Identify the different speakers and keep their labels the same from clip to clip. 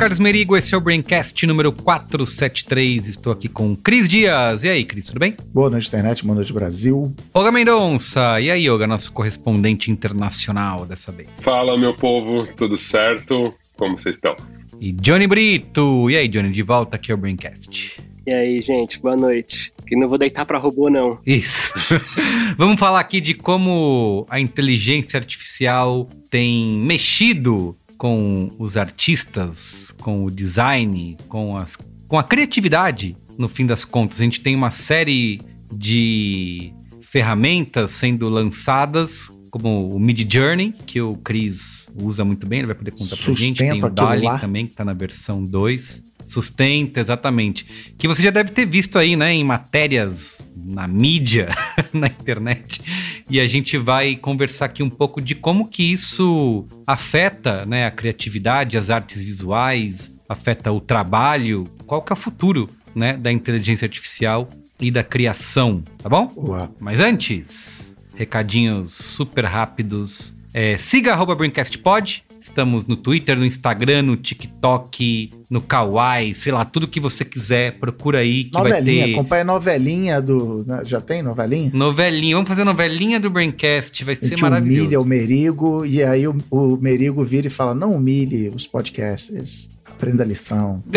Speaker 1: Carlos Merigo, esse é o Braincast número 473. Estou aqui com Cris Dias. E aí, Cris, tudo bem?
Speaker 2: Boa noite, internet, boa noite, Brasil.
Speaker 1: Olga Mendonça. E aí, Olga, nosso correspondente internacional dessa vez.
Speaker 3: Fala, meu povo, tudo certo? Como vocês estão?
Speaker 1: E Johnny Brito. E aí, Johnny, de volta aqui ao Braincast.
Speaker 4: E aí, gente, boa noite. E não vou deitar para robô, não.
Speaker 1: Isso. Vamos falar aqui de como a inteligência artificial tem mexido com os artistas, com o design, com, as, com a criatividade, no fim das contas. A gente tem uma série de ferramentas sendo lançadas, como o Mid Journey, que o Chris usa muito bem, ele vai poder contar pra gente. Tem o Dali também, que tá na versão 2. Sustenta, exatamente. Que você já deve ter visto aí, né, em matérias na mídia, na internet. E a gente vai conversar aqui um pouco de como que isso afeta, né, a criatividade, as artes visuais, afeta o trabalho, qual que é o futuro, né, da inteligência artificial e da criação, tá bom? Uau. Mas antes, recadinhos super rápidos. É, siga arroba Pod, Estamos no Twitter, no Instagram, no TikTok, no Kawaii, sei lá, tudo que você quiser, procura aí que
Speaker 2: novelinha,
Speaker 1: vai ter...
Speaker 2: acompanha a novelinha do... Né, já tem novelinha?
Speaker 1: Novelinha, vamos fazer novelinha do Braincast, vai ser maravilhoso.
Speaker 2: humilha o Merigo, e aí o, o Merigo vira e fala, não humilhe os podcasters, aprenda a lição.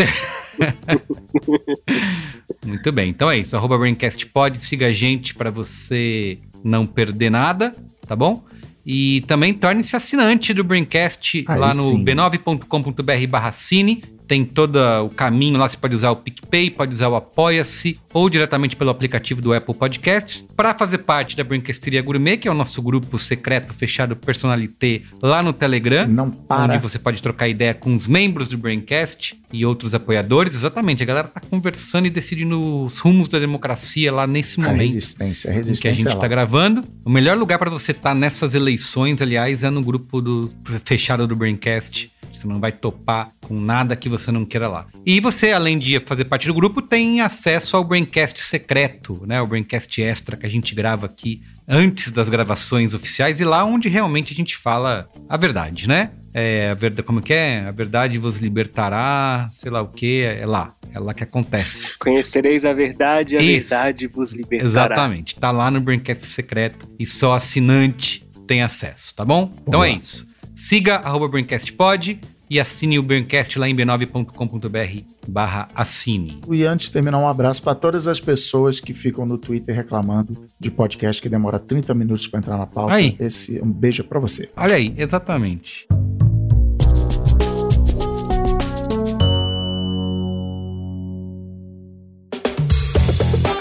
Speaker 1: Muito bem, então é isso, arroba Braincast pode, siga a gente para você não perder nada, tá bom? E também torne-se assinante do Braincast Aí lá no b9.com.br barra cine tem todo o caminho lá. Você pode usar o PicPay, pode usar o Apoia-se ou diretamente pelo aplicativo do Apple Podcasts para fazer parte da Brinquesteria Gourmet, que é o nosso grupo secreto fechado Personalité lá no Telegram.
Speaker 2: Não para.
Speaker 1: Onde você pode trocar ideia com os membros do Braincast e outros apoiadores. Exatamente, a galera tá conversando e decidindo os rumos da democracia lá nesse momento. A
Speaker 2: resistência, a resistência.
Speaker 1: Que a gente está gravando. O melhor lugar para você estar tá nessas eleições, aliás, é no grupo do fechado do Braincast você não vai topar com nada que você não queira lá. E você, além de fazer parte do grupo, tem acesso ao Braincast secreto, né? O Braincast extra que a gente grava aqui antes das gravações oficiais e lá onde realmente a gente fala a verdade, né? É, a verdade, como que é? A verdade vos libertará, sei lá o que, é lá. É lá que acontece.
Speaker 4: Conhecereis a verdade, a Isso. verdade vos libertará.
Speaker 1: Exatamente. Tá lá no Braincast secreto e só assinante tem acesso, tá bom? Então é isso. Siga arroba Braincastpod e assine o Braincast lá em b9.com.br barra assine.
Speaker 2: E antes de terminar, um abraço para todas as pessoas que ficam no Twitter reclamando de podcast que demora 30 minutos para entrar na pauta. Aí. Esse, um beijo para você.
Speaker 1: Olha aí, exatamente.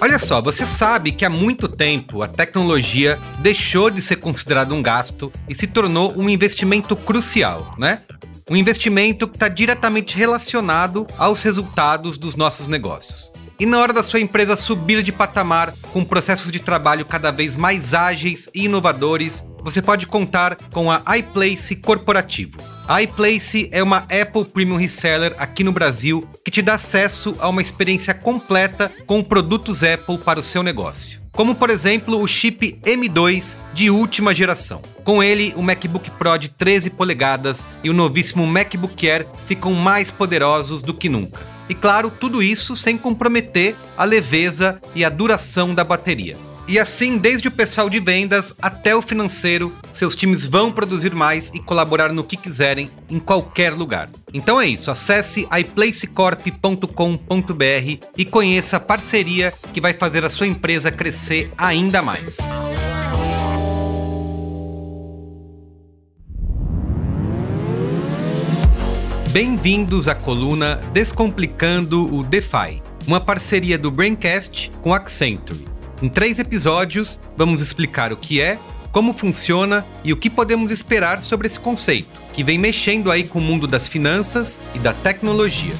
Speaker 1: Olha só, você sabe que há muito tempo a tecnologia deixou de ser considerado um gasto e se tornou um investimento crucial, né? Um investimento que está diretamente relacionado aos resultados dos nossos negócios. E na hora da sua empresa subir de patamar com processos de trabalho cada vez mais ágeis e inovadores, você pode contar com a iPlace Corporativo. A iPlace é uma Apple Premium Reseller aqui no Brasil que te dá acesso a uma experiência completa com produtos Apple para o seu negócio. Como, por exemplo, o chip M2 de última geração. Com ele, o MacBook Pro de 13 polegadas e o novíssimo MacBook Air ficam mais poderosos do que nunca. E claro, tudo isso sem comprometer a leveza e a duração da bateria. E assim, desde o pessoal de vendas até o financeiro, seus times vão produzir mais e colaborar no que quiserem em qualquer lugar. Então é isso, acesse iplacecorp.com.br e conheça a parceria que vai fazer a sua empresa crescer ainda mais. Bem-vindos à coluna Descomplicando o DeFi uma parceria do Braincast com Accenture. Em três episódios, vamos explicar o que é, como funciona e o que podemos esperar sobre esse conceito, que vem mexendo aí com o mundo das finanças e da tecnologia.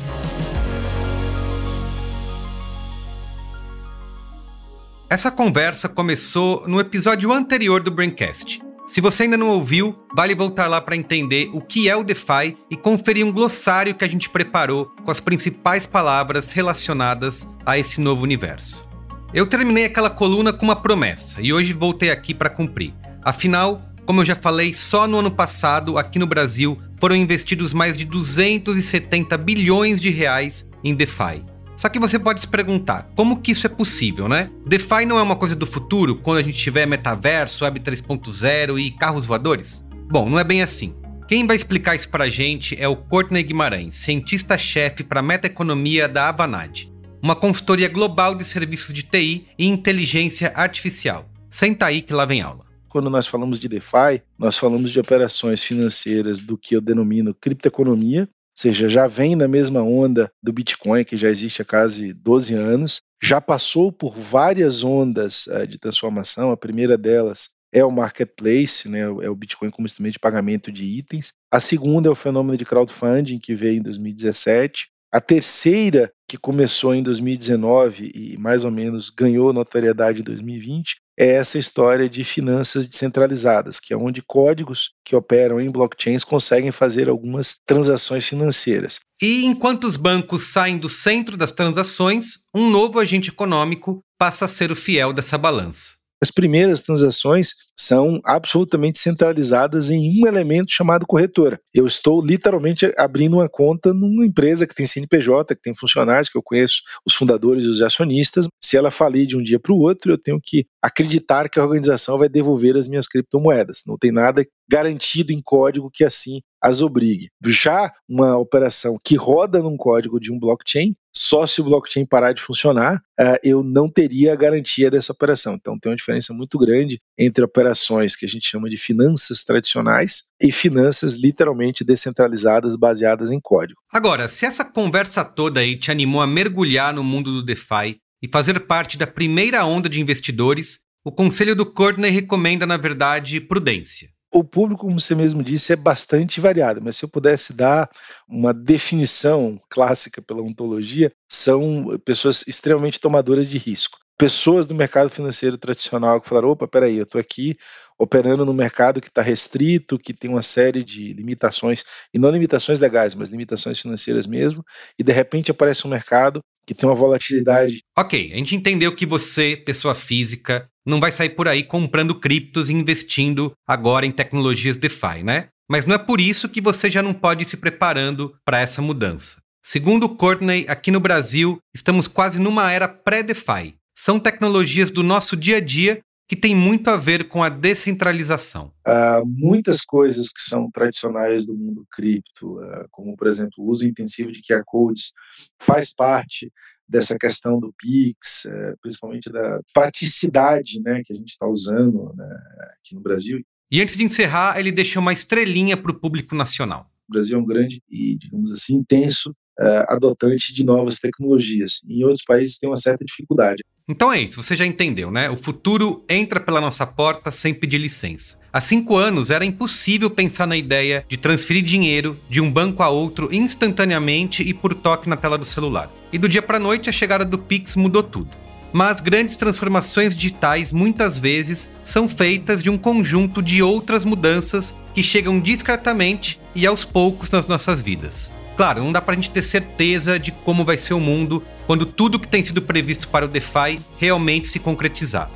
Speaker 1: Essa conversa começou no episódio anterior do Braincast. Se você ainda não ouviu, vale voltar lá para entender o que é o DeFi e conferir um glossário que a gente preparou com as principais palavras relacionadas a esse novo universo. Eu terminei aquela coluna com uma promessa e hoje voltei aqui para cumprir. Afinal, como eu já falei, só no ano passado, aqui no Brasil, foram investidos mais de 270 bilhões de reais em DeFi. Só que você pode se perguntar, como que isso é possível, né? DeFi não é uma coisa do futuro, quando a gente tiver metaverso, Web 3.0 e carros voadores? Bom, não é bem assim. Quem vai explicar isso pra gente é o Courtney Guimarães, cientista-chefe para metaeconomia da Avanade, uma consultoria global de serviços de TI e inteligência artificial. Senta aí que lá vem aula.
Speaker 5: Quando nós falamos de DeFi, nós falamos de operações financeiras do que eu denomino criptoeconomia, seja, já vem na mesma onda do Bitcoin, que já existe há quase 12 anos, já passou por várias ondas uh, de transformação. A primeira delas é o marketplace, né, é o Bitcoin como instrumento de pagamento de itens. A segunda é o fenômeno de crowdfunding, que veio em 2017. A terceira, que começou em 2019 e mais ou menos ganhou notoriedade em 2020, é essa história de finanças descentralizadas, que é onde códigos que operam em blockchains conseguem fazer algumas transações financeiras.
Speaker 1: E enquanto os bancos saem do centro das transações, um novo agente econômico passa a ser o fiel dessa balança.
Speaker 5: As primeiras transações são absolutamente centralizadas em um elemento chamado corretora. Eu estou literalmente abrindo uma conta numa empresa que tem CNPJ, que tem funcionários, que eu conheço os fundadores e os acionistas. Se ela falir de um dia para o outro, eu tenho que acreditar que a organização vai devolver as minhas criptomoedas. Não tem nada garantido em código que assim as obrigue. Já uma operação que roda num código de um blockchain, só se o blockchain parar de funcionar, uh, eu não teria a garantia dessa operação. Então tem uma diferença muito grande entre operações que a gente chama de finanças tradicionais e finanças literalmente descentralizadas baseadas em código.
Speaker 1: Agora, se essa conversa toda aí te animou a mergulhar no mundo do DeFi e fazer parte da primeira onda de investidores, o conselho do Courtney recomenda, na verdade, prudência.
Speaker 5: O público, como você mesmo disse, é bastante variado, mas se eu pudesse dar uma definição clássica pela ontologia, são pessoas extremamente tomadoras de risco. Pessoas do mercado financeiro tradicional que falaram: opa, peraí, eu estou aqui operando no mercado que está restrito, que tem uma série de limitações, e não limitações legais, mas limitações financeiras mesmo, e de repente aparece um mercado que tem uma volatilidade.
Speaker 1: Ok, a gente entendeu que você, pessoa física, não vai sair por aí comprando criptos e investindo agora em tecnologias DeFi, né? Mas não é por isso que você já não pode ir se preparando para essa mudança. Segundo Courtney, aqui no Brasil, estamos quase numa era pré-DeFi. São tecnologias do nosso dia a dia que têm muito a ver com a descentralização.
Speaker 5: Uh, muitas coisas que são tradicionais do mundo cripto, uh, como por exemplo o uso intensivo de QR codes, faz parte dessa questão do Pix, é, principalmente da praticidade né, que a gente está usando né, aqui no Brasil.
Speaker 1: E antes de encerrar, ele deixou uma estrelinha para o público nacional.
Speaker 5: O Brasil é um grande e, digamos assim, intenso uh, adotante de novas tecnologias. Em outros países tem uma certa dificuldade.
Speaker 1: Então é isso, você já entendeu, né? O futuro entra pela nossa porta sem pedir licença. Há cinco anos era impossível pensar na ideia de transferir dinheiro de um banco a outro instantaneamente e por toque na tela do celular. E do dia para noite a chegada do Pix mudou tudo. Mas grandes transformações digitais muitas vezes são feitas de um conjunto de outras mudanças que chegam discretamente e aos poucos nas nossas vidas. Claro, não dá pra gente ter certeza de como vai ser o mundo quando tudo que tem sido previsto para o DeFi realmente se concretizar.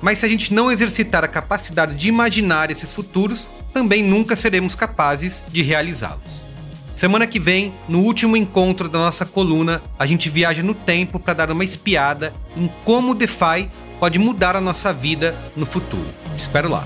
Speaker 1: Mas se a gente não exercitar a capacidade de imaginar esses futuros, também nunca seremos capazes de realizá-los. Semana que vem, no último encontro da nossa coluna, a gente viaja no tempo para dar uma espiada em como o DeFi pode mudar a nossa vida no futuro. Te espero lá.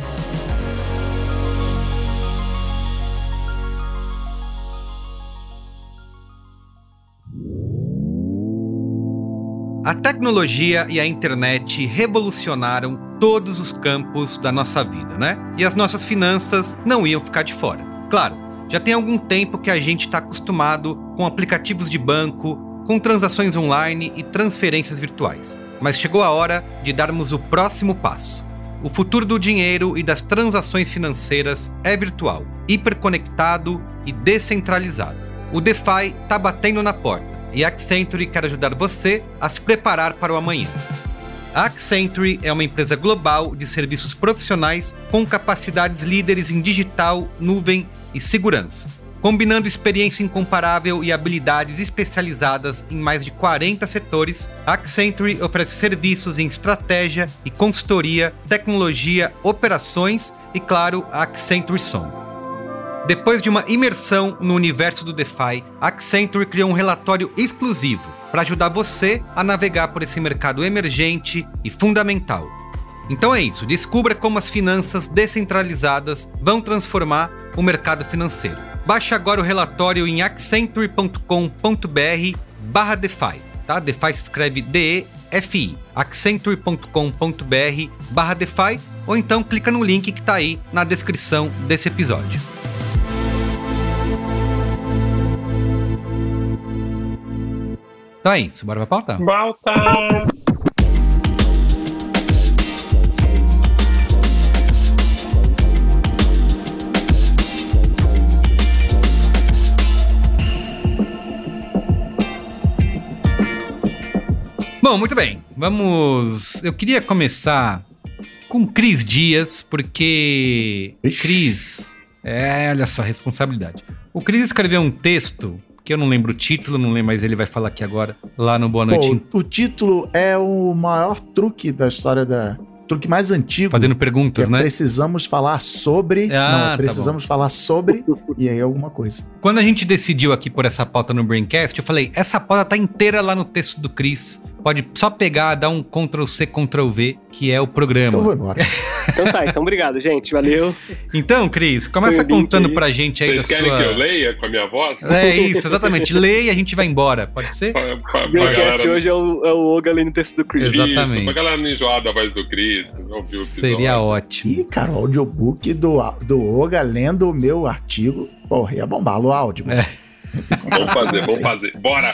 Speaker 1: A tecnologia e a internet revolucionaram todos os campos da nossa vida, né? E as nossas finanças não iam ficar de fora. Claro, já tem algum tempo que a gente está acostumado com aplicativos de banco, com transações online e transferências virtuais. Mas chegou a hora de darmos o próximo passo. O futuro do dinheiro e das transações financeiras é virtual, hiperconectado e descentralizado. O DeFi está batendo na porta e Accenture quer ajudar você a se preparar para o amanhã. A Accenture é uma empresa global de serviços profissionais com capacidades líderes em digital, nuvem e segurança, combinando experiência incomparável e habilidades especializadas em mais de 40 setores. A Accenture oferece serviços em estratégia e consultoria, tecnologia, operações e, claro, a Accenture Song. Depois de uma imersão no universo do DeFi, Accenture criou um relatório exclusivo para ajudar você a navegar por esse mercado emergente e fundamental. Então é isso, descubra como as finanças descentralizadas vão transformar o mercado financeiro. Baixe agora o relatório em accenture.com.br barra DeFi, tá? DeFi se escreve D-E-F-I, accenture.com.br barra DeFi, ou então clica no link que está aí na descrição desse episódio. Então é isso, bora pra pauta?
Speaker 3: Pauta!
Speaker 1: Bom, muito bem. Vamos. Eu queria começar com Cris Dias, porque Cris. É, olha só, responsabilidade. O Cris escreveu um texto que eu não lembro o título, não lembro, mas ele vai falar aqui agora, lá no Boa Noite.
Speaker 2: Pô, o título é o maior truque da história da. Truque mais antigo.
Speaker 1: Fazendo perguntas,
Speaker 2: é
Speaker 1: né?
Speaker 2: Precisamos falar sobre.
Speaker 1: Ah,
Speaker 2: não, precisamos
Speaker 1: tá
Speaker 2: falar sobre. e aí alguma coisa.
Speaker 1: Quando a gente decidiu aqui por essa pauta no Braincast, eu falei: essa pauta tá inteira lá no texto do Cris. Pode só pegar, dar um Ctrl C, Ctrl V, que é o programa.
Speaker 2: Então vou embora.
Speaker 4: Então tá, então obrigado, gente. Valeu.
Speaker 1: Então, Cris, começa
Speaker 4: o
Speaker 1: contando
Speaker 4: aí.
Speaker 1: pra gente aí
Speaker 3: Vocês
Speaker 1: da
Speaker 3: querem
Speaker 1: sua.
Speaker 3: que eu leia com a minha voz?
Speaker 1: É isso, exatamente. Lê e a gente vai embora, pode ser?
Speaker 3: Pra, pra,
Speaker 4: O
Speaker 3: pra
Speaker 4: Braincast
Speaker 3: galera...
Speaker 4: hoje é o, é o Oga lendo o texto do Chris.
Speaker 1: Exato.
Speaker 3: Isso,
Speaker 1: Exatamente.
Speaker 3: pra galera não enjoar da voz do Chris, não ouviu o episódio.
Speaker 1: Seria ótimo.
Speaker 2: Ih, cara, o audiobook do, do Oga lendo o meu artigo. Porra, ia bombar o áudio. mano.
Speaker 1: É.
Speaker 3: Vamos fazer, vamos fazer. Bora!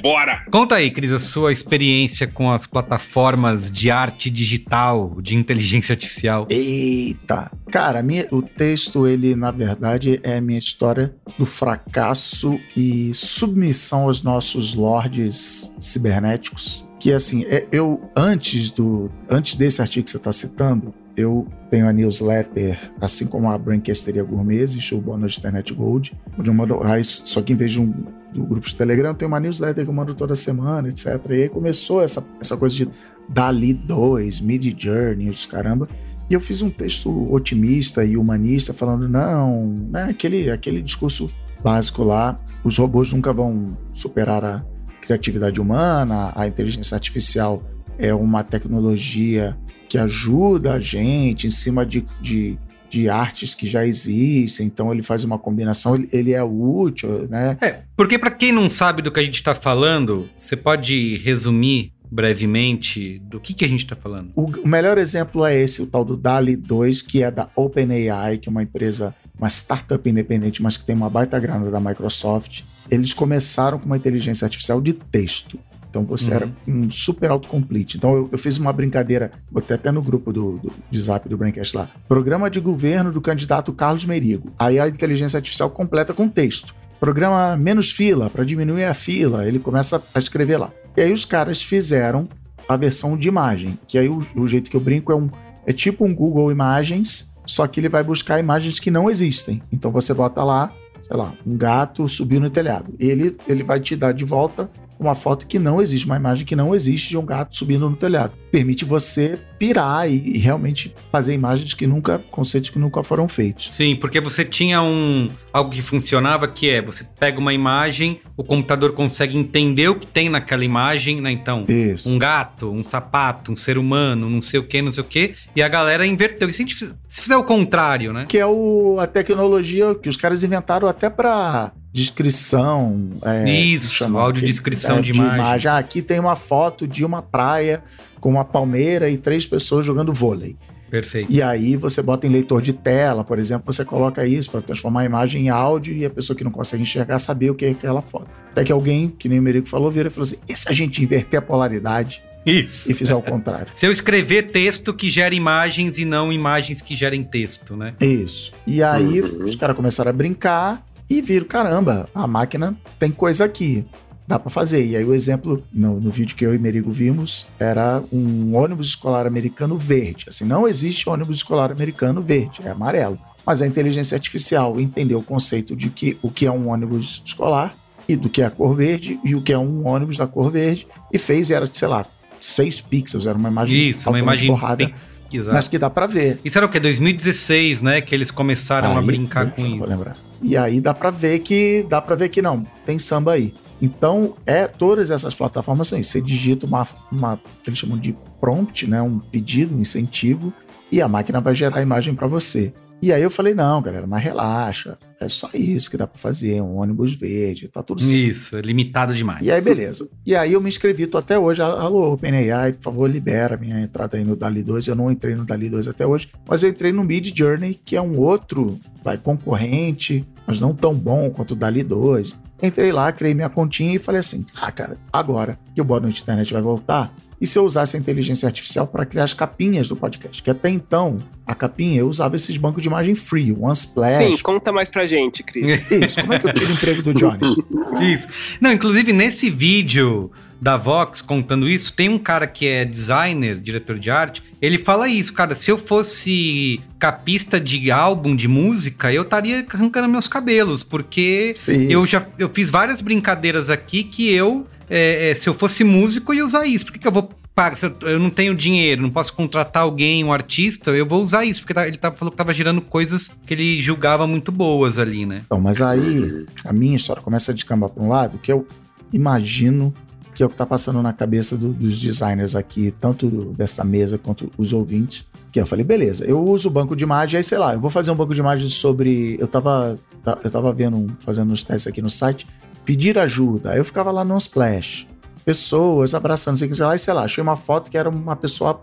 Speaker 3: Bora!
Speaker 1: Conta aí, Cris, a sua experiência com as plataformas de arte digital, de inteligência artificial.
Speaker 2: Eita! Cara, minha- o texto, ele, na verdade, é a minha história do fracasso e submissão aos nossos lords cibernéticos. Que, assim, é- eu, antes do antes desse artigo que você está citando, eu tenho a newsletter, assim como a Brancasteria Gourmet, existe o Noite Internet Gold, onde eu mando, aí, só que em vez de um grupo de Telegram, eu tenho uma newsletter que eu mando toda semana, etc. E aí começou essa, essa coisa de Dali 2, Mid Journey, os caramba. E eu fiz um texto otimista e humanista falando, não, né, aquele, aquele discurso básico lá, os robôs nunca vão superar a criatividade humana, a inteligência artificial é uma tecnologia que ajuda a gente em cima de, de, de artes que já existem, então ele faz uma combinação, ele, ele é útil, né?
Speaker 1: É, porque pra quem não sabe do que a gente tá falando, você pode resumir brevemente do que, que a gente tá falando?
Speaker 2: O, o melhor exemplo é esse, o tal do DALI 2, que é da OpenAI, que é uma empresa, uma startup independente, mas que tem uma baita grana da Microsoft. Eles começaram com uma inteligência artificial de texto. Então você
Speaker 1: Uhum.
Speaker 2: era um super autocomplete. Então eu, eu fiz uma brincadeira, botei até no grupo do, do de zap do Braincast lá. Programa de governo do candidato Carlos Merigo. Aí a inteligência artificial completa com texto. Programa menos fila, para diminuir a fila. Ele começa a escrever lá. E aí os caras fizeram a versão de imagem, que aí o, o jeito que eu brinco é um é tipo um Google Imagens, só que ele vai buscar imagens que não existem. Então você bota lá, sei lá, um gato subiu no telhado. Ele ele vai te dar de volta uma foto que não existe, uma imagem que não existe de um gato subindo no telhado. Permite você pirar e, e realmente fazer imagens que nunca, conceitos que nunca foram feitos.
Speaker 1: Sim, porque você tinha um algo que funcionava que é você pega uma imagem, o computador consegue entender o que tem naquela imagem, né? Então,
Speaker 2: Isso.
Speaker 1: um gato, um sapato, um ser humano, não sei o que, não sei o que, e a galera inverteu. E se a gente se fizer o contrário, né?
Speaker 2: Que é o, a tecnologia que os caras inventaram até para descrição. é,
Speaker 1: Isso, audiodescrição
Speaker 2: É,
Speaker 1: de imagem.
Speaker 2: Ah, aqui tem uma foto de uma praia com uma palmeira e três pessoas jogando vôlei.
Speaker 1: Perfeito.
Speaker 2: E aí você bota em leitor de tela, por exemplo, você coloca isso para transformar a imagem em áudio e a pessoa que não consegue enxergar saber o que é aquela foto. Até que alguém, que nem o Merico falou, vira e falou assim: e se a gente inverter a polaridade
Speaker 1: Isso.
Speaker 2: e fizer o contrário?
Speaker 1: Se eu escrever texto que gera imagens e não imagens que gerem texto, né?
Speaker 2: Isso. E aí
Speaker 3: Uhum.
Speaker 2: os caras começaram a brincar e viram: caramba, a máquina tem coisa aqui. Dá pra fazer. E aí o exemplo, no, no vídeo que eu e Merigo vimos, era um ônibus escolar americano verde. Assim, não existe ônibus escolar americano verde, é amarelo. Mas a inteligência artificial entendeu o conceito de que o que é um ônibus escolar e do que é a cor verde e o que é um ônibus da cor verde e fez, era, sei lá, 6 pixels, era uma imagem
Speaker 1: Isso, uma imagem
Speaker 2: borrada,
Speaker 1: bem- Exato.
Speaker 2: mas que dá pra ver.
Speaker 1: Isso era o quê? 2016, né? Que eles começaram a
Speaker 2: Aí,
Speaker 1: brincar
Speaker 2: deixa
Speaker 1: com isso.
Speaker 2: lembrar. E aí dá pra ver que dá para ver que não, tem samba aí. Então, é todas essas plataformas assim, você digita uma, uma que eles chamam de prompt, né, um pedido, um incentivo, e a máquina vai gerar a imagem para você. E aí eu falei, não, galera, mas relaxa, é só isso que dá para fazer, um ônibus verde, tá tudo certo.
Speaker 1: Isso, é limitado demais.
Speaker 2: E aí, beleza. E aí eu me inscrevi, tô até hoje. Alô, OpenAI, por favor, libera minha entrada aí no DALI 2. Eu não entrei no DALI 2 até hoje, mas eu entrei no Mid Journey, que é um outro vai, concorrente, mas não tão bom quanto o DALI 2. Entrei lá, criei minha continha e falei assim: ah, cara, agora que o Boa Noite Internet vai voltar, e se eu usasse a inteligência artificial para criar as capinhas do podcast? Que até então, a capinha, eu usava esses bancos de imagem free, o Unsplash.
Speaker 4: Sim, conta mais pra gente, Cris.
Speaker 2: Isso, como é que eu tiro o emprego do Johnny?
Speaker 1: Isso. Não, inclusive nesse vídeo da Vox contando isso, tem um cara que é designer, diretor de arte, ele fala isso, cara, se eu fosse capista de álbum de música, eu estaria arrancando meus cabelos, porque
Speaker 2: Sim.
Speaker 1: eu já eu fiz várias brincadeiras aqui que eu, é, é, se eu fosse músico, eu ia usar isso. Por que, que eu vou pagar? Se eu, não tenho dinheiro, não posso contratar alguém, um artista, eu vou usar isso, porque tá- ele tá, falou que tava gerando coisas que ele julgava muito boas ali, né?
Speaker 2: Então, mas aí a minha história começa a descambar para um lado que eu imagino que é o que está passando na cabeça do- dos designers aqui, tanto dessa mesa quanto os ouvintes. Que eu falei, beleza, eu uso o banco de imagem, aí sei lá, eu vou fazer um banco de imagem sobre. Eu tava, ta- eu tava vendo, fazendo uns testes aqui no site, pedir ajuda. Aí eu ficava lá no Splash, pessoas abraçando, sei, sei lá, e sei lá, achei uma foto que era uma pessoa,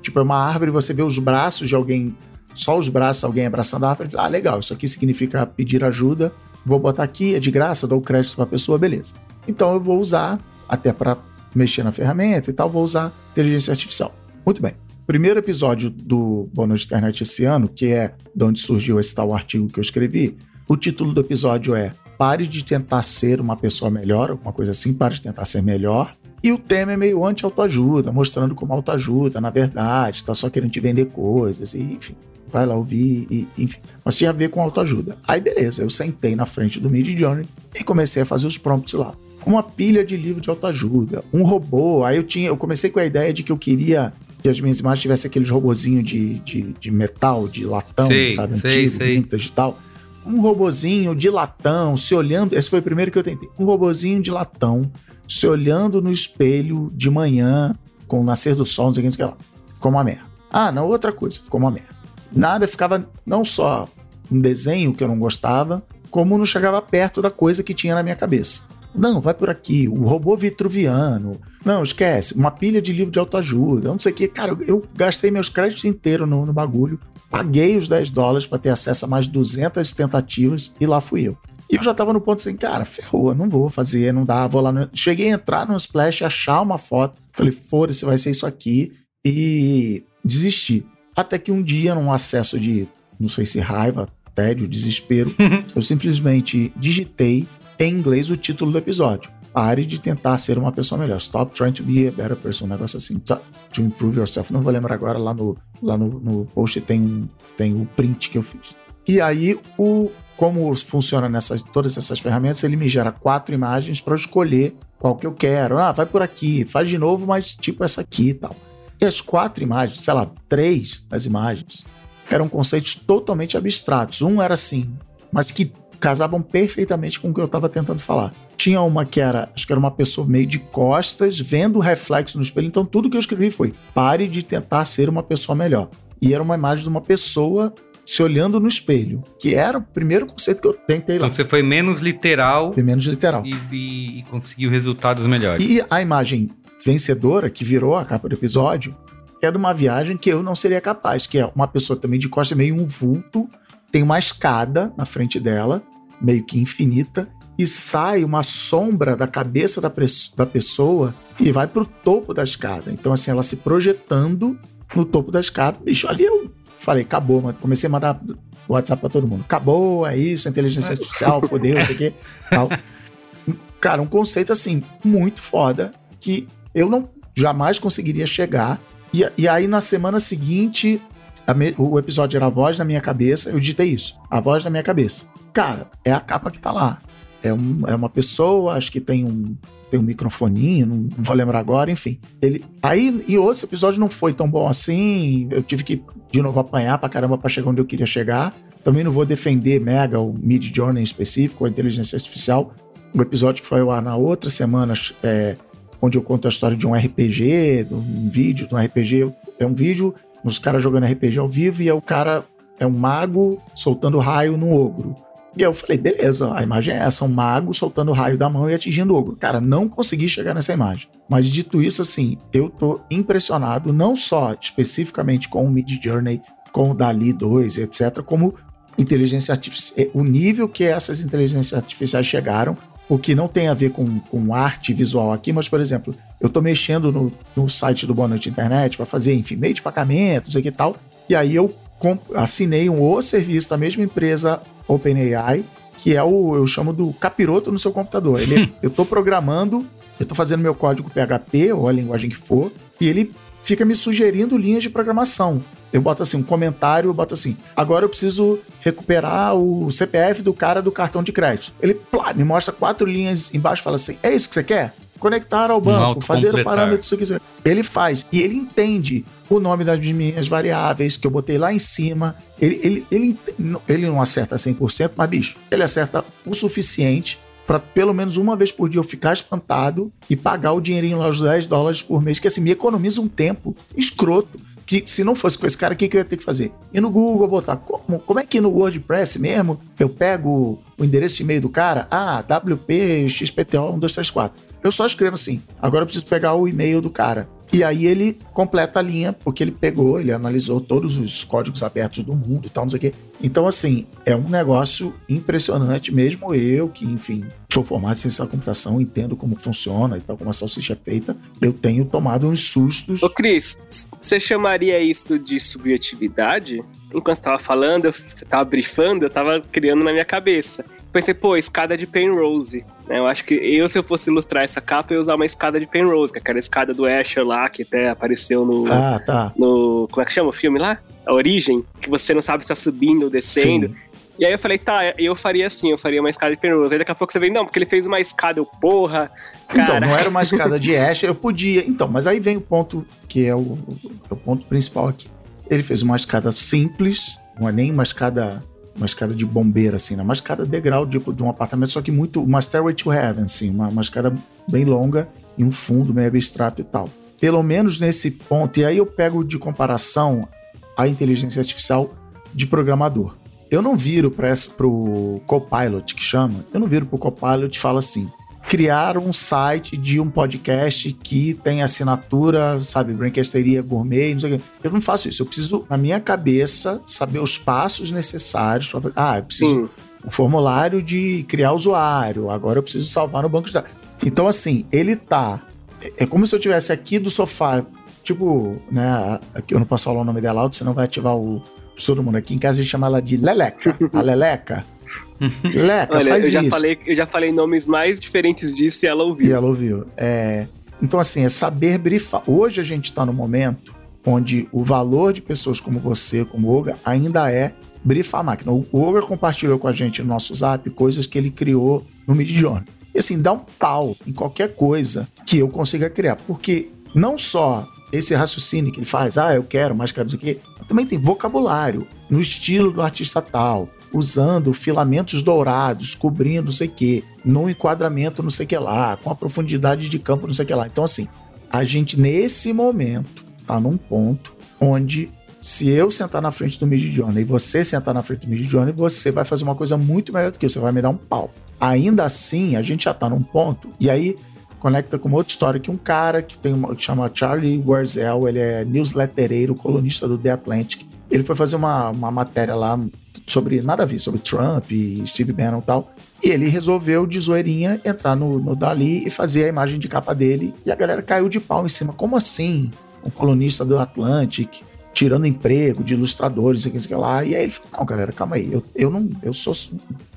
Speaker 2: tipo, é uma árvore, você vê os braços de alguém, só os braços, alguém abraçando a árvore. Ah, legal, isso aqui significa pedir ajuda. Vou botar aqui, é de graça, dou crédito para a pessoa, beleza. Então eu vou usar, até para mexer na ferramenta e tal, vou usar inteligência artificial. Muito bem. Primeiro episódio do Boa Noite Internet esse ano, que é de onde surgiu esse tal artigo que eu escrevi, o título do episódio é Pare de tentar ser uma pessoa melhor, alguma coisa assim, pare de tentar ser melhor. E o tema é meio anti-autoajuda, mostrando como autoajuda, na verdade, tá só querendo te vender coisas, e, enfim. Vai lá ouvir, e, enfim. Mas tinha a ver com autoajuda. Aí beleza, eu sentei na frente do Mid Journey e comecei a fazer os prompts lá. Uma pilha de livro de autoajuda, um robô. Aí eu tinha, eu comecei com a ideia de que eu queria que as minhas imagens tivessem aqueles robozinhos de, de, de metal, de latão,
Speaker 1: Sei,
Speaker 2: sabe?
Speaker 1: sei,
Speaker 2: Antigo,
Speaker 1: sei.
Speaker 2: vintage e tal. Um robozinho de latão, se olhando. Esse foi o primeiro que eu tentei. Um robozinho de latão, se olhando no espelho de manhã, com o nascer do sol, não sei o que, não sei o que lá. Ficou uma merda. Ah, não, outra coisa, ficou uma merda. Nada ficava, não só um desenho que eu não gostava, como não chegava perto da coisa que tinha na minha cabeça. Não, vai por aqui, o robô vitruviano. Não, esquece, uma pilha de livro de autoajuda, não sei o que. Cara, eu, eu gastei meus créditos inteiros no, no bagulho, paguei os 10 dólares para ter acesso a mais 200 tentativas e lá fui eu. E eu já tava no ponto assim, cara, ferrou, não vou fazer, não dá, vou lá. No... Cheguei a entrar no Splash, achar uma foto, falei, foda-se, vai ser isso aqui, e desisti. Até que um dia, num acesso de, não sei se raiva, tédio, desespero, eu simplesmente digitei em inglês o título do episódio. Pare de tentar ser uma pessoa melhor. Stop trying to be a better person. Um negócio assim. To improve yourself. Não vou lembrar agora. Lá no, lá no, no post tem, um- tem o print que eu fiz. E aí, o, como funciona nessas, todas essas ferramentas, ele me gera quatro imagens para escolher qual que eu quero. Ah, vai por aqui, faz de novo, mas tipo essa aqui e tal. E as quatro imagens, sei lá, três das imagens, eram conceitos totalmente abstratos. Um era assim, mas que casavam perfeitamente com o que eu estava tentando falar. Tinha uma que era, acho que era uma pessoa meio de costas, vendo o reflexo no espelho. Então tudo que eu escrevi foi: pare de tentar ser uma pessoa melhor. E era uma imagem de uma pessoa se olhando no espelho, que era o primeiro conceito que eu tentei lá.
Speaker 1: Então você foi menos literal
Speaker 2: Foi menos literal.
Speaker 1: e, e- e conseguiu resultados melhores.
Speaker 2: E a imagem vencedora, que virou a capa do episódio, é de uma viagem que eu não seria capaz, que é uma pessoa também de costa, meio um vulto, tem uma escada na frente dela, meio que infinita, e sai uma sombra da cabeça da, da pessoa e vai pro topo da escada. Então, assim, ela se projetando no topo da escada. Bicho, ali eu falei, acabou, mano. Comecei a mandar WhatsApp pra todo mundo. Acabou, é isso, inteligência artificial, fodeu, isso aqui. Tal. Cara, um conceito assim, muito foda, que eu não jamais conseguiria chegar. E, e aí, na semana seguinte, me, o episódio era a voz na minha cabeça, eu digitei isso, a voz na minha cabeça. Cara, é a capa que tá lá. É, um, é uma pessoa, acho que tem um, tem um microfoninho, não, não, vou lembrar agora, enfim. Ele, aí, e outro episódio não foi tão bom assim, eu tive que, de novo, apanhar pra caramba pra chegar onde eu queria chegar. Também não vou defender Mega, o Mid Journey em específico, a inteligência artificial. O episódio que foi ao ar na outra semana, é, onde eu conto a história de um RPG, de um vídeo de um RPG. É um vídeo os caras jogando RPG ao vivo e é o cara é um mago soltando raio no ogro. E eu falei, beleza, a imagem é essa, um mago soltando raio da mão e atingindo o ogro. Cara, não consegui chegar nessa imagem. Mas dito isso, assim, eu tô impressionado, não só especificamente com o Mid Journey, com o Dali 2, etc., como inteligência artificial, o nível que essas inteligências artificiais chegaram, o que não tem a ver com, com arte visual aqui, mas, por exemplo, eu tô mexendo no, no site do Boa Noite Internet para fazer, enfim, meio de pagamentos e tal, e aí eu assinei um outro serviço da mesma empresa OpenAI, que é o, eu chamo do capiroto no seu computador. Ele, eu tô programando, eu tô fazendo meu código PHP, ou a linguagem que for, e ele fica me sugerindo linhas de programação. Eu boto assim, um comentário, eu boto assim, agora eu preciso recuperar o CPF do cara do cartão de crédito. Ele plá, me mostra quatro linhas embaixo e fala assim, é isso que você quer? Conectar ao banco, fazer o parâmetro que você quiser. Ele faz. E ele entende o nome das minhas variáveis que eu botei lá em cima. Ele, ele, ele, ele não acerta 100%, mas, bicho, ele acerta o suficiente para pelo menos uma vez por dia eu ficar espantado e pagar o dinheirinho lá, os 10 dólares por mês, que assim me economiza um tempo escroto que se não fosse com esse cara, o que, que eu ia ter que fazer? E no Google botar como, como é que no WordPress mesmo eu pego o endereço de e-mail do cara? Ah, WP XPTO 1234. Eu só escrevo assim. Agora eu preciso pegar o e-mail do cara. E aí ele completa a linha, porque ele pegou, ele analisou todos os códigos abertos do mundo e tal, não sei o quê. Então, assim, é um negócio impressionante, mesmo eu, que, enfim, sou formado em ciência da computação, entendo como funciona e tal, como a salsicha é feita, eu tenho tomado uns sustos.
Speaker 4: Ô, Cris, você chamaria isso de subjetividade? Enquanto você tava falando, você tava brifando, eu tava criando na minha cabeça pensei, pô, escada de Penrose. Né? Eu acho que eu, se eu fosse ilustrar essa capa, eu ia usar uma escada de Penrose, que é aquela escada do Asher lá, que até apareceu no.
Speaker 2: Ah, tá.
Speaker 4: No. Como é que chama o filme lá? A Origem, que você não sabe se tá subindo ou descendo. Sim. E aí eu falei, tá, eu faria assim, eu faria uma escada de Penrose. Aí daqui a pouco você vem, não, porque ele fez uma escada, eu, porra.
Speaker 2: Cara. Então, não era uma escada de Asher, eu podia. Então, mas aí vem o ponto que é o, é o ponto principal aqui. Ele fez uma escada simples, não é nem uma escada uma escada de bombeiro, assim, né? Uma escada degrau de, de um apartamento, só que muito. Uma stairway to heaven, assim, uma, uma escada bem longa e um fundo meio abstrato e tal. Pelo menos nesse ponto, e aí eu pego de comparação a inteligência artificial de programador. Eu não viro para o Copilot, que chama, eu não viro para o Copilot e falo assim: criar um site de um podcast que tem assinatura, sabe, Braincasteria Gourmet, não sei o quê. Eu não faço isso. Eu preciso, na minha cabeça, saber os passos necessários para Ah, eu preciso um formulário de criar usuário. Agora eu preciso salvar no banco de dados. Então, assim, ele tá. É, é como se eu tivesse aqui do sofá, tipo, né? Aqui eu não posso falar o nome dela alto, senão vai ativar o. Todo mundo aqui em casa a gente chama ela de Leleca. A Leleca.
Speaker 4: Leca, Olha, faz eu já isso. Falei, eu já falei nomes mais diferentes disso e ela ouviu.
Speaker 2: E ela ouviu. É... Então, assim, é saber brifar. Hoje a gente está no momento onde o valor de pessoas como você, como o Olga, ainda é brifar a máquina. O Olga compartilhou com a gente no nosso zap coisas que ele criou no Midjourney. E assim, dá um pau em qualquer coisa que eu consiga criar. Porque não só esse raciocínio que ele faz, ah, eu quero mais quero isso aqui, também tem vocabulário no estilo do artista tal, usando filamentos dourados, cobrindo não sei o que, num enquadramento não sei o que lá, com a profundidade de campo não sei o que lá. Então, assim, a gente nesse momento tá num ponto onde se eu sentar na frente do Mid Journey e você sentar na frente do Mid Journey, você vai fazer uma coisa muito melhor do que eu, você vai me dar um pau. Ainda assim, a gente já tá num ponto, e aí conecta com uma outra história que um cara que tem uma que chama Charlie Warzel, ele é newslettereiro, colunista do The Atlantic. Ele foi fazer uma, uma matéria lá sobre nada a ver, sobre Trump e Steve Bannon e tal. E ele resolveu, de zoeirinha, entrar no, no Dali e fazer a imagem de capa dele. E a galera caiu de pau em cima. Como assim? Um colunista do Atlantic tirando emprego de ilustradores, sei que, lá. E aí ele falou: Não, galera, calma aí. Eu, eu não. Eu sou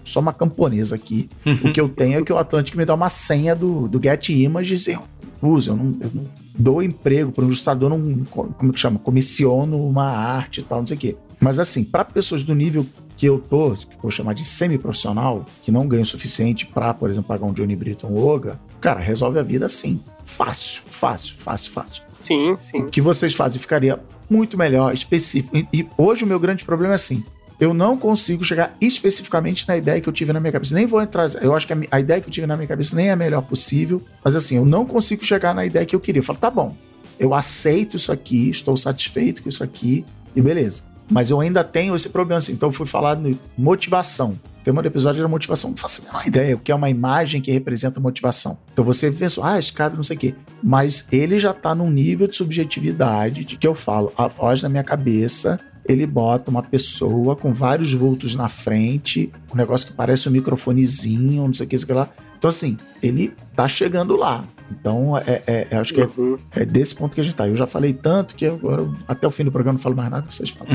Speaker 2: só uma camponesa aqui. o que eu tenho é que o Atlantic me dá uma senha do, do Get Images e eu uso. Eu não, eu não dou emprego para um ilustrador, não, como que chama? Comissiono uma arte e tal, não sei o quê. Mas assim, para pessoas do nível que eu tô, que vou chamar de semi-profissional, que não ganha o suficiente para, por exemplo, pagar um Johnny Britton Oga, cara, resolve a vida assim. Fácil, fácil, fácil, fácil.
Speaker 4: Sim, sim.
Speaker 2: O que vocês fazem ficaria muito melhor, específico. E, e hoje o meu grande problema é assim: eu não consigo chegar especificamente na ideia que eu tive na minha cabeça. Nem vou entrar. Eu acho que a, a, ideia que eu tive na minha cabeça nem é a melhor possível, mas assim, eu não consigo chegar na ideia que eu queria. Eu falo, tá bom, eu aceito isso aqui, estou satisfeito com isso aqui, e beleza. Mas eu ainda tenho esse problema assim. Então eu fui falar de motivação. Tem um episódio da motivação, não faço a menor ideia, o que é uma imagem que representa motivação. Então você pensou, ah, esse cara não sei o quê. Mas ele já tá num nível de subjetividade de que eu falo, a voz na minha cabeça ele bota uma pessoa com vários vultos na frente, um negócio que parece um microfonezinho, não sei o que, sei lá. Então, assim, ele tá chegando lá. Então, é, é, é acho que é, uhum. é, desse ponto que a gente tá. Eu já falei tanto que agora, até o fim do programa, não falo mais nada, vocês falam.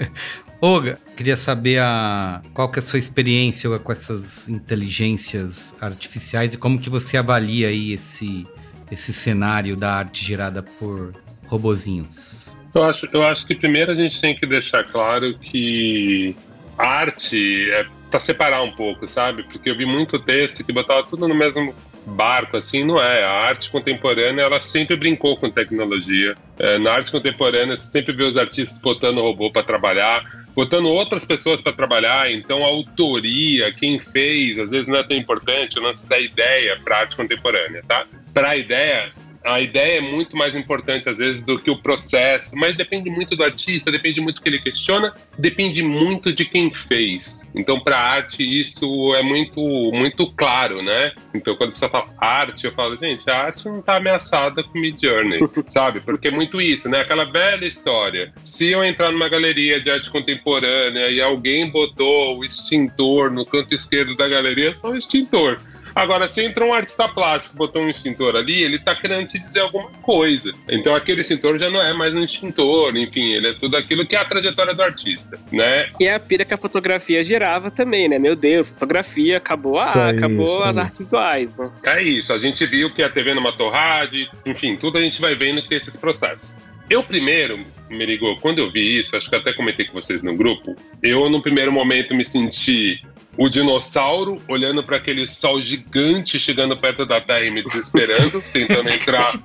Speaker 1: Olga, queria saber a, qual que é a sua experiência com essas inteligências artificiais e como que você avalia aí esse, esse cenário da arte gerada por robozinhos.
Speaker 3: Eu acho, eu acho que primeiro a gente tem que deixar claro que arte é para separar um pouco, sabe? Porque eu vi muito texto que botava tudo no mesmo barco, assim, não é. A arte contemporânea, ela sempre brincou com tecnologia. É, na arte contemporânea, você sempre vê os artistas botando robô para trabalhar, botando outras pessoas para trabalhar. Então, a autoria, quem fez, às vezes não é tão importante, o lance da ideia para arte contemporânea, tá? Para a ideia, a ideia é muito mais importante às vezes do que o processo, mas depende muito do artista, depende muito do que ele questiona, depende muito de quem fez. Então, para arte isso é muito muito claro, né? Então, quando você fala arte, eu falo, gente, a arte não está ameaçada com Mid Journey, sabe? Porque é muito isso, né? Aquela velha história. Se eu entrar numa galeria de arte contemporânea e alguém botou o extintor no canto esquerdo da galeria, é só um extintor. Agora, se entra um artista plástico, botou um extintor ali, ele tá querendo te dizer alguma coisa. Então aquele extintor já não é mais um extintor, enfim, ele é tudo aquilo que é a trajetória do artista, né?
Speaker 4: E é a pira que a fotografia gerava também, né? Meu Deus, fotografia, acabou, ah, aí, acabou as artes visuais. Né?
Speaker 3: É isso, a gente viu que a TV numa torrade, enfim, tudo a gente vai vendo que tem esses processos. Eu primeiro, Merigo, quando eu vi isso, acho que até comentei com vocês no grupo, eu no primeiro momento me senti o dinossauro olhando para aquele sol gigante chegando perto da Terra e me desesperando, tentando entrar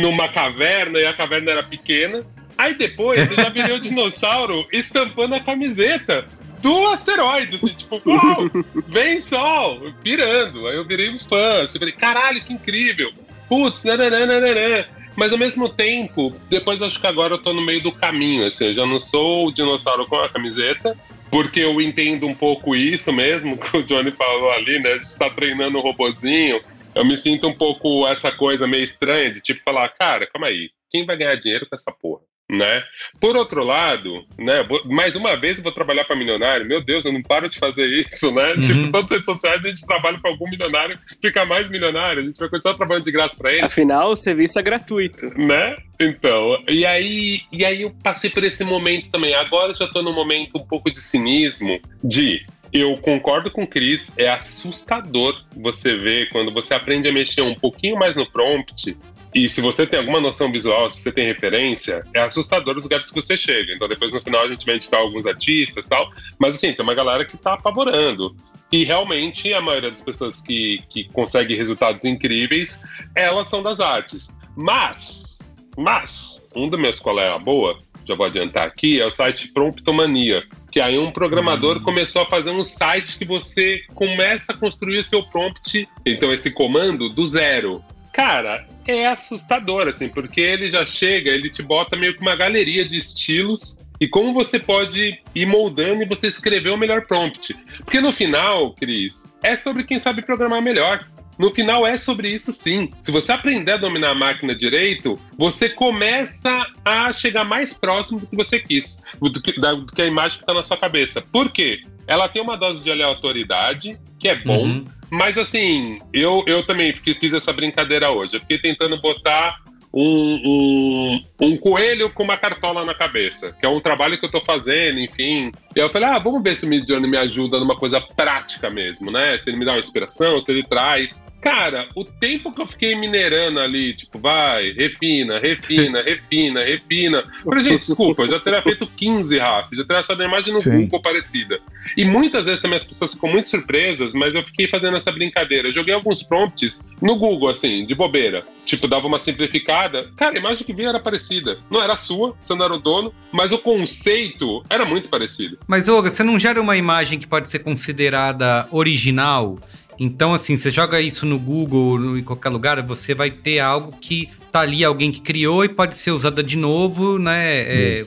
Speaker 3: numa caverna e a caverna era pequena. Aí depois eu já virei o dinossauro estampando a camiseta do asteroide, assim, tipo, uau, vem sol, pirando. Aí eu virei um fã, assim, falei, caralho, que incrível. Putz, nananana. Mas ao mesmo tempo, depois acho que agora eu tô no meio do caminho, assim, eu já não sou o dinossauro com a camiseta, porque eu entendo um pouco isso mesmo, que o Johnny falou ali, né? A gente tá treinando o robozinho. Eu me sinto um pouco essa coisa meio estranha de tipo falar, cara, calma aí, quem vai ganhar dinheiro com essa porra? Né? Por outro lado, né, mais uma vez eu vou trabalhar para milionário, meu Deus, eu não paro de fazer isso, né? Uhum. Tipo, todas as redes sociais a gente trabalha para algum milionário, fica mais milionário, a gente vai continuar trabalhando de graça para ele.
Speaker 4: Afinal, o serviço é gratuito.
Speaker 3: Né? Então, e aí, e aí eu passei por esse momento também. Agora eu já tô num momento um pouco de cinismo de eu concordo com o Cris, é assustador você ver quando você aprende a mexer um pouquinho mais no prompt e se você tem alguma noção visual, se você tem referência, é assustador os lugares que você chega. Então depois no final a gente vai indicar alguns artistas e tal. Mas assim, tem uma galera que tá apavorando. E realmente a maioria das pessoas que, que consegue resultados incríveis, elas são das artes. Mas, mas, um dos meus colegas boa, já vou adiantar aqui, é o site Promptomania. Que aí um programador hum. começou a fazer um site que você começa a construir o seu prompt, então esse comando, do zero. Cara, é assustador, assim, porque ele já chega, ele te bota meio que uma galeria de estilos e como você pode ir moldando e você escrever o melhor prompt. Porque no final, Cris, é sobre quem sabe programar melhor. no final é sobre isso sim. Se você aprender a dominar a máquina direito, você começa a chegar mais próximo do que você quis, do que, da, do que a imagem que está na sua cabeça. Por quê? Ela tem uma dose de aleatoriedade, que é bom,
Speaker 1: Uhum.
Speaker 3: mas assim, eu, eu também fiz essa brincadeira hoje. Eu fiquei tentando botar um, um, um coelho com uma cartola na cabeça, que é um trabalho que eu tô fazendo, enfim. E eu falei, ah, vamos ver se o Midjourney me ajuda numa coisa prática mesmo, né? Se ele me dá uma inspiração, se ele traz. Cara, o tempo que eu fiquei minerando ali, tipo, vai, refina, refina, refina, refina. Falei, gente, desculpa, eu já teria feito 15, Rafa, já teria achado a imagem no
Speaker 2: Sim.
Speaker 3: Google parecida. E muitas vezes também as pessoas ficam muito surpresas, mas eu fiquei fazendo essa brincadeira. Eu joguei alguns prompts no Google, assim, de bobeira. Tipo, dava uma simplificada. Cara, a imagem que vinha era parecida. Não era sua, você não era o dono, mas o conceito era muito parecido.
Speaker 1: Mas, Olga, você não gera uma imagem que pode ser considerada original? Então, assim, você joga isso no Google, no- em qualquer lugar, você vai ter algo que tá ali, alguém que criou e pode ser usada de novo, né? É,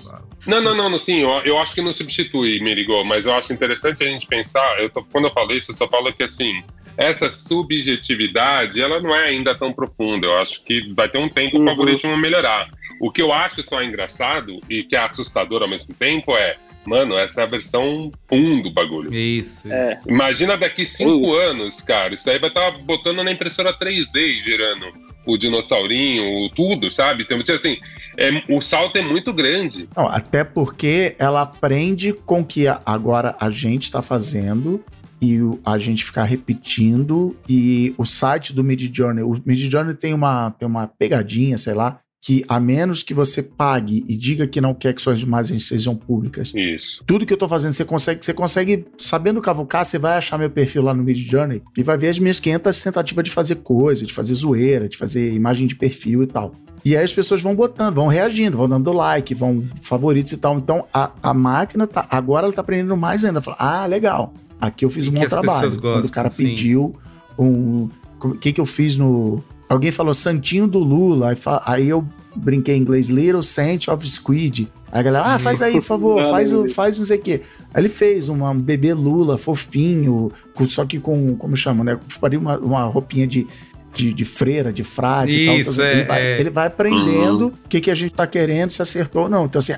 Speaker 3: não, não, não, sim, eu, eu acho que não substitui, Mirigo, mas eu acho interessante a gente pensar, eu tô- quando eu falo isso, eu só falo que, assim, essa subjetividade, ela não é ainda tão profunda, eu acho que vai ter um tempo
Speaker 4: Uhum.
Speaker 3: para o algoritmo melhorar. O que eu acho só engraçado e que é assustador ao mesmo tempo é, mano, essa é a versão 1 do bagulho.
Speaker 1: Isso, isso.
Speaker 4: É.
Speaker 3: Imagina daqui cinco
Speaker 4: Isso.
Speaker 3: anos, cara, isso daí vai estar botando na impressora 3D e gerando o dinossaurinho, o tudo, sabe? Então, assim, é, o salto é muito grande.
Speaker 2: Não, até porque ela aprende com o que agora a gente está fazendo e o- a gente ficar repetindo e o site do Midjourney, o Midjourney tem uma, tem uma pegadinha, sei lá, que a menos que você pague e diga que não quer que suas imagens sejam públicas,
Speaker 3: Isso.
Speaker 2: tudo que eu tô fazendo, você consegue, você consegue, sabendo cavucar, você vai achar meu perfil lá no Midjourney e vai ver as minhas 500 tentativas de fazer coisa, de fazer zoeira, de fazer imagem de perfil e tal. E aí as pessoas vão botando, vão reagindo, vão dando like, vão favoritos e tal. Então a, a máquina tá, agora ela tá aprendendo mais ainda. Fala, ah, legal, aqui eu fiz
Speaker 1: E
Speaker 2: um bom trabalho.
Speaker 1: pessoas
Speaker 2: Quando o
Speaker 1: gostam,
Speaker 2: cara
Speaker 1: sim.
Speaker 2: pediu um... O que que eu fiz no... Alguém falou Santinho do Lula, aí, aí eu brinquei em inglês, Little Saint of Squid. Aí a galera, ah, faz aí, por favor,
Speaker 4: Ah,
Speaker 2: faz, o, faz não sei o quê. Aí ele fez uma, um bebê Lula fofinho, com- só que com, como chama, né? Faria uma, uma roupinha de, de, de freira, de frade e tal. Então,
Speaker 1: Isso,
Speaker 2: assim,
Speaker 1: é,
Speaker 2: ele, vai,
Speaker 1: é.
Speaker 2: ele vai aprendendo o que, que a gente tá querendo, se acertou ou não. Então, assim,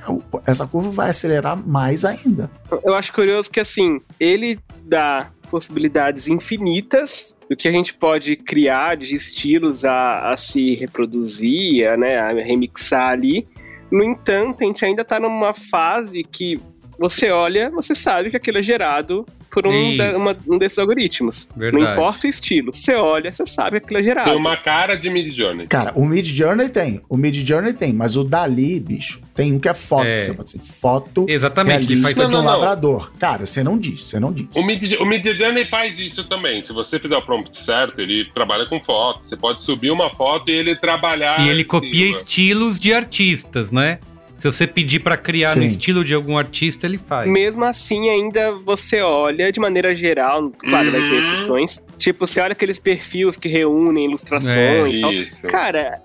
Speaker 2: essa curva vai acelerar mais ainda.
Speaker 4: Eu acho curioso que, assim, ele dá possibilidades infinitas do que a gente pode criar de estilos a, a se reproduzir, a, né, a remixar ali. No entanto, a gente ainda tá numa fase que você olha, você sabe que aquilo é gerado por um, da- uma- um desses algoritmos.
Speaker 1: Verdade.
Speaker 4: Não importa o estilo. Você olha, você sabe aquilo é gerado.
Speaker 3: Tem uma cara de Midjourney.
Speaker 2: Cara, o Mid Journey tem, o Mid Journey tem, mas o Dali, bicho, tem um que é foto.
Speaker 1: É.
Speaker 2: Você pode dizer, foto
Speaker 1: Exatamente, ele faz
Speaker 3: Não,
Speaker 2: de um
Speaker 3: não, não.
Speaker 2: labrador. Cara, você não diz, você não diz.
Speaker 3: O Mid- o Midjourney faz isso também. Se você fizer o prompt certo, ele trabalha com foto. Você pode subir uma foto e ele trabalhar.
Speaker 1: E ele copia estilos de artistas, né? Se você pedir pra criar no
Speaker 2: Sim.
Speaker 1: estilo de algum artista, ele faz.
Speaker 4: Mesmo assim, ainda você olha de maneira geral, claro, vai ter
Speaker 3: Uhum.
Speaker 4: exceções. Tipo, você olha aqueles perfis que reúnem ilustrações e tal.
Speaker 3: Isso.
Speaker 4: Cara,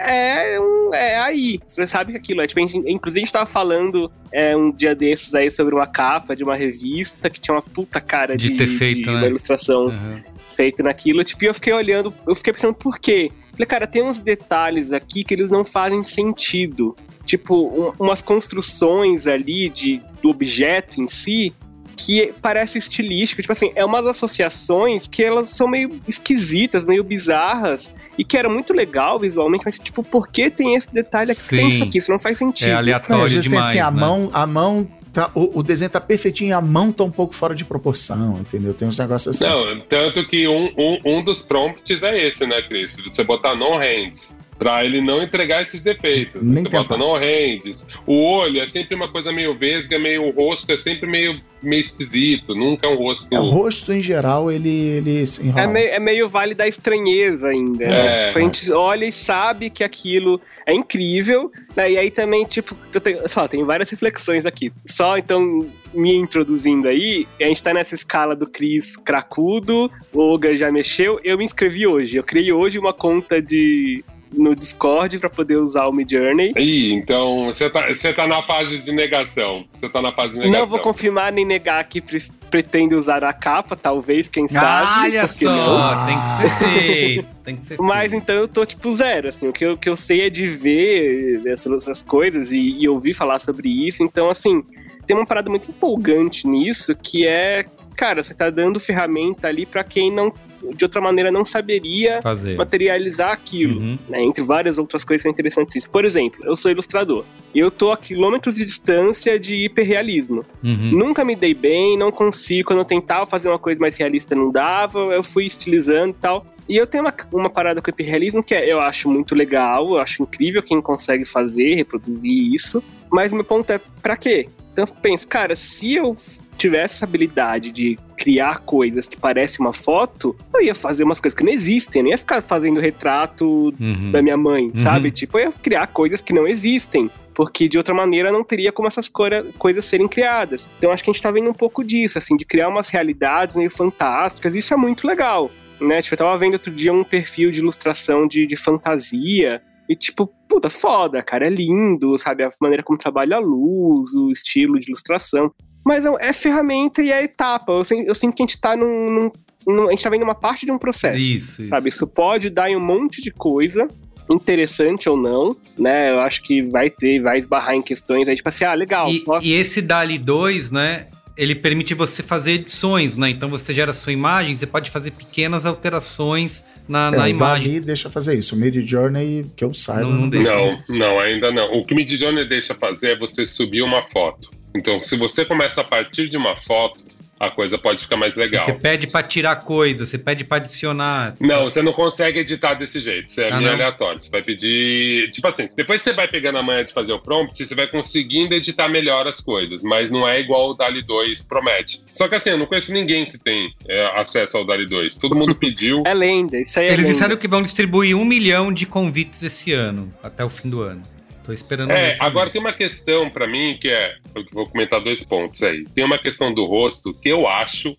Speaker 4: é, é um- é aí. Você sabe que aquilo é. Tipo, a gente- inclusive, a gente tava falando é, um dia desses aí sobre uma capa de uma revista que tinha uma puta cara
Speaker 1: De
Speaker 4: de,
Speaker 1: ter feito,
Speaker 4: de
Speaker 1: né?
Speaker 4: uma ilustração
Speaker 1: Aham.
Speaker 4: feita naquilo. Tipo, e eu fiquei olhando, eu fiquei pensando por quê? Falei, cara, tem uns detalhes aqui que eles não fazem sentido. Tipo, um- umas construções ali de, do objeto em si que parece estilístico. Tipo assim, é umas associações que elas são meio esquisitas, meio bizarras e que era muito legal visualmente, mas tipo, por que tem esse detalhe aqui? Tem
Speaker 1: Sim.
Speaker 4: isso aqui, isso não faz sentido.
Speaker 1: É
Speaker 2: Não,
Speaker 1: aleatório
Speaker 2: vezes tem
Speaker 1: demais.
Speaker 2: assim, a
Speaker 1: né?
Speaker 2: mão, a mão tá, o, o desenho tá perfeitinho, a mão tá um pouco fora de proporção, entendeu? Tem uns negócios assim.
Speaker 3: Não, tanto que um, um, um dos prompts é esse, né, Cris? Você botar no Pra ele não entregar esses defeitos.
Speaker 2: Nem
Speaker 3: você bota
Speaker 2: tentar.
Speaker 3: no hands. O olho é sempre uma coisa meio vesga, meio o rosto é sempre meio, meio esquisito. Nunca é um rosto.
Speaker 2: É, o rosto em geral, ele, ele se enrola.
Speaker 4: É meio, é meio vale da estranheza ainda. né?
Speaker 3: É.
Speaker 4: Tipo, a gente olha e sabe que aquilo é incrível, né? E aí também, tipo, eu tenho, sei lá, tem várias reflexões aqui. Só então me introduzindo aí, a gente tá nessa escala do Cris cracudo, o Olga já mexeu, eu me inscrevi hoje. Eu criei hoje uma conta de no Discord pra poder usar o Midjourney.
Speaker 3: Ih, então você tá, você tá na fase de negação. Você tá na fase de negação.
Speaker 4: Não vou confirmar nem negar que pre- pretende usar a capa, talvez, quem sabe.
Speaker 1: Olha só,
Speaker 4: não?
Speaker 1: tem que ser feito. Tem que ser
Speaker 4: Mas
Speaker 1: feito.
Speaker 4: então eu tô tipo zero, assim, o que eu, o que eu sei é de ver essas outras coisas e, e ouvir falar sobre isso, então assim, tem uma parada muito empolgante nisso, que é, cara, você tá dando ferramenta ali pra quem não, de outra maneira, não saberia
Speaker 1: fazer.
Speaker 4: materializar aquilo,
Speaker 1: Uhum.
Speaker 4: né, entre várias outras coisas que são interessantes. Por exemplo, eu sou ilustrador, e eu tô a quilômetros de distância de hiperrealismo.
Speaker 1: Uhum.
Speaker 4: Nunca me dei bem, não consigo. Quando eu tentava fazer uma coisa mais realista, não dava. Eu fui estilizando e tal. E eu tenho uma, uma parada com o hiperrealismo que é, eu acho muito legal, eu acho incrível quem consegue fazer, reproduzir isso. Mas meu ponto é, pra quê? Então eu penso, cara, se eu tivesse essa habilidade de criar coisas que parecem uma foto, eu ia fazer umas coisas que não existem. Eu não ia ficar fazendo retrato
Speaker 1: Uhum.
Speaker 4: da minha mãe, sabe? Tipo, eu ia criar coisas que não existem. Porque de outra maneira não teria como essas coisas serem criadas. Então acho que a gente tá vendo um pouco disso, assim, de criar umas realidades meio fantásticas. Isso é muito legal. Né? Tipo, eu tava vendo outro dia um perfil de ilustração de, de fantasia. E, tipo, puta, foda, cara. É lindo, sabe? A maneira como trabalha a luz, o estilo de ilustração. Mas é, é ferramenta e é etapa. Eu, eu sinto que a gente tá num, num- A gente tá vendo uma parte de um processo
Speaker 1: Isso, isso.
Speaker 4: sabe? Isso pode dar em um monte de coisa, interessante ou não, né? Eu acho que vai ter, vai esbarrar em questões aí, tipo assim, ah, legal,
Speaker 1: E,
Speaker 4: posso-
Speaker 1: e esse DALI 2, né? Ele permite você fazer edições, né? Então você gera sua imagem, você pode fazer pequenas alterações na,
Speaker 2: É,
Speaker 1: na
Speaker 2: o
Speaker 1: imagem.
Speaker 2: Dali deixa fazer isso. O Mid Journey, que eu saiba,
Speaker 1: Não- não deixa.
Speaker 3: Não, não, ainda não. O que o Midjourney deixa fazer é você subir uma foto. Então, se você começa a partir de uma foto, a coisa pode ficar mais legal.
Speaker 1: Você pede pra tirar coisa, você pede pra adicionar.
Speaker 3: Não, você não consegue editar desse jeito. Você é
Speaker 1: Ah,
Speaker 3: meio aleatório. Você vai pedir. Tipo assim, depois você vai pegando a manhã de fazer o prompt, você vai conseguindo editar melhor as coisas. Mas não é igual o DALI 2 promete. Só que assim, eu não conheço ninguém que tem é, acesso ao DALI 2. Todo mundo pediu.
Speaker 4: É lenda, isso aí é
Speaker 1: Eles
Speaker 4: lenda.
Speaker 1: disseram que vão distribuir um milhão de convites esse ano, até o fim do ano. Tô esperando.
Speaker 3: É, agora tem uma questão pra mim que é. Eu vou comentar dois pontos aí. Tem uma questão do rosto que eu acho.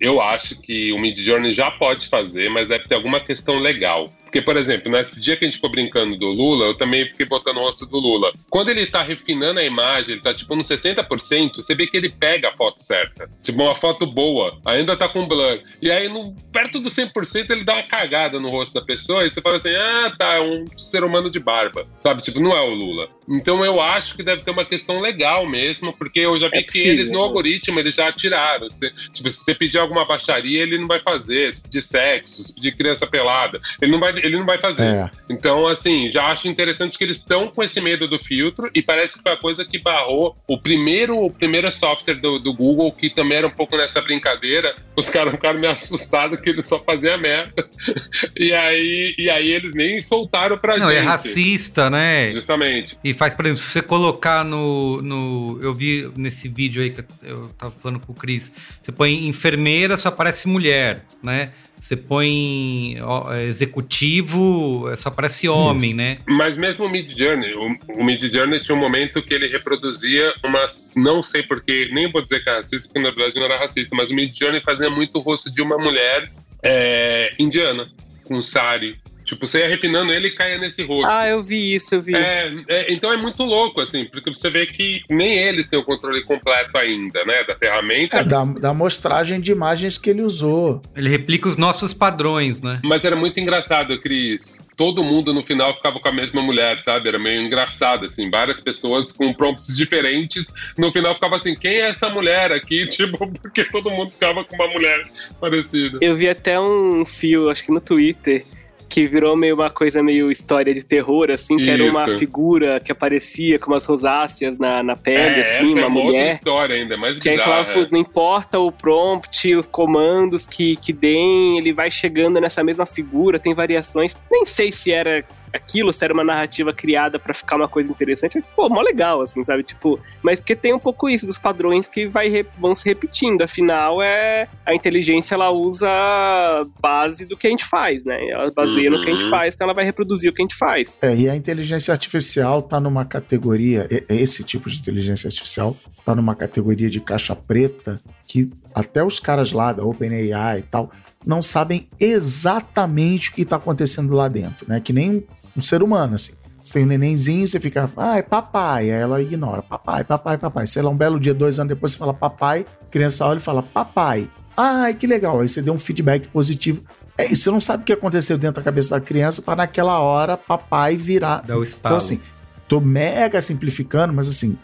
Speaker 3: Eu acho que o Midjourney já pode fazer, mas deve ter alguma questão legal. Porque, por exemplo, nesse dia que a gente ficou brincando do Lula, eu também fiquei botando o rosto do Lula. Quando ele tá refinando a imagem, ele tá tipo no 60%, você vê que ele pega a foto certa. Tipo, uma foto boa, ainda tá com blur. E aí, no, perto do 100%, ele dá uma cagada no rosto da pessoa e você fala assim: ah, tá, é um ser humano de barba. Sabe? Tipo, não é o Lula. Então eu acho que deve ter uma questão legal mesmo, porque eu já vi
Speaker 4: É
Speaker 3: que
Speaker 4: possível,
Speaker 3: eles no algoritmo eles já tiraram. Você, tipo, se você pedir alguma baixaria, ele não vai fazer. Se pedir sexo, se pedir criança pelada, ele não vai, ele não vai fazer.
Speaker 2: É,
Speaker 3: Então, assim, já acho interessante que eles estão com esse medo do filtro e parece que foi a coisa que barrou o primeiro, o primeiro software do, do Google, que também era um pouco nessa brincadeira. Os caras ficaram meio assustados que ele só fazia merda. E aí, e aí eles nem soltaram pra
Speaker 1: Não,
Speaker 3: gente.
Speaker 1: é racista, né?
Speaker 3: Justamente.
Speaker 1: E faz, por exemplo, se você colocar no, no. Eu vi nesse vídeo aí que eu tava falando com o Cris. Você põe enfermeira, só aparece mulher, né? Você põe ó, executivo, só aparece homem, né?
Speaker 3: Mas mesmo o Mid Journey, o, o Mid Journey tinha um momento que ele reproduzia umas. Não sei porquê, nem vou dizer que é racista, porque na verdade não era racista, mas o Mid Journey fazia muito o rosto de uma mulher é, indiana, com sari. Tipo, você ia refinando ele e caia nesse rosto.
Speaker 4: Ah, eu vi isso, eu vi.
Speaker 3: É, é, então é muito louco, assim, porque você vê que nem eles têm o controle completo ainda, né, da ferramenta.
Speaker 2: é da, da amostragem de imagens que ele usou.
Speaker 1: Ele replica os nossos padrões, né?
Speaker 3: Mas era muito engraçado, Cris. Todo mundo no final ficava com a mesma mulher, sabe? Era meio engraçado, assim. Várias pessoas com prompts diferentes. No final ficava assim: quem é essa mulher aqui? Tipo, porque todo mundo ficava com uma mulher parecida.
Speaker 4: Eu vi até um fio, acho que no Twitter, que virou meio uma coisa meio história de terror, assim, que era uma
Speaker 3: Isso.
Speaker 4: figura que aparecia com umas rosáceas na, na pele,
Speaker 3: é,
Speaker 4: assim, uma
Speaker 3: é uma outra
Speaker 4: mulher.
Speaker 3: história ainda, é mais
Speaker 4: Que aí
Speaker 3: bizarra.
Speaker 4: falava, pô, não importa o prompt, os comandos que, que deem, ele vai chegando nessa mesma figura, tem variações. Nem sei se era aquilo, se era uma narrativa criada pra ficar uma coisa interessante. Mas, pô, mó legal, assim, sabe? Tipo, mas porque tem um pouco isso dos padrões que vai vão se repetindo. Afinal, é a inteligência ela usa a base do que a gente faz, né? Ela baseia no que a gente
Speaker 3: Uhum.
Speaker 4: faz, então ela vai reproduzir o que a gente faz.
Speaker 2: É, e a inteligência artificial tá numa categoria, esse tipo de inteligência artificial tá numa categoria de caixa preta, que até os caras lá da OpenAI e tal não sabem exatamente o que está acontecendo lá dentro, né? Que nem um ser humano, assim. Você tem um nenenzinho, você fica, ah, é papai. Aí ela ignora, papai, papai, papai. Sei lá, um belo dia, dois anos depois, você fala papai, criança olha e fala papai. Ai, que legal. Aí você deu um feedback positivo. É isso, você não sabe o que aconteceu dentro da cabeça da criança para naquela hora papai virar.
Speaker 1: Dá o estalo.
Speaker 2: Então, assim, tô mega simplificando, mas assim,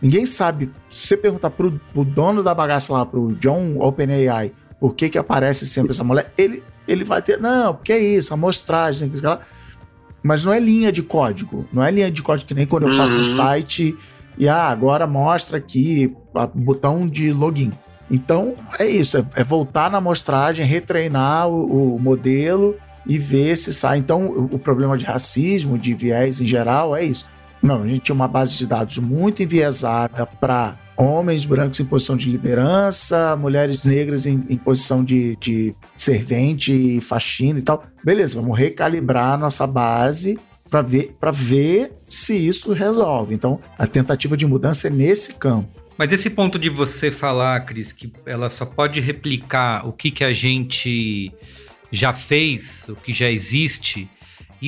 Speaker 2: ninguém sabe. Se você perguntar pro, pro dono da bagaça lá, pro John OpenAI, por que que aparece sempre essa mulher, ele, ele vai ter, não, porque é isso, amostragem, que lá. Mas não é linha de código. Não é linha de código que nem quando eu faço um
Speaker 3: Uhum.
Speaker 2: site e ah, agora mostra aqui a botão de login. Então é isso, é, é voltar na amostragem, retreinar o, o modelo e ver se sai. Então o, o problema de racismo, de viés em geral, é isso. Não, a gente tinha uma base de dados muito enviesada para homens brancos em posição de liderança, mulheres negras em, em posição de, de servente, faxina e tal. Beleza, vamos recalibrar nossa base para ver, para ver se isso resolve. Então, a tentativa de mudança é nesse campo.
Speaker 1: Mas esse ponto de você falar, Cris, que ela só pode replicar o que, que a gente já fez, o que já existe,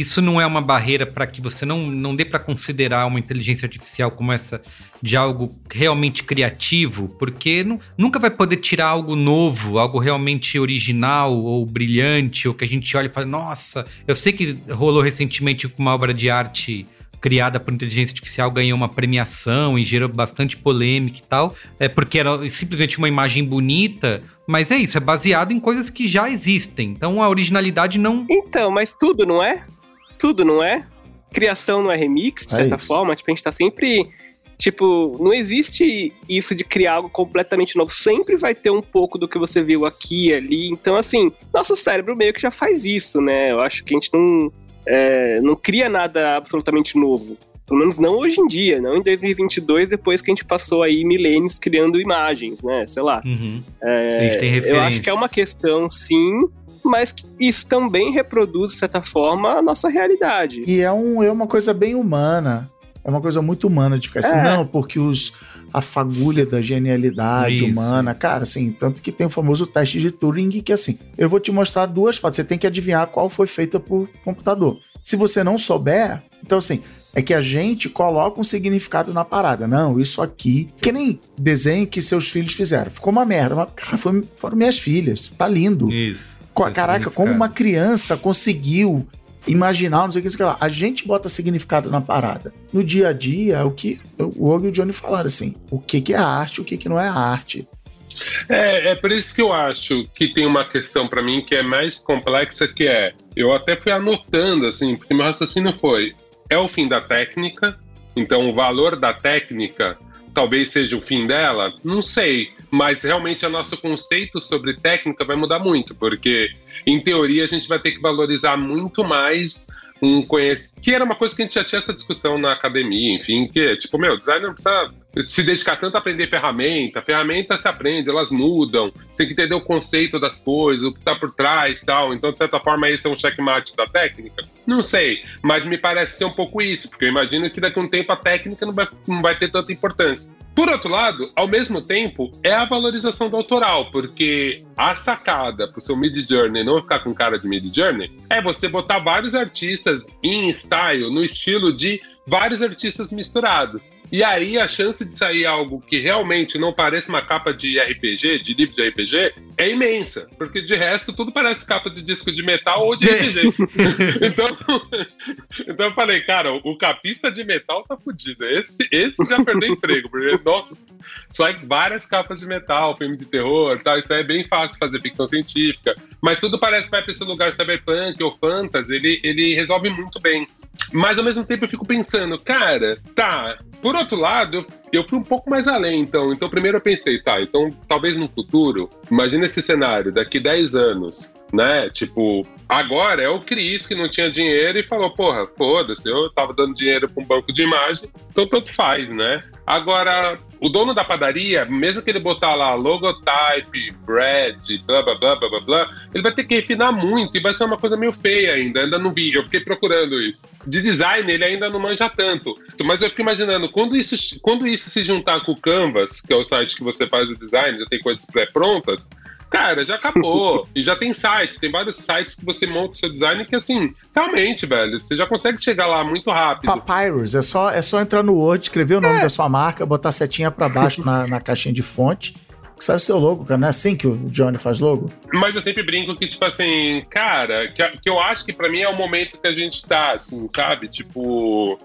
Speaker 1: isso não é uma barreira para que você não, não dê para considerar uma inteligência artificial como essa de algo realmente criativo, porque nu- nunca vai poder tirar algo novo, algo realmente original ou brilhante, ou que a gente olha e fala, nossa, eu sei que rolou recentemente uma obra de arte criada por inteligência artificial ganhou uma premiação e gerou bastante polêmica e tal, é porque era simplesmente uma imagem bonita, mas é isso, é baseado em coisas que já existem. Então a originalidade não
Speaker 4: Então, mas tudo, não é? Tudo, não é? Criação não é remix, de
Speaker 2: É
Speaker 4: certa forma. Tipo, a gente tá sempre. Tipo, não existe isso de criar algo completamente novo. Sempre vai ter um pouco do que você viu aqui e ali. Então, assim, nosso cérebro meio que já faz isso, né? Eu acho que a gente não, é, não cria nada absolutamente novo. Pelo menos não hoje em dia, não em 2022, depois que a gente passou aí milênios criando imagens, né? Sei lá.
Speaker 1: Uhum.
Speaker 4: É,
Speaker 1: A gente tem
Speaker 4: eu acho
Speaker 1: referências.
Speaker 4: que é uma questão, sim, mas que isso também reproduz, de certa forma, a nossa realidade.
Speaker 2: E é, um, é uma coisa bem humana. É uma coisa muito humana de ficar assim,
Speaker 4: É.
Speaker 2: não, porque os, a fagulha da genialidade
Speaker 1: Isso.
Speaker 2: humana, cara, assim, tanto que tem o famoso teste de Turing, que assim, eu vou te mostrar duas fotos, você tem que adivinhar qual foi feita por computador. Se você não souber, então assim, é que a gente coloca um significado na parada. Não, isso aqui, que nem desenho que seus filhos fizeram. Ficou uma merda, mas, cara, foi- foram minhas filhas, tá lindo.
Speaker 1: Isso. Seu
Speaker 2: Caraca, como uma criança conseguiu imaginar, não sei o que, sei lá. A gente bota significado na parada. No dia a dia, o que o Og e o Johnny falaram assim: o que, que é arte, o que, que não é arte.
Speaker 3: É, é por isso que eu acho que tem uma questão pra mim que é mais complexa, que é, eu até fui anotando, assim, porque meu raciocínio foi, é o fim da técnica, então o valor da técnica talvez seja o fim dela, não sei, mas realmente o nosso conceito sobre técnica vai mudar muito, porque em teoria a gente vai ter que valorizar muito mais um conhecimento, que era uma coisa que a gente já tinha essa discussão na academia, enfim, que é, tipo, meu, design não precisa se dedicar tanto a aprender ferramenta, ferramenta se aprende, elas mudam, você tem que entender o conceito das coisas, o que está por trás tal. Então, de certa forma, esse é um checkmate da técnica? Não sei, mas me parece ser um pouco isso, porque eu imagino que daqui a um tempo a técnica não vai, não vai ter tanta importância. Por outro lado, ao mesmo tempo, é a valorização do autoral, porque a sacada pro seu Mid Journey não ficar com cara de Mid Journey é você botar vários artistas em style, no estilo de vários artistas misturados. E aí a chance de sair algo que realmente não parece uma capa de RPG, de livro de RPG, é imensa. Porque de resto tudo parece capa de disco de metal ou de RPG. então, então eu falei, cara, o capista de metal tá fudido. Esse, esse já perdeu emprego. Porque, nossa, sai várias capas de metal, filme de terror tal. Isso aí é bem fácil fazer ficção científica. Mas tudo parece que vai pra esse lugar cyberpunk ou fantasy. Ele, ele resolve muito bem. Mas ao mesmo tempo eu fico pensando, cara, tá. Por outro lado, eu, eu fui um pouco mais além, então. Então, primeiro eu pensei, tá, então talvez no futuro, imagina esse cenário, daqui 10 anos, né? Tipo, agora é o Cris que não tinha dinheiro e falou, porra, foda-se, eu tava dando dinheiro para um banco de imagem, então tanto faz, né? Agora, o dono da padaria, mesmo que ele botar lá logotype, bread, blá blá blá blá blá ele vai ter que refinar muito e vai ser uma coisa meio feia ainda. Ainda não vi, eu fiquei procurando isso. De design, ele ainda não manja tanto. Mas eu fico imaginando, quando isso, quando isso se juntar com o Canvas, que é o site que você faz o design, já tem coisas pré-prontas, Cara, já acabou. e já tem sites, tem vários sites que você monta o seu design que, assim, realmente, velho, você já consegue chegar lá muito rápido.
Speaker 2: Papyrus, é só, é só entrar no Word, escrever o nome é. da sua marca, botar setinha para baixo na, na caixinha de fonte que sai o seu logo, cara. Não é assim que o Johnny faz logo?
Speaker 3: Mas eu sempre brinco que, tipo assim, cara, que, que eu acho que para mim é o momento que a gente tá, assim, sabe? Tipo.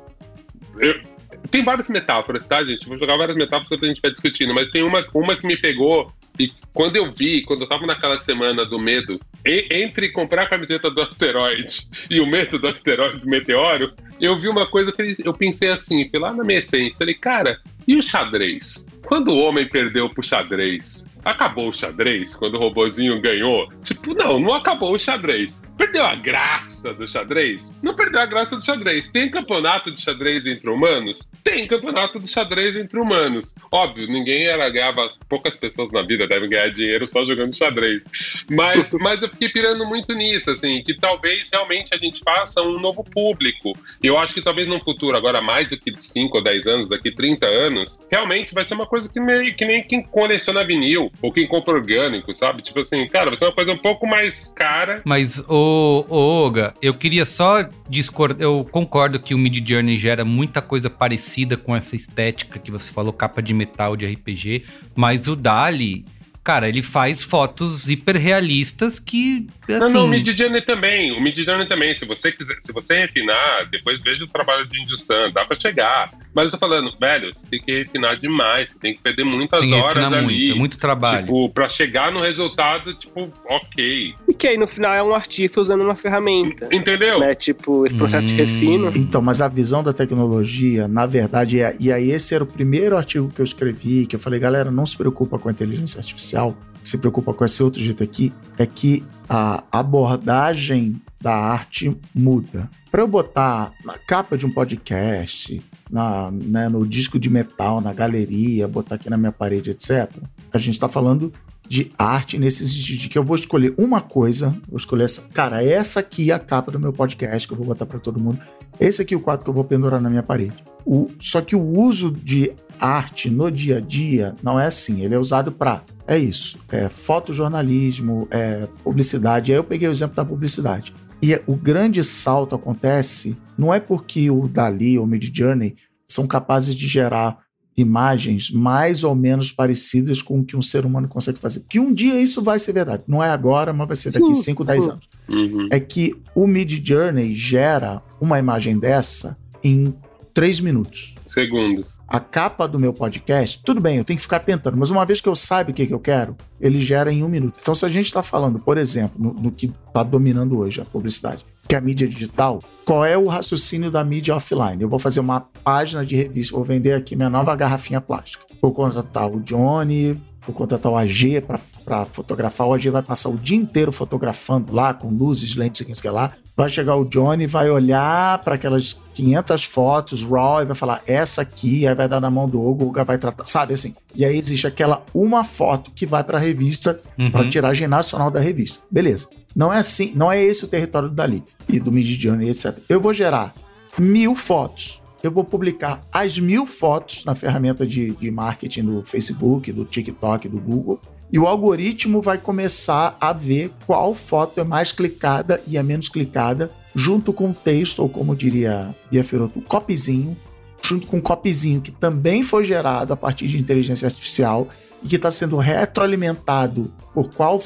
Speaker 3: Eu, tem várias metáforas, tá, gente? Vou jogar várias metáforas que a gente vai discutindo, mas tem uma, uma que me pegou e quando eu vi, quando eu tava naquela semana do medo, entre comprar a camiseta do asteroide e o medo do asteroide do meteoro, eu vi uma coisa que eu pensei assim, fui lá na minha essência, falei, cara, e o xadrez? Quando o homem perdeu pro xadrez, acabou o xadrez quando o robozinho ganhou? Tipo, não, não acabou o xadrez. Perdeu a graça do xadrez? Não perdeu a graça do xadrez. Tem campeonato de xadrez entre humanos? Tem campeonato de xadrez entre humanos. Óbvio, ninguém era ganhava, poucas pessoas na vida devem ganhar dinheiro só jogando xadrez. Mas, mas eu fiquei pirando muito nisso, assim, que talvez realmente a gente faça um novo público. E eu acho que talvez no futuro, agora mais do que 5 ou 10 anos, daqui 30 anos, realmente vai ser uma coisa que, meio, que nem quem coleciona vinil ou quem compra orgânico, sabe? Tipo assim, cara, vai ser uma coisa um pouco mais cara.
Speaker 1: Mas, ô, ô Oga, eu queria só discordar. Eu concordo que o Mid Journey gera muita coisa parecida com essa estética que você falou, capa de metal de RPG, mas o Dali Cara, ele faz fotos hiperrealistas que. Assim... Não,
Speaker 3: não, o Midjourney também. O Midjourney também. Se você quiser, se você refinar, depois veja o trabalho de Índio Sun, dá pra chegar. Mas eu tô falando, velho, você tem que refinar demais, você tem que perder muitas tem horas ali.
Speaker 1: Muito, é muito trabalho.
Speaker 3: Tipo, pra chegar no resultado, tipo, ok.
Speaker 4: E que aí no final é um artista usando uma ferramenta.
Speaker 3: Entendeu?
Speaker 4: Né? Tipo, esse processo hum... de refino.
Speaker 2: Então, mas a visão da tecnologia, na verdade, é. E aí, esse era o primeiro artigo que eu escrevi, que eu falei, galera, não se preocupa com a inteligência artificial artificial, se preocupa com esse outro jeito aqui, é que a abordagem da arte muda. Para eu botar na capa de um podcast, na, né, no disco de metal, na galeria, botar aqui na minha parede, etc., a gente está falando de arte nesse sentido de que eu vou escolher uma coisa, vou escolher essa, cara, essa aqui é a capa do meu podcast que eu vou botar para todo mundo. Esse aqui é o quadro que eu vou pendurar na minha parede. O, só que o uso de arte no dia a dia não é assim, ele é usado para é isso, é fotojornalismo, é publicidade. Aí eu peguei o exemplo da publicidade. E o grande salto acontece não é porque o Dali ou o Midjourney são capazes de gerar imagens mais ou menos parecidas com o que um ser humano consegue fazer. Que um dia isso vai ser verdade. Não é agora, mas vai ser daqui 5, 10 anos. Uhum. É que o Mid Journey gera uma imagem dessa em 3 minutos.
Speaker 3: Segundos.
Speaker 2: A capa do meu podcast, tudo bem, eu tenho que ficar tentando, mas uma vez que eu saiba o que, que eu quero, ele gera em um minuto. Então, se a gente está falando, por exemplo, no, no que está dominando hoje a publicidade, que é a mídia digital, qual é o raciocínio da mídia offline? Eu vou fazer uma página de revista, vou vender aqui minha nova garrafinha plástica. Vou contratar o Johnny, vou contratar o AG para fotografar. O AG vai passar o dia inteiro fotografando lá, com luzes, lentes, aqui, que lá. Vai chegar o Johnny, vai olhar para aquelas 500 fotos RAW e vai falar, essa aqui, aí vai dar na mão do Hugo, o Hugo vai tratar, sabe assim? E aí existe aquela uma foto que vai para a revista, uhum. para a tiragem nacional da revista. Beleza. Não é assim, não é esse o território do Dali e do Mid Journey, etc. Eu vou gerar mil fotos eu vou publicar as mil fotos na ferramenta de, de marketing do Facebook, do TikTok, do Google. E o algoritmo vai começar a ver qual foto é mais clicada e é menos clicada, junto com o texto, ou como diria Bia Feroto, o copyzinho, junto com o copyzinho que também foi gerado a partir de inteligência artificial e que está sendo retroalimentado por qual,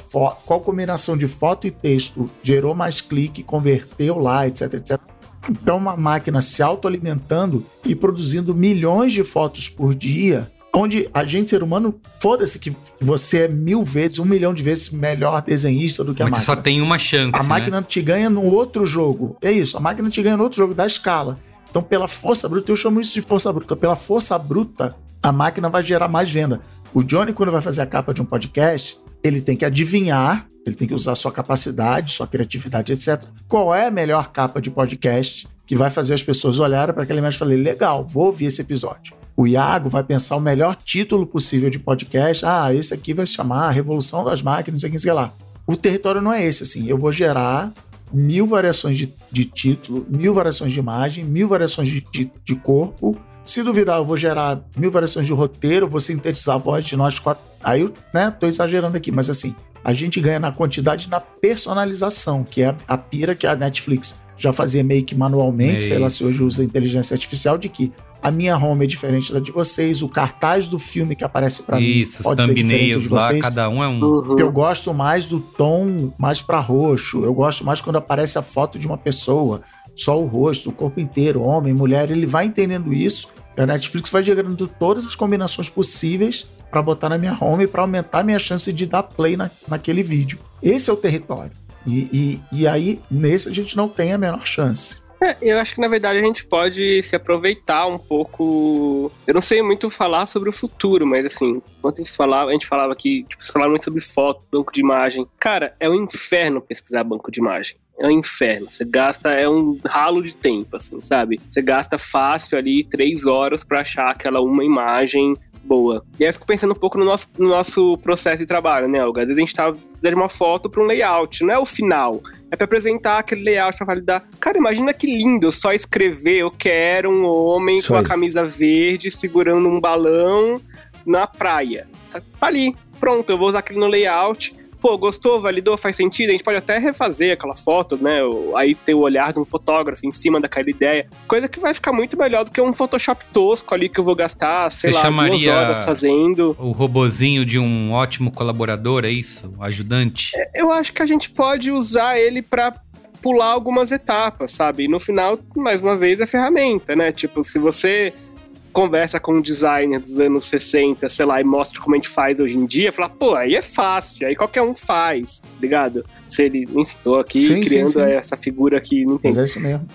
Speaker 2: qual combinação de foto e texto gerou mais clique, converteu lá, etc, etc. Então, uma máquina se autoalimentando e produzindo milhões de fotos por dia, onde a gente, ser humano, foda-se que você é mil vezes, um milhão de vezes melhor desenhista do que a Mas máquina.
Speaker 1: Mas só tem uma chance.
Speaker 2: A né? máquina te ganha no outro jogo. É isso, a máquina te ganha no outro jogo da escala. Então, pela força bruta, eu chamo isso de força bruta. Pela força bruta, a máquina vai gerar mais venda. O Johnny, quando vai fazer a capa de um podcast, ele tem que adivinhar ele tem que usar sua capacidade, sua criatividade, etc. Qual é a melhor capa de podcast que vai fazer as pessoas olharem para aquela imagem e falarem: legal, vou ouvir esse episódio. O Iago vai pensar o melhor título possível de podcast. Ah, esse aqui vai se chamar Revolução das Máquinas, não sei o que, sei lá. O território não é esse, assim. Eu vou gerar mil variações de, de título, mil variações de imagem, mil variações de, de, de corpo. Se duvidar, eu vou gerar mil variações de roteiro, vou sintetizar a voz de nós quatro. Aí eu, né, tô exagerando aqui, mas assim, a gente ganha na quantidade e na personalização, que é a, a pira que a Netflix já fazia meio que manualmente,
Speaker 1: É
Speaker 2: sei lá se hoje usa inteligência artificial, de que a minha home é diferente da de vocês, o cartaz do filme que aparece para mim
Speaker 1: Isso, os
Speaker 2: pode ser diferente
Speaker 1: thumbnails
Speaker 2: de
Speaker 1: lá,
Speaker 2: vocês.
Speaker 1: cada um é um.
Speaker 4: Uhum.
Speaker 2: Eu gosto mais do tom mais para roxo. Eu gosto mais quando aparece a foto de uma pessoa, só o rosto, o corpo inteiro, homem, mulher. Ele vai entendendo isso. E a Netflix vai gerando todas as combinações possíveis para botar na minha home para aumentar a minha chance de dar play na, naquele vídeo. Esse é o território. E, e, e aí, nesse a gente não tem a menor chance.
Speaker 4: É, eu acho que na verdade a gente pode se aproveitar um pouco. Eu não sei muito falar sobre o futuro, mas assim, quando a gente falava, a gente falava aqui, tipo, falaram muito sobre foto, banco de imagem. Cara, é um inferno pesquisar banco de imagem. É um inferno. Você gasta, é um ralo de tempo, assim, sabe? Você gasta fácil ali três horas pra achar aquela uma imagem boa. E aí eu fico pensando um pouco no nosso, no nosso processo de trabalho, né, Olga? Às vezes a gente tá dando uma foto para um layout, não é o final. É pra apresentar aquele layout pra validar. Cara, imagina que lindo só escrever, eu quero um homem
Speaker 2: Isso
Speaker 4: com a
Speaker 2: aí.
Speaker 4: camisa verde segurando um balão na praia. Tá ali, pronto, eu vou usar aquele no layout. Pô, gostou, validou, faz sentido? A gente pode até refazer aquela foto, né? o- Aí ter o olhar de um fotógrafo em cima daquela ideia. Coisa que vai ficar muito melhor do que um Photoshop tosco ali que eu vou gastar, sei
Speaker 1: Você
Speaker 4: lá,
Speaker 1: chamaria-
Speaker 4: duas horas fazendo.
Speaker 1: O robozinho de um ótimo colaborador, é isso? Um ajudante?
Speaker 4: eu acho que a gente pode usar ele pra pular algumas etapas, sabe? E no final, mais uma vez, é ferramenta, né? Tipo, se você conversa com um designer dos anos 60, sei lá, e mostra como a gente faz hoje em dia, fala, pô, aí é fácil, aí qualquer um faz, ligado? Se ele, tô aqui
Speaker 2: Sim, sim,
Speaker 4: criando
Speaker 2: sim.
Speaker 4: essa figura aqui, não
Speaker 2: Mas
Speaker 4: tem.
Speaker 2: é isso mesmo.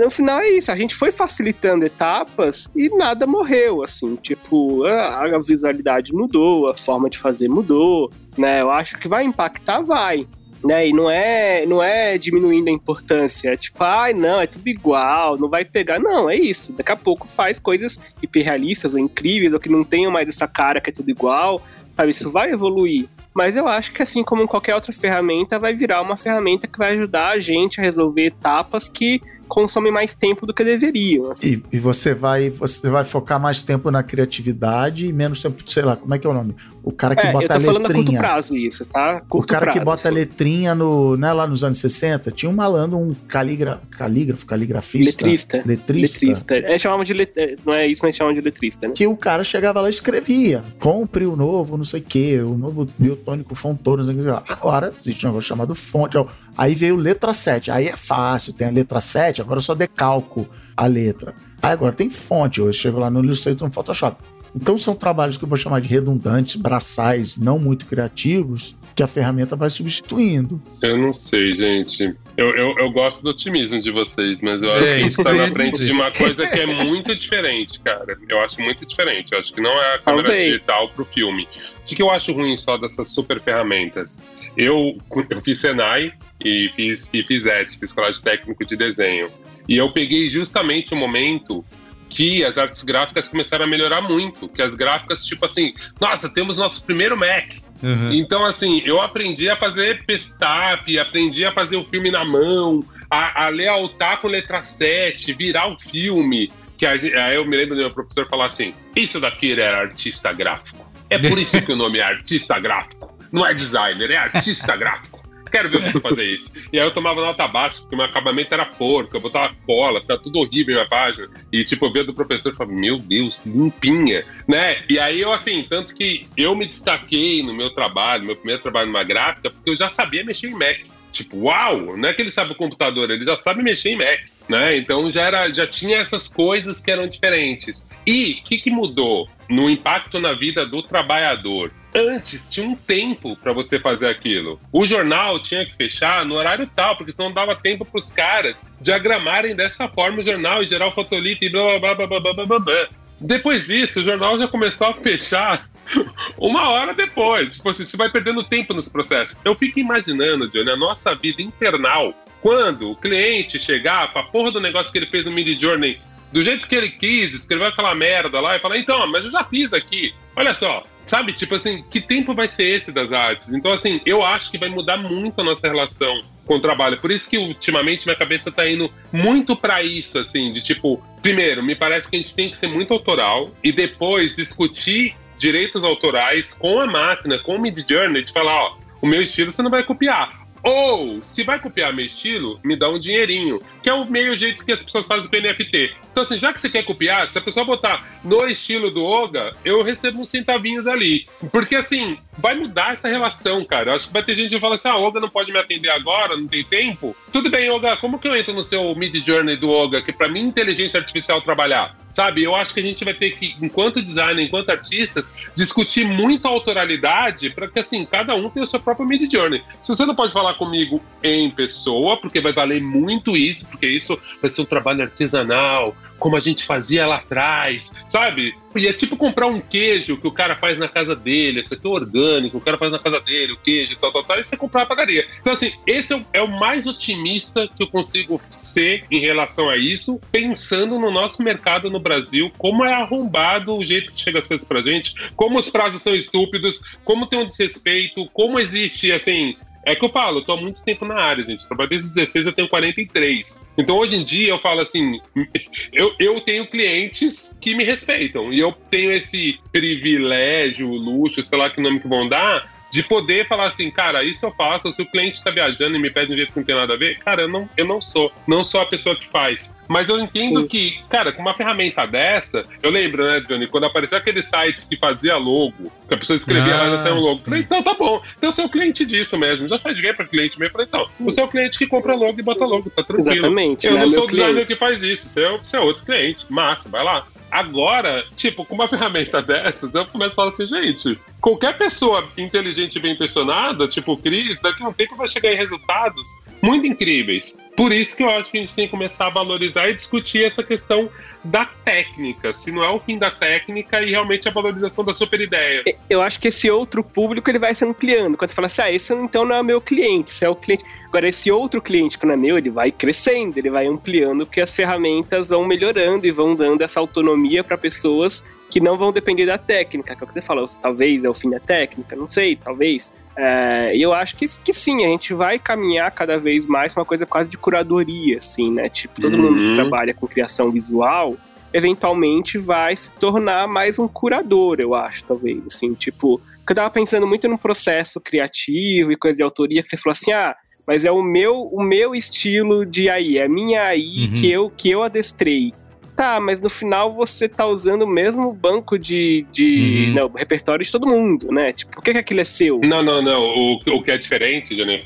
Speaker 4: No final é isso, a gente foi facilitando etapas e nada morreu, assim, tipo, a, a visualidade mudou, a forma de fazer mudou, né? Eu acho que vai impactar, vai. Né, e não é, não é diminuindo a importância, é tipo, ai, não, é tudo igual, não vai pegar. Não, é isso. Daqui a pouco faz coisas hiperrealistas ou incríveis, ou que não tenham mais essa cara que é tudo igual, sabe? Isso vai evoluir. Mas eu acho que assim como qualquer outra ferramenta, vai virar uma ferramenta que vai ajudar a gente a resolver etapas que consomem mais tempo do que deveriam. assim.
Speaker 2: E, e você vai você vai focar mais tempo na criatividade e menos tempo, sei lá, como é que é o nome? O cara que
Speaker 4: É, eu
Speaker 2: bota a
Speaker 4: tô falando a curto
Speaker 2: letrinha.
Speaker 4: prazo isso, tá?
Speaker 2: O
Speaker 4: Curto
Speaker 2: cara que
Speaker 4: prazo,
Speaker 2: bota a
Speaker 4: assim.
Speaker 2: letrinha no, né, lá nos anos 60, tinha um malandro, um caligra, calígrafo, caligrafista,
Speaker 4: Letrista.
Speaker 2: letrista,
Speaker 4: Letrista. É, chamava de let... é, Não é isso, mas chamavam de letrista, né?
Speaker 2: que o cara chegava lá e escrevia, compre o novo, não sei o que, o novo biotônico fontouro, não sei o que. lá. Agora existe um negócio chamado fonte. Aí veio letra 7, aí é fácil, tem a letra 7, agora eu só decalco a letra. Aí agora tem fonte, eu chego lá no Illustrator no Photoshop. Então são trabalhos que eu vou chamar de redundantes, braçais, não muito criativos, que a ferramenta vai substituindo.
Speaker 3: Eu não sei, gente. Eu, eu, eu gosto do otimismo de vocês, mas eu acho
Speaker 1: É,
Speaker 3: que
Speaker 1: isso
Speaker 3: tá
Speaker 1: ia
Speaker 3: na frente
Speaker 1: dizer.
Speaker 3: de uma coisa que é muito diferente, cara. Eu acho muito diferente. Eu acho que não é a câmera
Speaker 4: Talvez.
Speaker 3: digital pro filme. O que, que eu acho ruim só dessas super ferramentas? Eu, eu fiz Senai e fiz, e fiz ET, fiz colégio técnico de desenho. E eu peguei justamente o momento que as artes gráficas começaram a melhorar muito. Que as gráficas, tipo assim, nossa, temos nosso primeiro Mac.
Speaker 1: Uhum.
Speaker 3: Então, assim, eu aprendi a fazer pestap, aprendi a fazer o filme na mão, a, a layoutar com letra 7, virar o filme. Que a eu me lembro do meu professor falar assim: Isso daqui era artista gráfico. É por isso que o nome é artista gráfico. Não é designer, é artista gráfico. Quero ver você fazer isso. E aí eu tomava nota baixa, porque meu acabamento era porco, eu botava cola, ficava tudo horrível na minha página. E tipo, eu via do professor e falava, meu Deus, limpinha, né? E aí eu, assim, tanto que eu me destaquei no meu trabalho, meu primeiro trabalho numa gráfica, porque eu já sabia mexer em Mac. Tipo, uau, não é que ele sabe o computador, ele já sabe mexer em Mac, né? Então já, era, já tinha essas coisas que eram diferentes. E o que, que mudou no impacto na vida do trabalhador? Antes tinha um tempo para você fazer aquilo. O jornal tinha que fechar no horário tal, porque senão dava tempo para os caras diagramarem dessa forma o jornal e gerar o fotolito e blá blá blá blá blá blá blá. blá. Depois disso, o jornal já começou a fechar uma hora depois. Tipo assim, você vai perdendo tempo nos processos. Eu fico imaginando, Johnny, a nossa vida internal. Quando o cliente chegar a porra do negócio que ele fez no Mid Journey do jeito que ele quis, escreveu aquela merda lá e falar, então, mas eu já fiz aqui. Olha só, sabe? Tipo assim, que tempo vai ser esse das artes? Então, assim, eu acho que vai mudar muito a nossa relação com o trabalho. Por isso que ultimamente minha cabeça tá indo muito para isso, assim, de tipo, primeiro, me parece que a gente tem que ser muito autoral e depois discutir direitos autorais com a máquina, com o Mid Journey, de falar, ó, o meu estilo você não vai copiar. Ou, se vai copiar meu estilo, me dá um dinheirinho, que é o meio jeito que as pessoas fazem com NFT. Então, assim, já que você quer copiar, se a pessoa botar no estilo do Oga, eu recebo uns centavinhos ali. Porque, assim, vai mudar essa relação, cara. Eu acho que vai ter gente que fala assim: ah, Oga não pode me atender agora, não tem tempo. Tudo bem, Oga, como que eu entro no seu Mid Journey do Oga, que para mim inteligência artificial trabalhar? Sabe? Eu acho que a gente vai ter que, enquanto designer, enquanto artistas, discutir muito a autoralidade para que, assim, cada um tenha o seu próprio Mid Journey. Se você não pode falar comigo em pessoa, porque vai valer muito isso, porque isso vai ser um trabalho artesanal, como a gente fazia lá atrás, sabe? E é tipo comprar um queijo que o cara faz na casa dele, isso aqui é orgânico, o cara faz na casa dele, o queijo, tal, tal, tal, e você comprar na padaria. Então, assim, esse é o, é o mais otimista que eu consigo ser em relação a isso, pensando no nosso mercado no Brasil, como é arrombado o jeito que chega as coisas pra gente, como os prazos são estúpidos, como tem um desrespeito, como existe, assim, é que eu falo, eu tô há muito tempo na área, gente. Trabalho desde 16, eu tenho 43. Então, hoje em dia, eu falo assim: eu, eu tenho clientes que me respeitam. E eu tenho esse privilégio, luxo, sei lá que nome que vão dar, de poder falar assim, cara, isso eu faço, se o cliente está viajando e me pede um jeito que não tem nada a ver, cara, eu não, eu não sou, não sou a pessoa que faz. Mas eu entendo Sim. que, cara, com uma ferramenta dessa, eu lembro, né, Johnny, quando apareceu aqueles sites que fazia logo, que a pessoa escrevia ah, lá e já saiu um logo. Falei, então tá bom, então você é o cliente disso mesmo, já sai de para cliente mesmo. Falei, então, você é o cliente que compra logo e bota logo, tá tranquilo.
Speaker 4: Exatamente.
Speaker 3: Eu né, não sou o designer que faz isso, você é, você é outro cliente, massa, vai lá. Agora, tipo, com uma ferramenta dessas, eu começo a falar assim, gente, qualquer pessoa inteligente e bem intencionada, tipo o Cris, daqui a um tempo vai chegar em resultados muito incríveis. Por isso que eu acho que a gente tem que começar a valorizar e discutir essa questão da técnica, se não é o fim da técnica e realmente a valorização da super ideia.
Speaker 4: Eu acho que esse outro público ele vai se ampliando. Quando você fala assim, ah, esse então não é meu cliente, esse é o cliente. Agora, esse outro cliente que não é meu, ele vai crescendo, ele vai ampliando, porque as ferramentas vão melhorando e vão dando essa autonomia para pessoas que não vão depender da técnica, que é o que você falou, talvez é o fim da técnica, não sei, talvez. É, e eu acho que, que sim, a gente vai caminhar cada vez mais uma coisa quase de curadoria, assim, né? Tipo, todo uhum. mundo que uhum. trabalha com criação visual, eventualmente vai se tornar mais um curador, eu acho, talvez, assim, tipo... Porque eu tava pensando muito no processo criativo e coisa de autoria, que você falou assim, ah, mas é o meu, o meu estilo de AI, é a minha AI uhum. que, eu, que eu adestrei tá, mas no final você tá usando o mesmo banco de, de uhum. não, repertório de todo mundo, né? Tipo, por que, que aquilo é seu?
Speaker 3: Não, não, não. O, o que é diferente, Johnny,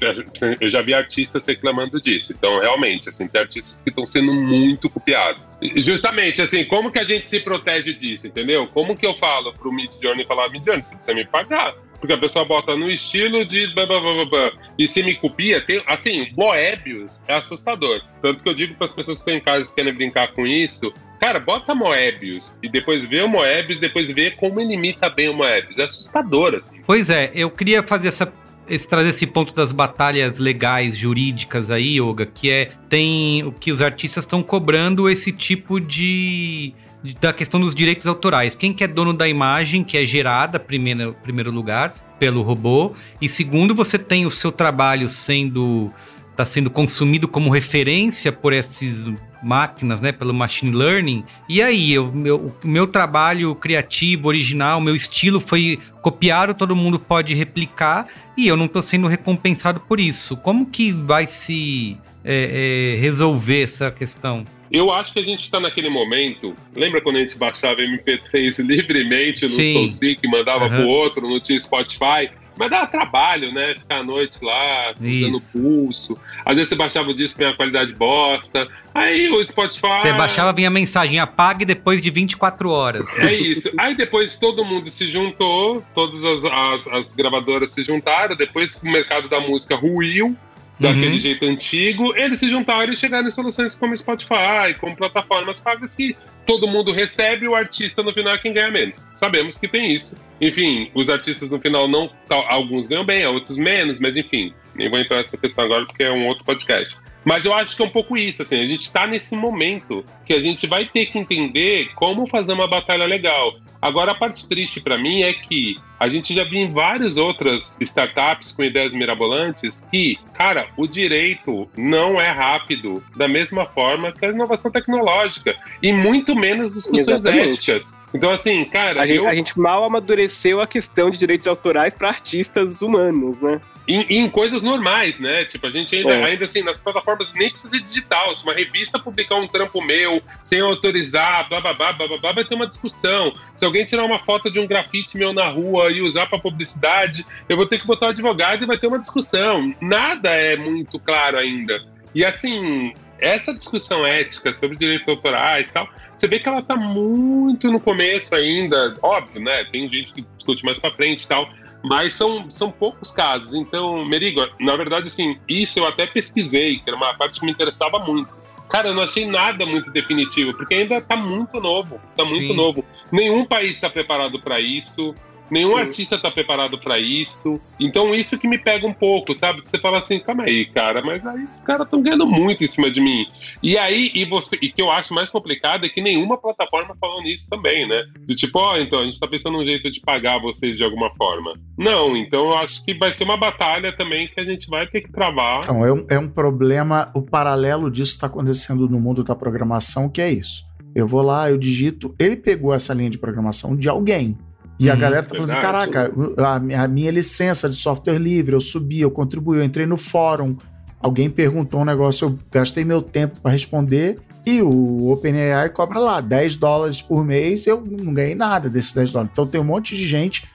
Speaker 3: eu já vi artistas reclamando disso. Então, realmente, assim, tem artistas que estão sendo muito copiados. Justamente, assim, como que a gente se protege disso, entendeu? Como que eu falo pro Mid Journey falar, Mid Journey, você precisa me pagar porque a pessoa bota no estilo de blá, blá, blá, blá, e se me copia, tem, assim, Moebius é assustador. Tanto que eu digo para as pessoas que estão em casa e querem brincar com isso, cara, bota Moebius e depois vê o Moebius, depois vê como ele imita bem o Moebius. É assustador, assim.
Speaker 1: Pois é, eu queria fazer essa esse, trazer esse ponto das batalhas legais, jurídicas aí, Yoga, que é tem o que os artistas estão cobrando esse tipo de da questão dos direitos autorais. Quem que é dono da imagem que é gerada, primeiro, primeiro lugar, pelo robô, e segundo, você tem o seu trabalho sendo está sendo consumido como referência por essas máquinas, né, pelo machine learning. E aí, o meu, meu trabalho criativo, original, meu estilo foi copiado, todo mundo pode replicar e eu não estou sendo recompensado por isso. Como que vai se é, é, resolver essa questão?
Speaker 3: Eu acho que a gente está naquele momento. Lembra quando a gente baixava MP3 livremente no SoulSeek, mandava uhum. pro outro, não tinha Spotify? Mas dava trabalho, né? Ficar à noite lá, dando pulso. Às vezes você baixava o disco com uma qualidade bosta. Aí o Spotify.
Speaker 1: Você baixava, vinha a mensagem, apague depois de 24 horas.
Speaker 3: É isso. Aí depois todo mundo se juntou, todas as, as, as gravadoras se juntaram, depois o mercado da música ruiu. Daquele
Speaker 1: Uhum.
Speaker 3: jeito antigo, eles se juntaram e chegaram em soluções como Spotify, como plataformas pagas que todo mundo recebe, o artista no final é quem ganha menos. Sabemos que tem isso. Enfim, os artistas no final não. Alguns ganham bem, outros menos, mas enfim, nem vou entrar nessa questão agora porque é um outro podcast. Mas eu acho que é um pouco isso, assim, a gente está nesse momento que a gente vai ter que entender como fazer uma batalha legal. Agora, a parte triste para mim é que a gente já viu em várias outras startups com ideias mirabolantes que, cara, o direito não é rápido da mesma forma que a inovação tecnológica e muito menos discussões
Speaker 4: Exatamente.
Speaker 3: éticas. Então, assim, cara,
Speaker 4: A gente,
Speaker 3: eu,
Speaker 4: a gente mal amadureceu a questão de direitos autorais para artistas humanos, né?
Speaker 3: Em, em coisas normais, né? Tipo, a gente ainda,
Speaker 4: É.
Speaker 3: ainda assim, nas plataformas nem precisa ser digital. Se uma revista publicar um trampo meu sem autorizar, blá blá blá blá blá, blá vai ter uma discussão. Se alguém tirar uma foto de um grafite meu na rua e usar para publicidade, eu vou ter que botar o advogado e vai ter uma discussão. Nada é muito claro ainda. E assim, essa discussão ética sobre direitos autorais e tal, você vê que ela tá muito no começo ainda. Óbvio, né? Tem gente que discute mais para frente e tal. Mas são, são poucos casos. Então, Merigo, na verdade, assim, isso eu até pesquisei, que era uma parte que me interessava muito. Cara, eu não achei nada muito definitivo, porque ainda tá muito novo. Tá muito
Speaker 1: Sim.
Speaker 3: novo. Nenhum país está preparado para isso. Nenhum
Speaker 4: Sim.
Speaker 3: artista tá preparado para isso. Então, isso que me pega um pouco, sabe? Você fala assim, calma aí, cara, mas aí os caras estão ganhando muito em cima de mim. E aí, e você, e que eu acho mais complicado é que nenhuma plataforma falou nisso também, né? Do tipo, ó, então a gente tá pensando num jeito de pagar vocês de alguma forma. Não, então eu acho que vai ser uma batalha também que a gente vai ter que travar.
Speaker 2: Então, é um, é um problema. O paralelo disso está acontecendo no mundo da programação, que é isso. Eu vou lá, eu digito. Ele pegou essa linha de programação de alguém. E a
Speaker 1: Uhum,
Speaker 2: galera tá falando assim: caraca, a, minha- a minha licença de software livre, eu subi, eu contribuí, eu entrei no fórum. Alguém perguntou um negócio, eu gastei meu tempo para responder. E o OpenAI cobra lá 10 dólares por mês, eu não ganhei nada desses 10 dólares. Então tem um monte de gente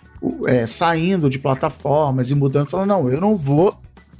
Speaker 2: é, saindo de plataformas e mudando, falando: não, eu não vou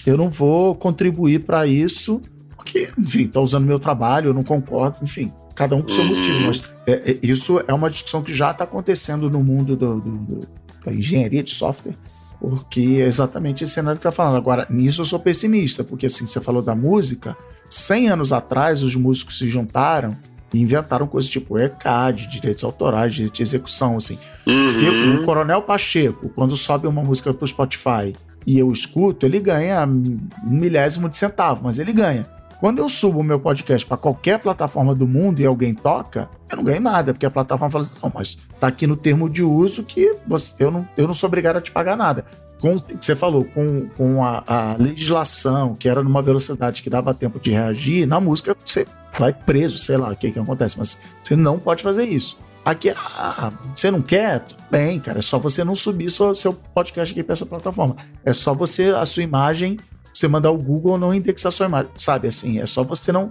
Speaker 2: eu não vou contribuir para isso, porque, enfim, tá usando meu trabalho, eu não concordo, enfim, cada um com seu
Speaker 3: Uhum.
Speaker 2: motivo. Mas é, é, isso é uma discussão que já está acontecendo no mundo do- do- do- da engenharia de software, porque é exatamente esse cenário que tá falando. Agora, nisso eu sou pessimista, porque assim, você falou da música, 100 anos atrás os músicos se juntaram e inventaram coisas tipo ECAD, direitos autorais, direito de execução, assim. Se
Speaker 3: Uhum.
Speaker 2: o Coronel Pacheco, quando sobe uma música pro Spotify e eu escuto, ele ganha um milésimo de centavo, mas ele ganha. Quando eu subo o meu podcast para qualquer plataforma do mundo e alguém toca, eu não ganho nada, porque a plataforma fala assim, não, mas tá aqui no termo de uso que você- eu, não, eu não sou obrigado a te pagar nada. Com o que você falou, com, com a, a legislação, que era numa velocidade que dava tempo de reagir, na música você vai preso, sei lá o que, que acontece, mas você não pode fazer isso. Aqui, ah, você não quer? Tudo bem, cara. É só você não subir seu, seu podcast aqui para essa plataforma. É só você, a sua imagem, você mandar o Google não indexar sua imagem. Sabe assim? É só você não.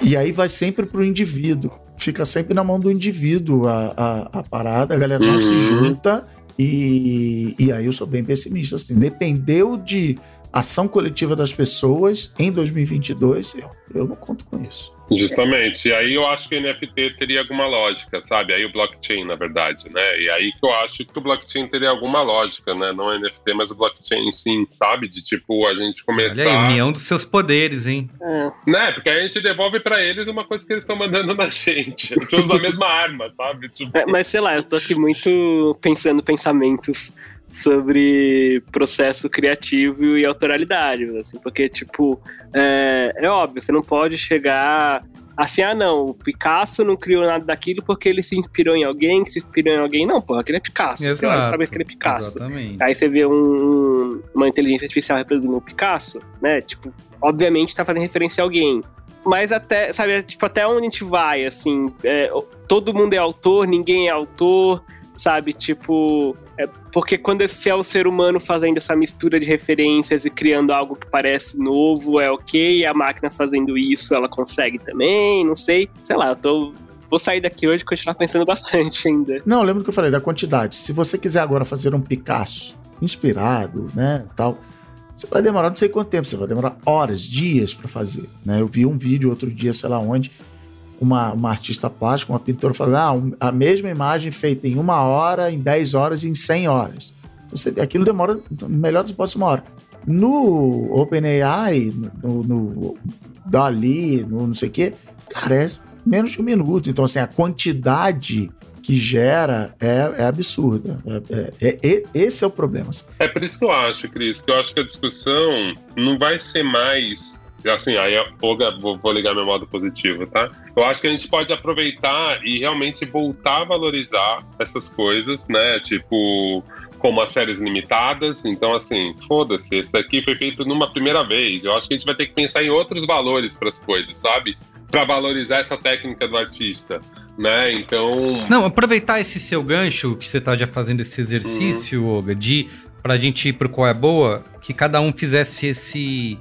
Speaker 2: E aí vai sempre pro indivíduo. Fica sempre na mão do indivíduo a, a, a parada, a galera não se
Speaker 3: Uhum.
Speaker 2: junta. E, e aí eu sou bem pessimista. Assim, dependeu de ação coletiva das pessoas em 2022, eu, eu não conto com isso.
Speaker 3: Justamente. E aí eu acho que o NFT teria alguma lógica, sabe? Aí o blockchain, na verdade, né? E aí que eu acho que o blockchain teria alguma lógica, né? Não o NFT, mas o blockchain sim, sabe? De tipo, a gente começar.
Speaker 1: Olha aí, união dos seus poderes, hein?
Speaker 4: É.
Speaker 3: Né? Porque aí a gente devolve pra eles uma coisa que eles estão mandando na gente. A gente usa a mesma arma, sabe? Tipo,
Speaker 4: É, mas sei lá, eu tô aqui muito pensando pensamentos sobre processo criativo e autoralidade, assim, porque, tipo, é, é óbvio, você não pode chegar assim, ah, não, o Picasso não criou nada daquilo porque ele se inspirou em alguém, que se inspirou em alguém. Não, porra, aquele é Picasso. Você olha, sabe que ele é Picasso.
Speaker 1: Exatamente.
Speaker 4: Aí você vê um- uma inteligência artificial reproduzindo o Picasso, né? Tipo, obviamente tá fazendo referência a alguém. Mas até, sabe, tipo, até onde a gente vai, assim, é, todo mundo é autor, ninguém é autor, sabe? Tipo, é, porque quando esse é o ser humano fazendo essa mistura de referências e criando algo que parece novo, é ok, e a máquina fazendo isso, ela consegue também, não sei. Sei lá, eu tô. Vou sair daqui hoje e continuar pensando bastante ainda.
Speaker 2: Não, lembra que eu falei da quantidade. Se você quiser agora fazer um Picasso inspirado, né, tal, você vai demorar não sei quanto tempo, você vai demorar horas, dias para fazer, né? Eu vi um vídeo outro dia, sei lá onde, uma, uma artista plástica, uma pintora falando, ah, a mesma imagem feita em uma hora, em 10 horas em 100 horas. Então, você, aquilo demora, então, melhor das hipóteses, uma hora. No OpenAI, no, no Dali, no não sei o quê, cara, é menos de um minuto. Então, assim, a quantidade que gera é, é absurda. É, é, é, esse é o problema.
Speaker 3: É por isso que eu acho, Cris, que eu acho que a discussão não vai ser mais assim, aí eu vou, ligar meu modo positivo, tá? Eu acho que a gente pode aproveitar e realmente voltar a valorizar essas coisas, né? Tipo, como as séries limitadas. Então, assim, foda-se, esse daqui foi feito numa primeira vez. Eu acho que a gente vai ter que pensar em outros valores para as coisas, sabe? Para valorizar essa técnica do artista. Né? Então.
Speaker 1: Não, aproveitar esse seu gancho que você tá já fazendo esse exercício, uhum. Olga, de pra gente ir pro qual é boa, que cada um fizesse esse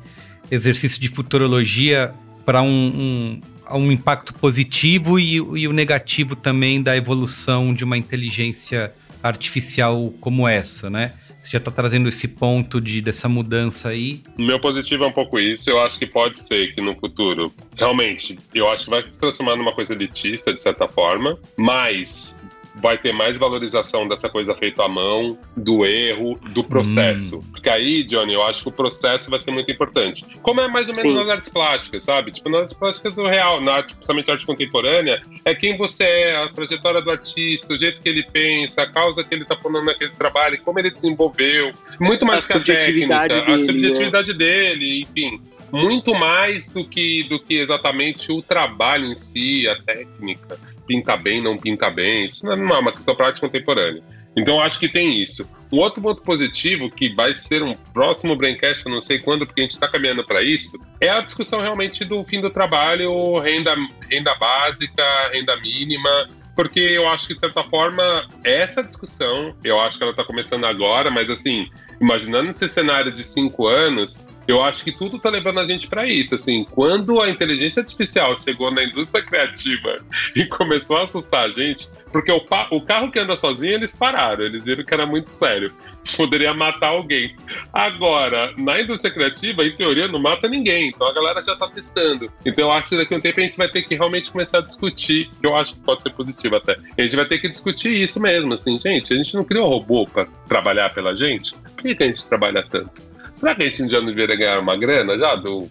Speaker 1: exercício de futurologia para um, um, um, impacto positivo e, e o negativo também da evolução de uma inteligência artificial como essa, né? Você já está trazendo esse ponto de dessa mudança aí.
Speaker 3: Meu positivo é um pouco isso. Eu acho que pode ser que no futuro, realmente, eu acho que vai se transformar numa coisa elitista, de certa forma, mas vai ter mais valorização dessa coisa feita à mão, do erro, do processo. Hum. Porque aí, Johnny, eu acho que o processo vai ser muito importante. Como é mais ou menos Sim. nas artes plásticas, sabe? Tipo, nas artes plásticas, o real, na arte, principalmente arte contemporânea, é quem você é, a trajetória do artista, o jeito que ele pensa, a causa que ele tá pondo naquele trabalho, como ele desenvolveu. Muito mais a que a técnica, dele, a subjetividade né? dele, enfim muito mais do que, do que exatamente o trabalho em si, a técnica pinta bem, não pinta bem. Isso não é uma questão prática contemporânea. Então, acho que tem isso. Um outro ponto positivo, que vai ser um próximo Braincast, eu não sei quando, porque a gente está caminhando para isso, é a discussão realmente do fim do trabalho, renda, renda básica, renda mínima, porque eu acho que, de certa forma, essa discussão, eu acho que ela está começando agora, mas assim, imaginando esse cenário de cinco anos, eu acho que tudo está levando a gente para isso. Assim, quando a inteligência artificial chegou na indústria criativa e começou a assustar a gente, porque o, o carro que anda sozinho eles pararam, eles viram que era muito sério, poderia matar alguém. Agora, na indústria criativa, em teoria, não mata ninguém, então a galera já está testando. Então eu acho que daqui a um tempo a gente vai ter que realmente começar a discutir, que eu acho que pode ser positivo até. A gente vai ter que discutir isso mesmo, assim, gente, a gente não criou robô para trabalhar pela gente? Por que, que a gente trabalha tanto? Será que a gente já não deveria ganhar uma grana já do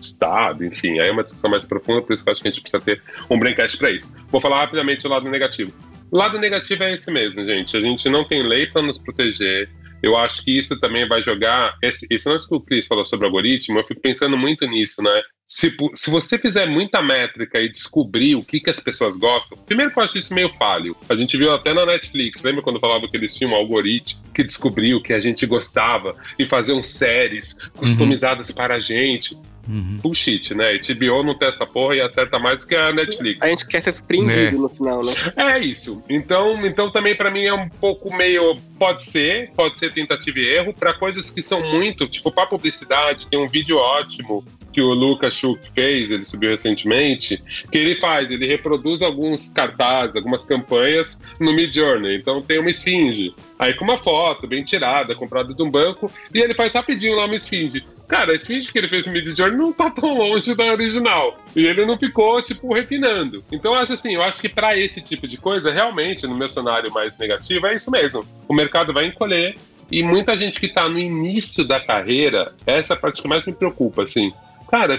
Speaker 3: Estado, enfim, aí é uma discussão mais profunda, por isso que eu acho que a gente precisa ter um braincast para isso. Vou falar rapidamente o lado negativo. O lado negativo é esse mesmo, gente. A gente não tem lei para nos proteger. Eu acho que isso também vai jogar. Esse, esse lance que o Cris falou sobre algoritmo, eu fico pensando muito nisso, né? Se, se você fizer muita métrica e descobrir o que, que as pessoas gostam, primeiro que eu acho isso meio falho. A gente viu até na Netflix, lembra quando falava que eles tinham um algoritmo que descobriu que a gente gostava e faziam séries customizadas uhum. para a gente? Uhum. Bullshit, né? HBO não tem essa porra e acerta mais do que a Netflix.
Speaker 4: A gente quer ser surpreendido é. no final, né?
Speaker 3: É isso. Então, então também para mim é um pouco meio. Pode ser, pode ser tentativa e erro. para coisas que são muito, tipo, para publicidade, tem um vídeo ótimo que o Lucas Schuch fez, ele subiu recentemente, que ele faz, ele reproduz alguns cartazes, algumas campanhas no Mid Journey. Então tem uma esfinge, aí com uma foto bem tirada, comprada de um banco, e ele faz rapidinho lá uma esfinge. Cara, a esfinge que ele fez no Mid Journey não tá tão longe da original. E ele não ficou, tipo, refinando. Então, eu acho assim, eu acho que para esse tipo de coisa, realmente, no meu cenário mais negativo, é isso mesmo. O mercado vai encolher, e muita gente que está no início da carreira, essa é a parte que mais me preocupa, assim cara,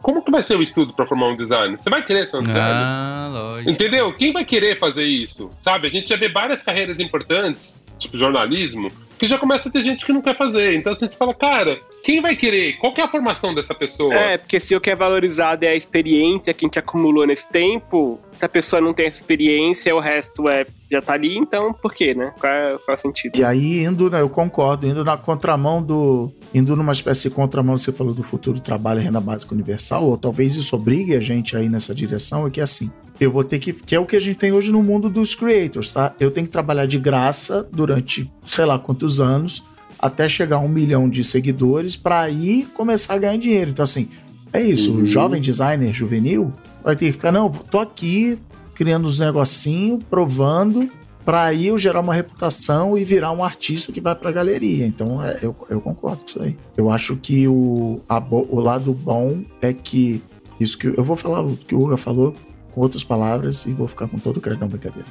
Speaker 3: como que vai ser o estudo para formar um designer? Você vai querer ser um designer? Ah, lógico. Entendeu? Quem vai querer fazer isso? Sabe? A gente já vê várias carreiras importantes, tipo jornalismo, que já começa a ter gente que não quer fazer. Então assim, você fala, cara, quem vai querer? Qual que é a formação dessa pessoa?
Speaker 4: É, porque se o que é valorizado é a experiência que a gente acumulou nesse tempo, se a pessoa não tem essa experiência, o resto é já tá ali, então por quê, né? Qual é, qual é o sentido?
Speaker 2: E aí, indo, né, eu concordo, indo na contramão do. Indo numa espécie de contramão, você falou do futuro trabalho e renda básica universal, ou talvez isso obrigue a gente aí nessa direção, é que assim, eu vou ter que. Que é o que a gente tem hoje no mundo dos creators, tá? Eu tenho que trabalhar de graça durante sei lá quantos anos, até chegar a um milhão de seguidores, para aí começar a ganhar dinheiro. Então, assim, é isso. Uhum. O jovem designer juvenil vai ter que ficar, não, tô aqui criando os negocinhos, provando, para aí eu gerar uma reputação e virar um artista que vai para a galeria. Então é, eu, eu concordo com isso aí. Eu acho que o, a, o lado bom é que isso que eu vou falar o que o Uga falou com outras palavras e vou ficar com todo o crédito, não, brincadeira.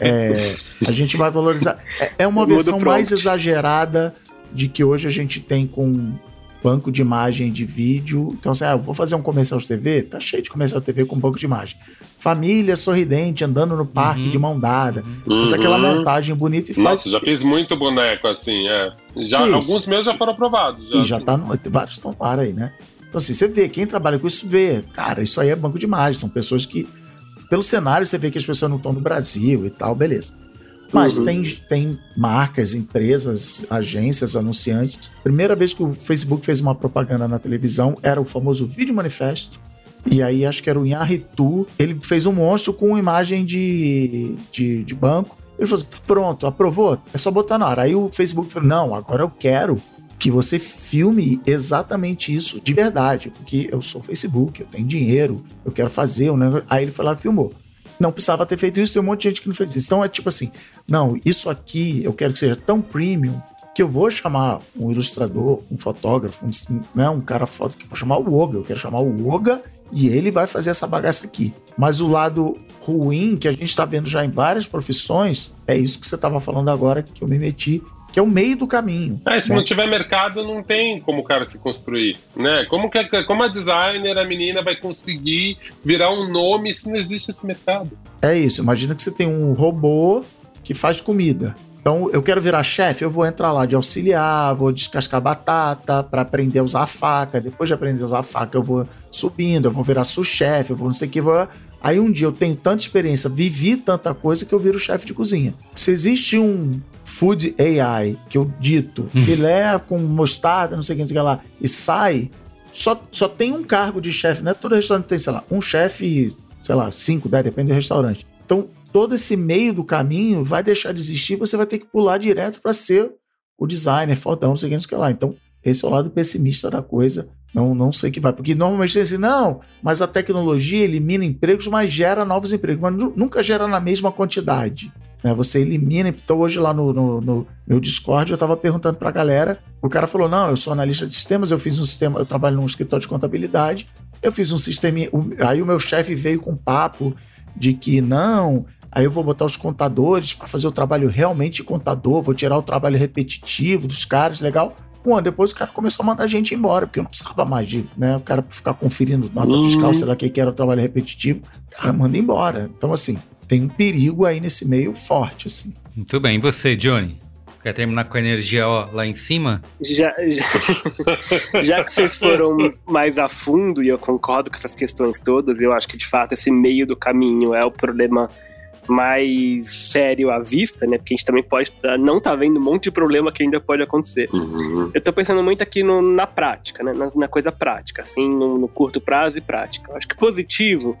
Speaker 2: É, a gente vai valorizar. É, é uma versão mais exagerada de que hoje a gente tem com banco de imagem de vídeo. Então, assim, ah, vou fazer um comercial de TV, tá cheio de comercial de TV com banco de imagem. Família sorridente andando no parque
Speaker 1: Uhum.
Speaker 2: de mão dada.
Speaker 3: Uhum.
Speaker 2: Faz aquela montagem bonita e faz.
Speaker 3: Nossa, já fiz muito boneco assim, é. Já,
Speaker 2: Isso.
Speaker 3: alguns meus já foram aprovados. Já,
Speaker 2: E já
Speaker 3: assim.
Speaker 2: tá no, vários estão no ar aí, né? Então, assim, você vê, quem trabalha com isso vê, cara, isso aí é banco de imagem, são pessoas que. Pelo cenário, você vê que as pessoas não estão no Brasil e tal, beleza. Mas
Speaker 4: Uhum.
Speaker 2: tem, tem marcas, empresas, agências, anunciantes. Primeira vez que o Facebook fez uma propaganda na televisão era o famoso Vídeo Manifesto. E aí, acho que era o Inharitu. Ele fez um monstro com imagem de, de, de banco. Ele falou assim: tá pronto, aprovou? É só botar na hora. Aí o Facebook falou: não, agora eu quero que você filme exatamente isso de verdade, porque eu sou Facebook, eu tenho dinheiro, eu quero fazer negócio. Aí ele foi lá e filmou. Não precisava ter feito isso, tem um monte de gente que não fez isso. Então é tipo assim: não, isso aqui eu quero que seja tão premium que eu vou chamar um ilustrador, um fotógrafo, um, né, um cara foto que vou chamar o Oga, eu quero chamar o Oga e ele vai fazer essa bagaça aqui. Mas o lado ruim que a gente está vendo já em várias profissões é isso que você estava falando agora que eu me meti, que é o meio do caminho.
Speaker 3: É, se
Speaker 2: né?
Speaker 3: não tiver mercado, não tem como o cara se construir, né? Como, que, como a designer, a menina vai conseguir virar um nome se não existe esse mercado?
Speaker 2: É isso. Imagina que você tem um robô que faz comida. Então, eu quero virar chefe, eu vou entrar lá de auxiliar, vou descascar batata para aprender a usar a faca. Depois de aprender a usar a faca, eu vou subindo, eu vou virar sous-chefe, eu vou não sei o que. Vou... Aí um dia eu tenho tanta experiência, vivi tanta coisa que eu viro chefe de cozinha. Se existe um food AI que eu dito filé com mostarda, não sei o que, não sei o que lá, e sai, só, só tem um cargo de chefe, né? Todo restaurante tem, sei lá, um chefe, sei lá, 5, 10, depende do restaurante. Então, todo esse meio do caminho vai deixar de existir, você vai ter que pular direto para ser o designer, fodão, não sei o que, não sei o que lá. Então, esse é o lado pessimista da coisa. Não, não sei que vai. Porque normalmente tem assim, não, mas a tecnologia elimina empregos, mas gera novos empregos. Mas nu- nunca gera na mesma quantidade. Né? Você elimina. Então, hoje lá no, no- no meu Discord, eu estava perguntando para a galera. O cara falou: não, eu sou analista de sistemas, eu fiz um sistema, eu trabalho num escritório de contabilidade. Eu fiz um sistema. Aí o meu chefe veio com um papo de que não, aí eu vou botar os contadores para fazer o trabalho realmente de contador, vou tirar o trabalho repetitivo dos caras, legal. Um ano depois o cara começou a mandar a gente embora, porque eu não precisava mais de, né, o cara ficar conferindo nota
Speaker 3: Uhum.
Speaker 2: fiscal, o que que era o trabalho repetitivo, o cara manda embora. Então, assim, tem um perigo aí nesse meio forte, assim.
Speaker 1: Muito bem. E você, Johnny? Quer terminar com a energia ó, lá em cima?
Speaker 4: Já, já, já que vocês foram mais a fundo, e eu concordo com essas questões todas, eu acho que de fato esse meio do caminho é o problema mais sério à vista, né? Porque a gente também pode tá- não tá vendo um monte de problema que ainda pode acontecer. Eu tô pensando muito aqui no- na prática, né? Na, na coisa prática, assim, no, no curto prazo e prática. Eu acho que positivo,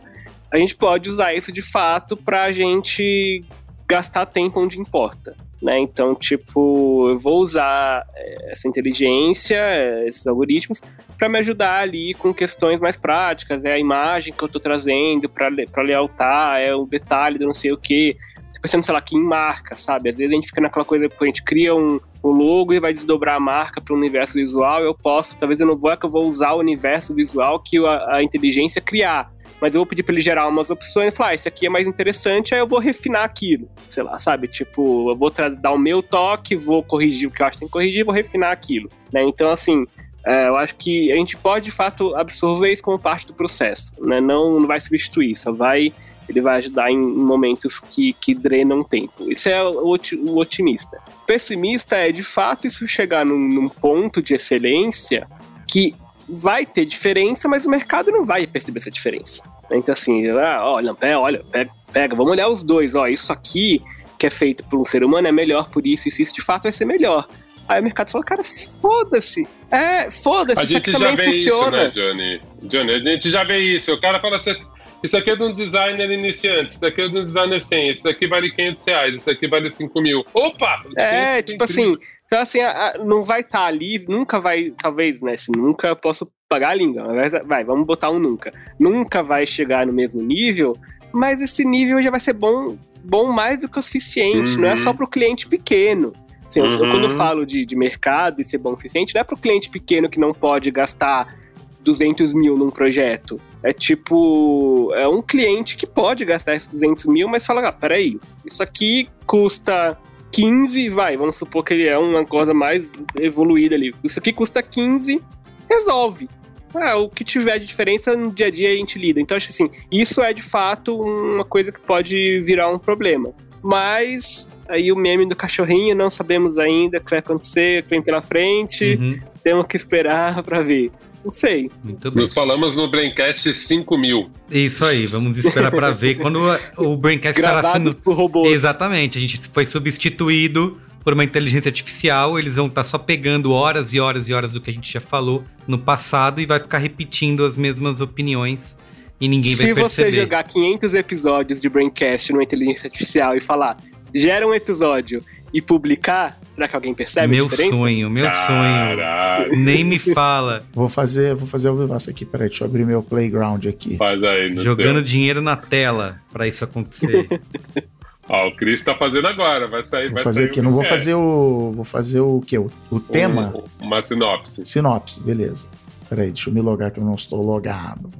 Speaker 4: a gente pode usar isso de fato pra gente gastar tempo onde importa. Né? Então, tipo, eu vou usar eh, essa inteligência, eh, esses algoritmos, para me ajudar ali com questões mais práticas, é a imagem que eu tô trazendo para lealtar, é o detalhe do não sei o quê. Tô pensando, sei lá, aqui em marca, sabe? Às vezes a gente fica naquela coisa, a gente cria um, um logo e vai desdobrar a marca para o universo visual, eu posso, talvez eu não vou, é que eu vou usar o universo visual que a, a inteligência criar mas eu vou pedir para ele gerar umas opções e falar, ah, esse aqui é mais interessante, aí eu vou refinar aquilo, sei lá, sabe? Tipo, eu vou dar o meu toque, vou corrigir o que eu acho que tem que corrigir, vou refinar aquilo, né? Então, assim, é, eu acho que a gente pode, de fato, absorver isso como parte do processo, né? Não, não vai substituir, só vai, ele vai ajudar em, momentos que, que drenam tempo. Isso é o, o otimista. Pessimista é, de fato, isso chegar num, num ponto de excelência que vai ter diferença, mas o mercado não vai perceber essa diferença. Então, assim, ah, olha, pega, olha, pega, pega, vamos olhar os dois, ó, isso aqui que é feito por um ser humano é melhor por isso, isso, isso de fato vai ser melhor. Aí o mercado fala, cara, foda-se. É, foda-se,
Speaker 3: A
Speaker 4: isso aqui
Speaker 3: gente já
Speaker 4: também
Speaker 3: vê isso,
Speaker 4: funciona.
Speaker 3: né, Johnny? Johnny, a gente já vê isso. O cara fala assim, isso aqui é de um designer iniciante, isso daqui é de um designer 100, isso daqui vale 500 reais, isso daqui vale 5 mil. Opa!
Speaker 4: É,
Speaker 3: 500,
Speaker 4: tipo assim, então assim, a- a- não vai estar ali, nunca vai, talvez, né? Se nunca posso pagar a língua, mas vai, vamos botar um nunca. Nunca vai chegar no mesmo nível, mas esse nível já vai ser bom, bom mais do que o suficiente, não é
Speaker 3: Uhum.
Speaker 4: só para o cliente pequeno. Assim, eu- eu,
Speaker 3: Uhum.
Speaker 4: quando eu falo de, de mercado e ser bom o suficiente, não é para o cliente pequeno que não pode gastar 200 mil num projeto. É tipo, é um cliente que pode gastar esses 200 mil, mas fala, ah, peraí, isso aqui custa 15, vai, vamos supor que ele é uma coisa mais evoluída ali. Isso aqui custa 15, resolve. Ah, o que tiver de diferença no dia a dia a gente lida. Então, acho que assim, isso é de fato uma coisa que pode virar um problema. Mas aí o meme do cachorrinho, não sabemos ainda o que vai acontecer, o que vem pela frente,
Speaker 1: Uhum.
Speaker 4: temos que esperar pra ver. Não sei.
Speaker 1: Muito bem.
Speaker 3: Nos falamos no Braincast 5000.
Speaker 1: Isso aí, vamos esperar para ver quando o Braincast estará sendo.
Speaker 4: por robôs.
Speaker 1: Exatamente, a gente foi substituído por uma inteligência artificial, eles vão estar só pegando horas e horas e horas do que a gente já falou no passado e vai ficar repetindo as mesmas opiniões e ninguém vai
Speaker 4: Se
Speaker 1: perceber.
Speaker 4: você jogar 500 episódios de Braincast numa inteligência artificial e falar, gera um episódio e publicar, será que alguém percebe a
Speaker 1: meu
Speaker 4: diferença?
Speaker 1: sonho, meu sonho.
Speaker 3: Caralho.
Speaker 1: Nem me fala.
Speaker 2: Vou fazer, vou fazer o vivaço aqui, peraí, deixa eu abrir meu playground aqui.
Speaker 3: Faz aí no
Speaker 1: Jogando
Speaker 3: seu.
Speaker 1: dinheiro na tela para isso acontecer.
Speaker 3: Ó, o Cris tá fazendo agora. Vai sair.
Speaker 2: Vou
Speaker 3: vai
Speaker 2: fazer
Speaker 3: sair
Speaker 2: aqui,
Speaker 3: o
Speaker 2: não vou
Speaker 3: que
Speaker 2: fazer o. Vou fazer o quê? O, o
Speaker 3: é.
Speaker 2: tema?
Speaker 3: Um- uma sinopse.
Speaker 2: Sinopse, beleza. Peraí, deixa eu me logar que eu não estou logado.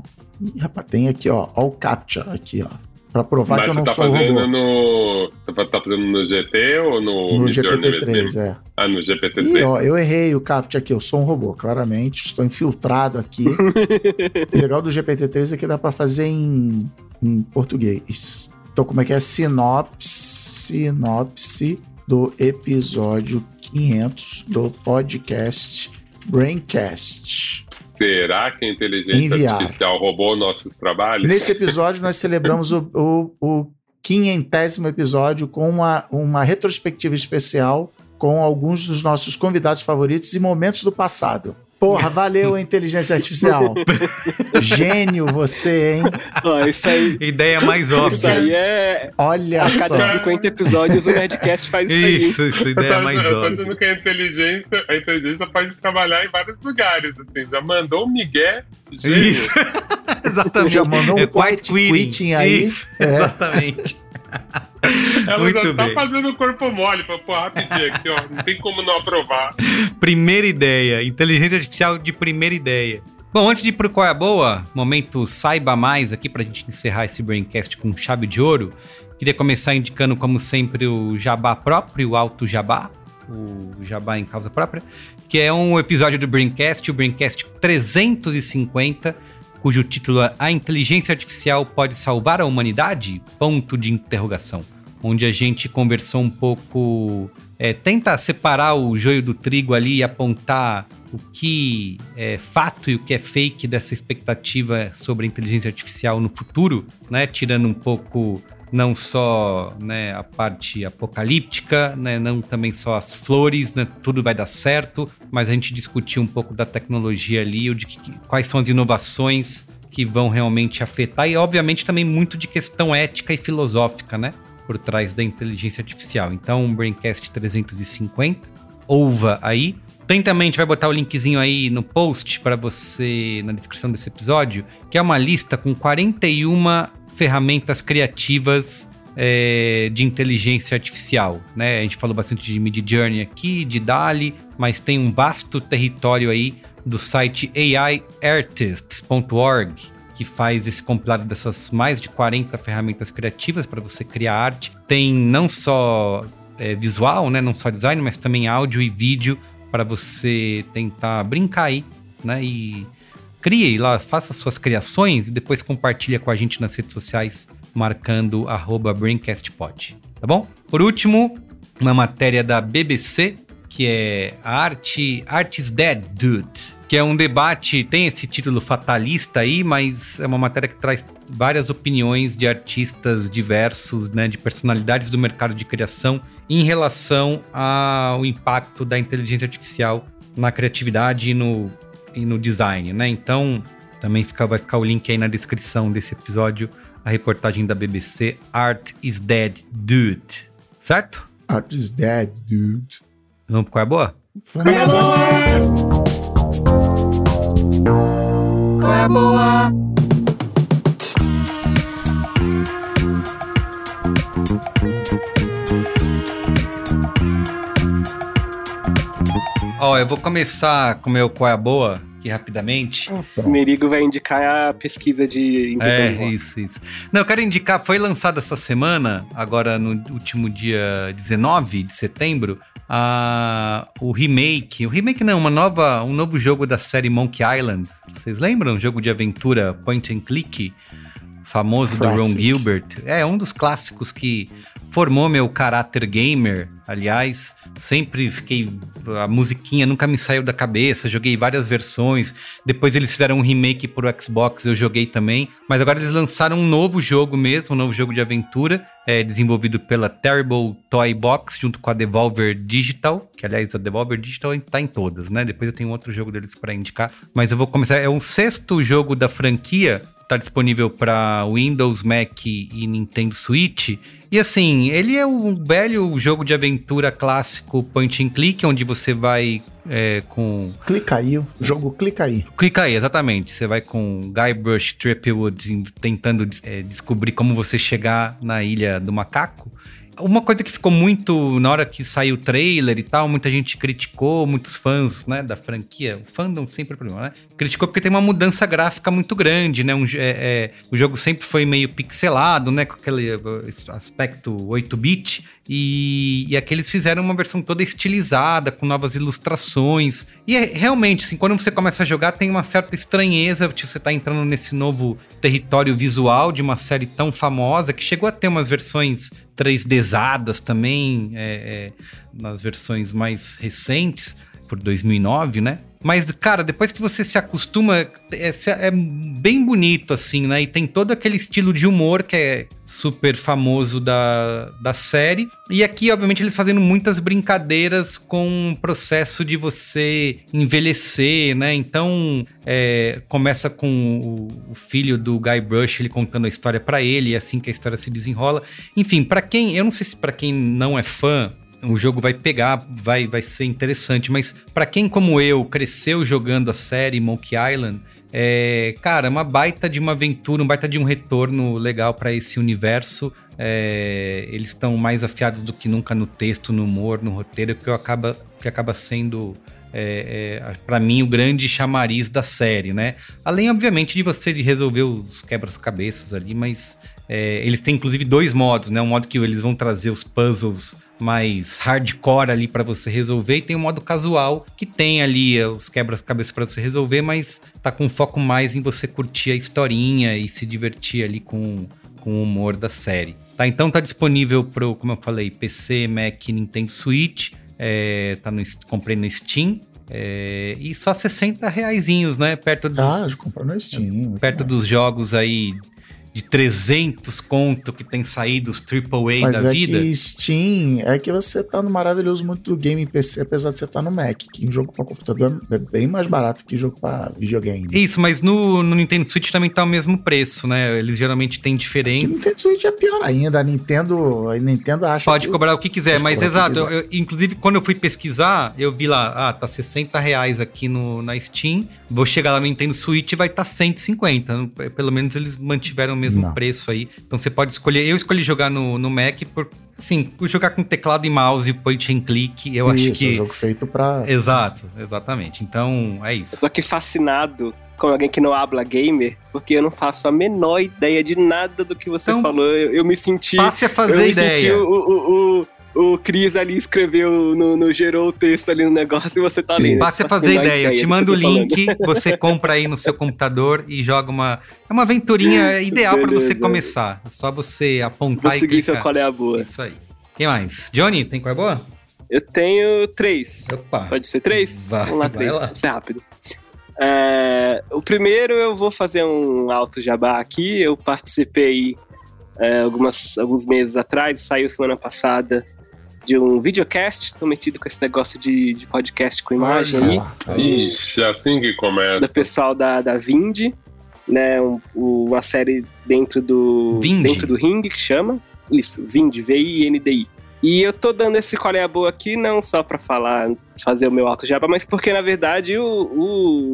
Speaker 2: Ih, rapaz, tem aqui, ó. Ó o CAPTCHA aqui, ó. Pra provar
Speaker 3: Mas
Speaker 2: que eu não
Speaker 3: tá
Speaker 2: sou
Speaker 3: fazendo
Speaker 2: robô.
Speaker 3: no. Você tá fazendo no GT ou no,
Speaker 2: No
Speaker 3: Midjourney
Speaker 2: GPT-3,
Speaker 3: mesmo?
Speaker 2: é.
Speaker 3: Ah, no
Speaker 2: Ih,
Speaker 3: GPT-3.
Speaker 2: ó, eu errei o CAPTCHA aqui, eu sou um robô, claramente. Estou infiltrado aqui. o legal do GPT-3 é que dá pra fazer em, em português. Então, como é que é? Sinopse, sinopse do episódio 500 do podcast Braincast.
Speaker 3: Será que a inteligência
Speaker 2: Enviar.
Speaker 3: artificial roubou nossos trabalhos?
Speaker 2: Nesse episódio, nós celebramos o, o, o quinhentésimo episódio com uma, uma retrospectiva especial com alguns dos nossos convidados favoritos e momentos do passado. Porra, valeu a inteligência artificial. Gênio você, hein?
Speaker 4: Ó, isso aí,
Speaker 1: Ideia mais
Speaker 4: isso
Speaker 1: óbvia.
Speaker 4: aí é.
Speaker 2: Olha
Speaker 4: A
Speaker 2: só.
Speaker 4: cada 50 episódios o Nerdcast faz isso aí.
Speaker 1: Isso, isso,
Speaker 3: Eu tô,
Speaker 1: ideia mais
Speaker 3: eu tô
Speaker 1: óbvia.
Speaker 3: achando que a inteligência, a inteligência pode trabalhar em vários lugares, assim. Já mandou o Miguel, gênio.
Speaker 1: Isso. Exatamente.
Speaker 2: Já mandou um
Speaker 1: É
Speaker 2: quiet quitting aí.
Speaker 1: Isso,
Speaker 2: É.
Speaker 1: exatamente.
Speaker 3: Ela
Speaker 1: Muito
Speaker 3: já tá
Speaker 1: bem.
Speaker 3: fazendo o corpo mole. Pra, pô, rapidinho aqui, ó. Não tem como não aprovar.
Speaker 1: Primeira ideia. Inteligência artificial de primeira ideia. Bom, antes de ir pro Qual é a Boa, momento saiba mais aqui pra gente encerrar esse Braincast com chave de ouro. Queria começar indicando, como sempre, o jabá próprio, o alto jabá, o jabá em causa própria, que é um episódio do Braincast, o Braincast 350, cujo título é A Inteligência Artificial Pode Salvar a Humanidade? Ponto de interrogação. Onde a gente conversou um pouco é, tenta separar o joio do trigo ali e apontar o que é fato e o que é fake dessa expectativa sobre a inteligência artificial no futuro, né? Tirando um pouco não só né, a parte apocalíptica, né, não também só as flores, né, tudo vai dar certo, mas a gente discutiu um pouco da tecnologia ali, de que, quais são as inovações que vão realmente afetar e obviamente também muito de questão ética e filosófica, né? por trás da inteligência artificial. Então, Braincast 350, ouva aí. Tem também, a gente vai botar o linkzinho aí no post para você, na descrição desse episódio, que é uma lista com 41 ferramentas criativas é, de inteligência artificial. Né? A gente falou bastante de Midjourney aqui, de DALI, mas tem um vasto território aí do site aiartists.org, que faz esse compilado dessas mais de 40 ferramentas criativas para você criar arte. Tem não só é, visual, né, não só design, mas também áudio e vídeo para você tentar brincar aí, né, e crie lá, faça suas criações e depois compartilha com a gente nas redes sociais, marcando BraincastPod, tá bom? Por último, uma matéria da BBC, que é a arte Art is Dead, Dude que é um debate, tem esse título fatalista aí, mas é uma matéria que traz várias opiniões de artistas diversos, né, de personalidades do mercado de criação em relação ao impacto da inteligência artificial na criatividade e no, e no design, né? Então, também fica, vai ficar o link aí na descrição desse episódio, a reportagem da BBC Art is Dead, Dude. Certo?
Speaker 2: Art is dead, dude.
Speaker 1: Vamos pro qual é a boa?
Speaker 6: Qual é a boa?
Speaker 1: Ó, eu vou começar com o meu qual é a boa, aqui rapidamente.
Speaker 2: Ah,
Speaker 4: O
Speaker 2: pronto.
Speaker 4: Merigo vai indicar a pesquisa de
Speaker 1: É, isso, isso. Não, eu quero indicar, foi lançado essa semana, agora no último dia 19 de setembro, a, o remake. O remake não, uma nova, um novo jogo da série Monkey Island. Vocês lembram? Um jogo de aventura point and click, famoso do Ron
Speaker 2: Classic.
Speaker 1: Gilbert. É um dos clássicos que formou meu caráter gamer, aliás. Sempre fiquei. A musiquinha nunca me saiu da cabeça. Joguei várias versões. Depois eles fizeram um remake pro Xbox, eu joguei também. Mas agora eles lançaram um novo jogo mesmo, um novo jogo de aventura, é, desenvolvido pela Terrible Toy Box, junto com a Devolver Digital. Que aliás, a Devolver Digital tá em todas, né? Depois eu tenho outro jogo deles para indicar. Mas eu vou começar. É o sexto jogo da franquia. Tá disponível para Windows, Mac e Nintendo Switch. E assim, ele é um velho jogo de aventura clássico point and click, onde você vai é, com.
Speaker 2: Clica aí, o jogo clica aí.
Speaker 1: Clica aí, exatamente. Você vai com Guybrush Threepwood em- tentando é, descobrir como você chegar na ilha do macaco. Uma coisa que ficou muito na hora que saiu o trailer e tal, muita gente criticou, muitos fãs, né, da franquia, o fandom sempre é problema, né? Criticou porque tem uma mudança gráfica muito grande, né? Um, é- é, o jogo sempre foi meio pixelado, né, com aquele aspecto 8-bit. E, e aqui eles fizeram uma versão toda estilizada, com novas ilustrações. E é, realmente, assim, quando você começa a jogar, tem uma certa estranheza, tipo, você tá entrando nesse novo território visual de uma série tão famosa, que chegou a ter umas versões 3Dzadas também, é, é, nas versões mais recentes, por 2009, né? Mas, cara, depois que você se acostuma, é, é bem bonito, assim, né? E tem todo aquele estilo de humor que é super famoso da, da série. E aqui, obviamente, eles fazendo muitas brincadeiras com o processo de você envelhecer, né? Então, é, começa com o, o filho do Guy Brush, ele contando a história pra ele, e é assim que a história se desenrola. Enfim, pra quem, eu não sei se pra quem não é fã, o jogo vai pegar, vai, vai ser interessante, mas pra quem como eu cresceu jogando a série Monkey Island, é, cara, uma baita de uma aventura, um baita de um retorno legal pra esse universo. É, eles estão mais afiados do que nunca no texto, no humor, no roteiro, que, acaba, que acaba sendo é, é, para mim o grande chamariz da série, né? Além, obviamente, de você resolver os quebras-cabeças ali, mas é, eles têm inclusive dois modos, né? Um modo que eles vão trazer os puzzles mais hardcore ali para você resolver e tem um modo casual que tem ali é, os quebra-cabeças para você resolver, mas tá com foco mais em você curtir a historinha e se divertir ali com, com o humor da série. Tá, então tá disponível pro, como eu falei, PC, Mac, Nintendo Switch, é, tá no, comprei no Steam, é, e só 60 reaisinhos, né? Perto dos,
Speaker 2: Ah, comprou no Steam. muito
Speaker 1: perto
Speaker 2: bom.
Speaker 1: dos jogos aí de 300 conto que tem saído os AAA
Speaker 2: Mas
Speaker 1: da
Speaker 2: é
Speaker 1: vida.
Speaker 2: que Steam é que você tá no maravilhoso mundo do game PC, apesar de você estar no Mac, que em jogo pra computador é bem mais barato que jogo pra videogame.
Speaker 1: Isso, mas no, no Nintendo Switch também tá o mesmo preço, né? Eles geralmente têm
Speaker 2: Que
Speaker 1: diferença.
Speaker 2: Nintendo Switch é pior ainda. A Nintendo, a Nintendo acha
Speaker 1: Pode
Speaker 2: que
Speaker 1: cobrar o que quiser, mas
Speaker 2: que
Speaker 1: exato. eu- inclusive, quando eu fui pesquisar, eu vi lá, ah, tá 60 reais aqui no, na Steam. Vou chegar lá no Nintendo Switch e vai estar tá 150. Não- Pelo menos eles mantiveram o mesmo
Speaker 2: Não.
Speaker 1: preço aí. Então você pode escolher. Eu escolhi jogar no, no Mac por. Sim, por jogar com teclado e mouse, point and click. Eu acho
Speaker 2: isso, é um
Speaker 1: que.
Speaker 2: jogo feito pra.
Speaker 1: Exato, exatamente. Então, é isso.
Speaker 4: Eu tô aqui fascinado com alguém que não habla gamer, porque eu não faço a menor ideia de nada do que você
Speaker 1: Então,
Speaker 4: falou. Eu, eu me senti.
Speaker 1: Passe a
Speaker 4: eu
Speaker 1: fazer
Speaker 4: me
Speaker 1: ideia.
Speaker 4: senti o, o, o, o Cris ali escreveu, no, no- gerou o texto ali no negócio e você tá ali.
Speaker 1: Passe a
Speaker 4: Tá
Speaker 1: fazer ideia. Eu te mando o
Speaker 4: falando.
Speaker 1: link, você compra aí no seu computador e joga uma. É uma aventurinha ideal pra você começar. É só você
Speaker 4: Vou
Speaker 1: apontar e
Speaker 4: seguir seu
Speaker 1: clicar.
Speaker 4: qual é a boa.
Speaker 1: Isso aí. Quem mais? Johnny, tem qual é boa?
Speaker 4: Eu tenho três.
Speaker 1: Opa.
Speaker 4: Pode ser três?
Speaker 1: Vai,
Speaker 4: Vamos lá, três.
Speaker 1: lá.
Speaker 4: Vou ser rápido. É, o primeiro eu vou fazer um alto jabá aqui. Eu participei é, algumas, alguns meses atrás, saiu semana passada, de um videocast. Tô metido com esse negócio de, de podcast com imagem
Speaker 1: Olha
Speaker 4: aí.
Speaker 2: Nossa,
Speaker 3: Ixi, é assim que
Speaker 4: do
Speaker 3: começa.
Speaker 4: pessoal da, da Vind, né? um- uma série dentro do.
Speaker 1: Vind?
Speaker 4: Dentro do Ring que chama. Isso, Vind, V-I-N-D-I. E eu tô dando esse qual é a boa aqui, não só pra falar, fazer o meu alto jabá, mas porque, na verdade, o,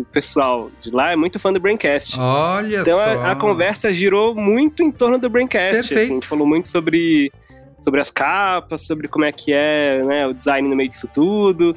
Speaker 4: o pessoal de lá é muito fã do Braincast.
Speaker 1: Olha
Speaker 4: Então
Speaker 1: só.
Speaker 4: a, a conversa girou muito em torno do Braincast.
Speaker 1: Perfeito.
Speaker 4: Assim, a gente falou muito sobre, sobre as capas, sobre como é que é né, o design no meio disso tudo.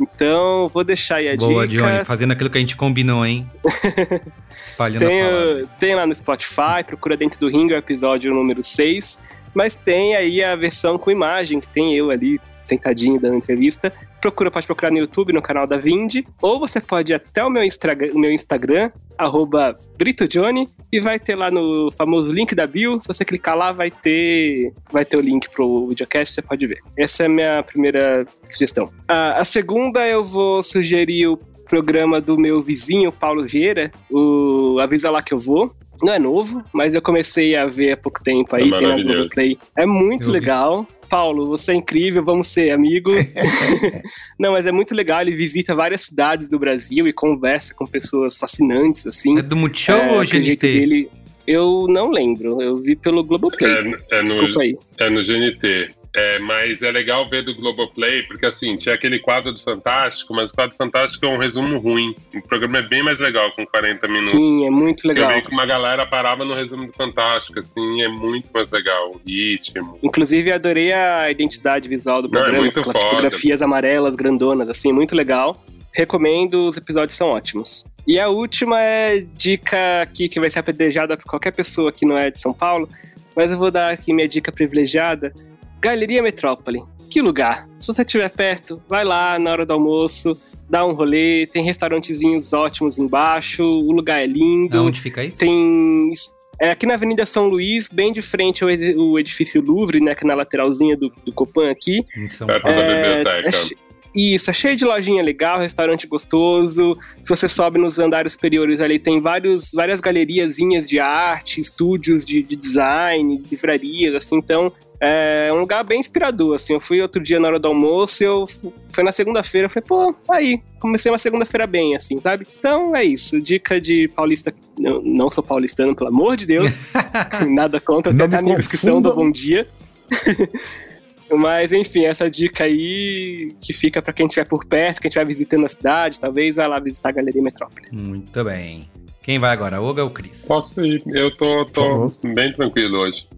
Speaker 4: Então, vou deixar aí a
Speaker 1: Boa,
Speaker 4: dica.
Speaker 1: Johnny, fazendo aquilo que a gente combinou, hein? Espalhando
Speaker 4: tem,
Speaker 1: a palavra.
Speaker 4: tem lá no Spotify, procura dentro do Ring o episódio número 6. Mas tem aí a versão com imagem, que tem eu ali sentadinho dando entrevista. Procura, pode procurar no YouTube, no canal da Vind, ou você pode ir até o meu, Instagram, meu Instagram, arroba BritoJohnny, e vai ter lá no famoso link da bio. Se você clicar lá, vai ter, vai ter o link pro videocast, você pode ver. Essa é a minha primeira sugestão. A, a segunda, eu vou sugerir o programa do meu vizinho, Paulo Vieira, o Avisa Lá Que Eu Vou. Não é novo, mas eu comecei a ver há pouco tempo aí,
Speaker 3: É
Speaker 4: tem na. Globoplay. É muito
Speaker 1: Eu vi.
Speaker 4: legal. Paulo, você é incrível, vamos ser amigo. Não, mas é muito legal, ele visita várias cidades do Brasil e conversa com pessoas fascinantes, assim.
Speaker 1: É do Multishow
Speaker 4: É,
Speaker 1: ou
Speaker 4: jeito
Speaker 1: GNT?
Speaker 4: dele, eu não lembro, eu vi pelo Globoplay.
Speaker 3: É, é
Speaker 4: Desculpa
Speaker 3: no,
Speaker 4: aí.
Speaker 3: é no GNT. É, mas é legal ver do Globoplay, porque assim, tinha aquele quadro do Fantástico, mas o quadro Fantástico é um resumo ruim. O programa é bem mais legal, com 40 minutos.
Speaker 4: Sim, é muito
Speaker 3: Eu
Speaker 4: legal.
Speaker 3: vi que uma galera parava no resumo do Fantástico, assim, é muito mais legal. O ritmo.
Speaker 4: Inclusive, adorei a identidade visual do
Speaker 3: Não, é
Speaker 4: programa,
Speaker 3: muito
Speaker 4: aquelas
Speaker 3: foda.
Speaker 4: fotografias amarelas, grandonas, assim, muito legal. Recomendo, os episódios são ótimos. E a última é dica aqui que vai ser apedrejada por qualquer pessoa que não é de São Paulo, mas eu vou dar aqui minha dica privilegiada. Galeria Metrópole. Que lugar? Se você estiver perto, vai lá na hora do almoço, dá um rolê, tem restaurantezinhos ótimos embaixo, o lugar é lindo.
Speaker 1: Onde fica isso?
Speaker 4: Tem. É aqui na Avenida São Luís, bem de frente ao edi- o edifício Louvre, né? Que na lateralzinha do, do Copan aqui.
Speaker 1: Em São Paulo.
Speaker 4: É,
Speaker 3: biblioteca.
Speaker 4: é Isso, é cheio de lojinha legal, restaurante gostoso. Se você sobe nos andares superiores ali, tem vários, várias galeriazinhas de arte, estúdios de, de design, livrarias, assim. Então, é um lugar bem inspirador, assim. Eu fui outro dia na hora do almoço e eu foi na segunda-feira, eu falei, pô, aí, comecei uma segunda-feira bem, assim, sabe? Então é isso. Dica de paulista. Não, não sou paulistano, pelo amor de Deus. Nada contra, até tá na descrição do. Bom Dia. Mas enfim, essa dica aí que fica pra quem estiver por perto, quem estiver visitando a cidade, talvez vai lá visitar a Galeria Metrópole.
Speaker 1: Muito bem. Quem vai agora, Olga ou Cris?
Speaker 3: Posso ir, eu tô, tô bem tranquilo hoje.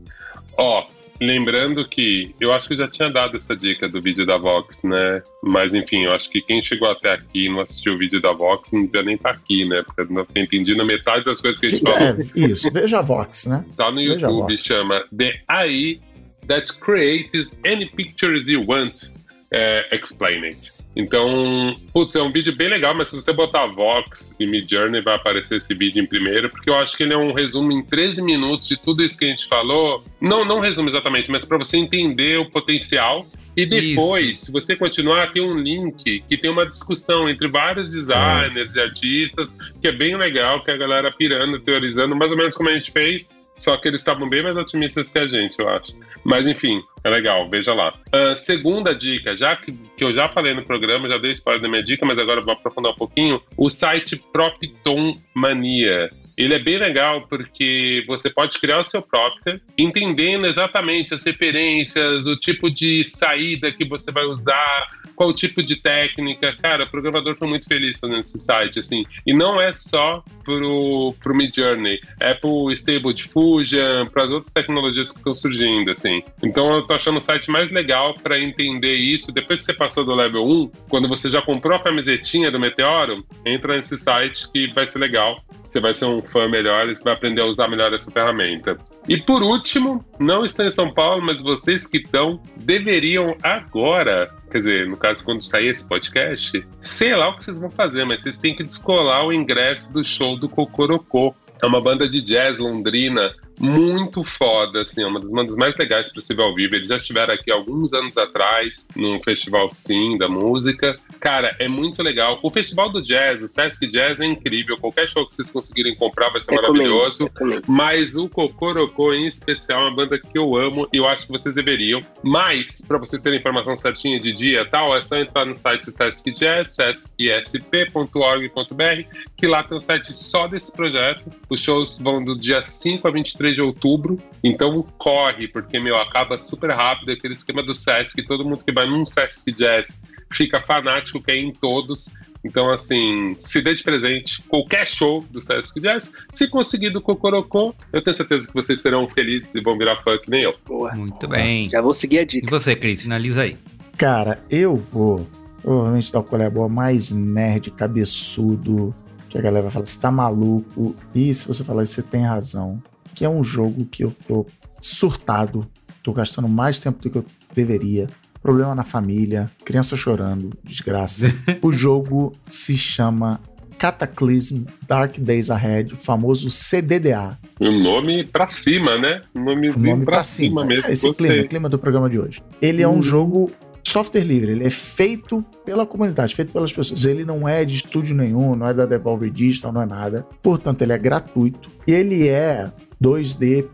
Speaker 3: Ó, lembrando que eu acho que eu já tinha dado essa dica do vídeo da Vox, né? Mas enfim, eu acho que quem chegou até aqui e não assistiu o vídeo da Vox não devia nem estar aqui, né? Porque eu não tinha entendido metade das coisas que a gente falou.
Speaker 2: É, isso, veja a Vox, né?
Speaker 3: Tá no
Speaker 2: Veja
Speaker 3: YouTube, chama The AI That Creates Any Pictures You Want é, Explain It. Então, putz, é um vídeo bem legal, mas se você botar Vox e Midjourney vai aparecer esse vídeo em primeiro, porque eu acho que ele é um resumo em 13 minutos de tudo isso que a gente falou. Não, não resumo exatamente, mas para você entender o potencial. E depois, se você continuar, tem um link que tem uma discussão entre vários designers e artistas, que é bem legal, que a galera pirando, teorizando, mais ou menos como a gente fez, só que eles estavam bem mais otimistas que a gente, eu acho. Mas enfim, é legal, veja lá. Ah, segunda dica, já que, que eu já falei no programa, já dei spoiler da minha dica, mas agora eu vou aprofundar um pouquinho. O site Propton Mania. Ele é bem legal porque você pode criar o seu próprio, entendendo exatamente as referências, o tipo de saída que você vai usar, qual tipo de técnica. Cara, o programador foi muito feliz fazendo esse site, assim. E não é só pro, pro Midjourney, é pro Stable Diffusion, para as outras tecnologias que estão surgindo, assim. Então eu tô achando o site mais legal para entender isso. Depois que você passou do level 1, quando você já comprou a camisetinha do Meteoro, entra nesse site que vai ser legal. Você vai ser um fã melhor e vai aprender a usar melhor essa ferramenta. E por último, não estão em São Paulo, mas vocês que estão deveriam agora, quer dizer, no caso quando sair esse podcast, sei lá o que vocês vão fazer, mas vocês têm que descolar o ingresso do show do Cocorocô. É uma banda de jazz londrina muito foda, assim, é uma das bandas mais legais para se ver ao vivo. Eles já estiveram aqui alguns anos atrás, num festival sim da música. Cara, é muito legal. O festival do jazz, o Sesc Jazz é incrível. Qualquer show que vocês conseguirem comprar vai ser
Speaker 4: Recomendo,
Speaker 3: maravilhoso.
Speaker 4: recomendo.
Speaker 3: Mas o Cocorocô, em especial, é uma banda que eu amo e eu acho que vocês deveriam. Mas, para vocês terem informação certinha de dia e tal, é só entrar no site Sesc Jazz, sescsp.org.br, que lá tem um site só desse projeto. Os shows vão do dia 5 a 23 de outubro, então corre, porque, meu, acaba super rápido aquele esquema do Sesc, todo mundo que vai num Sesc Jazz fica fanático, quer ir em todos. Então, assim, se dê de presente qualquer show do Sesc Jazz. Se conseguir do Cocorocô, eu tenho certeza que vocês serão felizes e vão virar fã que nem eu.
Speaker 4: Boa.
Speaker 1: Muito bem.
Speaker 4: Já vou seguir a
Speaker 1: E
Speaker 4: dica.
Speaker 1: você, Cris, finaliza aí.
Speaker 2: Cara, eu vou provavelmente da qual é boa, mais nerd, cabeçudo, que a galera vai falar, você tá maluco? E se você falar isso, você tem razão. Que é um jogo que eu tô surtado, tô gastando mais tempo do que eu deveria. Problema na família, criança chorando, desgraça. o jogo se chama Cataclysm Dark Days Ahead, o famoso CDDA.
Speaker 3: Um nome pra cima, né? Um nomezinho
Speaker 2: nome
Speaker 3: pra,
Speaker 2: pra
Speaker 3: cima, mesmo.
Speaker 2: É esse
Speaker 3: gostei.
Speaker 2: clima, o clima do programa de hoje. Ele é um jogo software livre, ele é feito pela comunidade, feito pelas pessoas. Ele não é de estúdio nenhum, não é da Devolver Digital, não é nada. Portanto, ele é gratuito. E ele é 2D,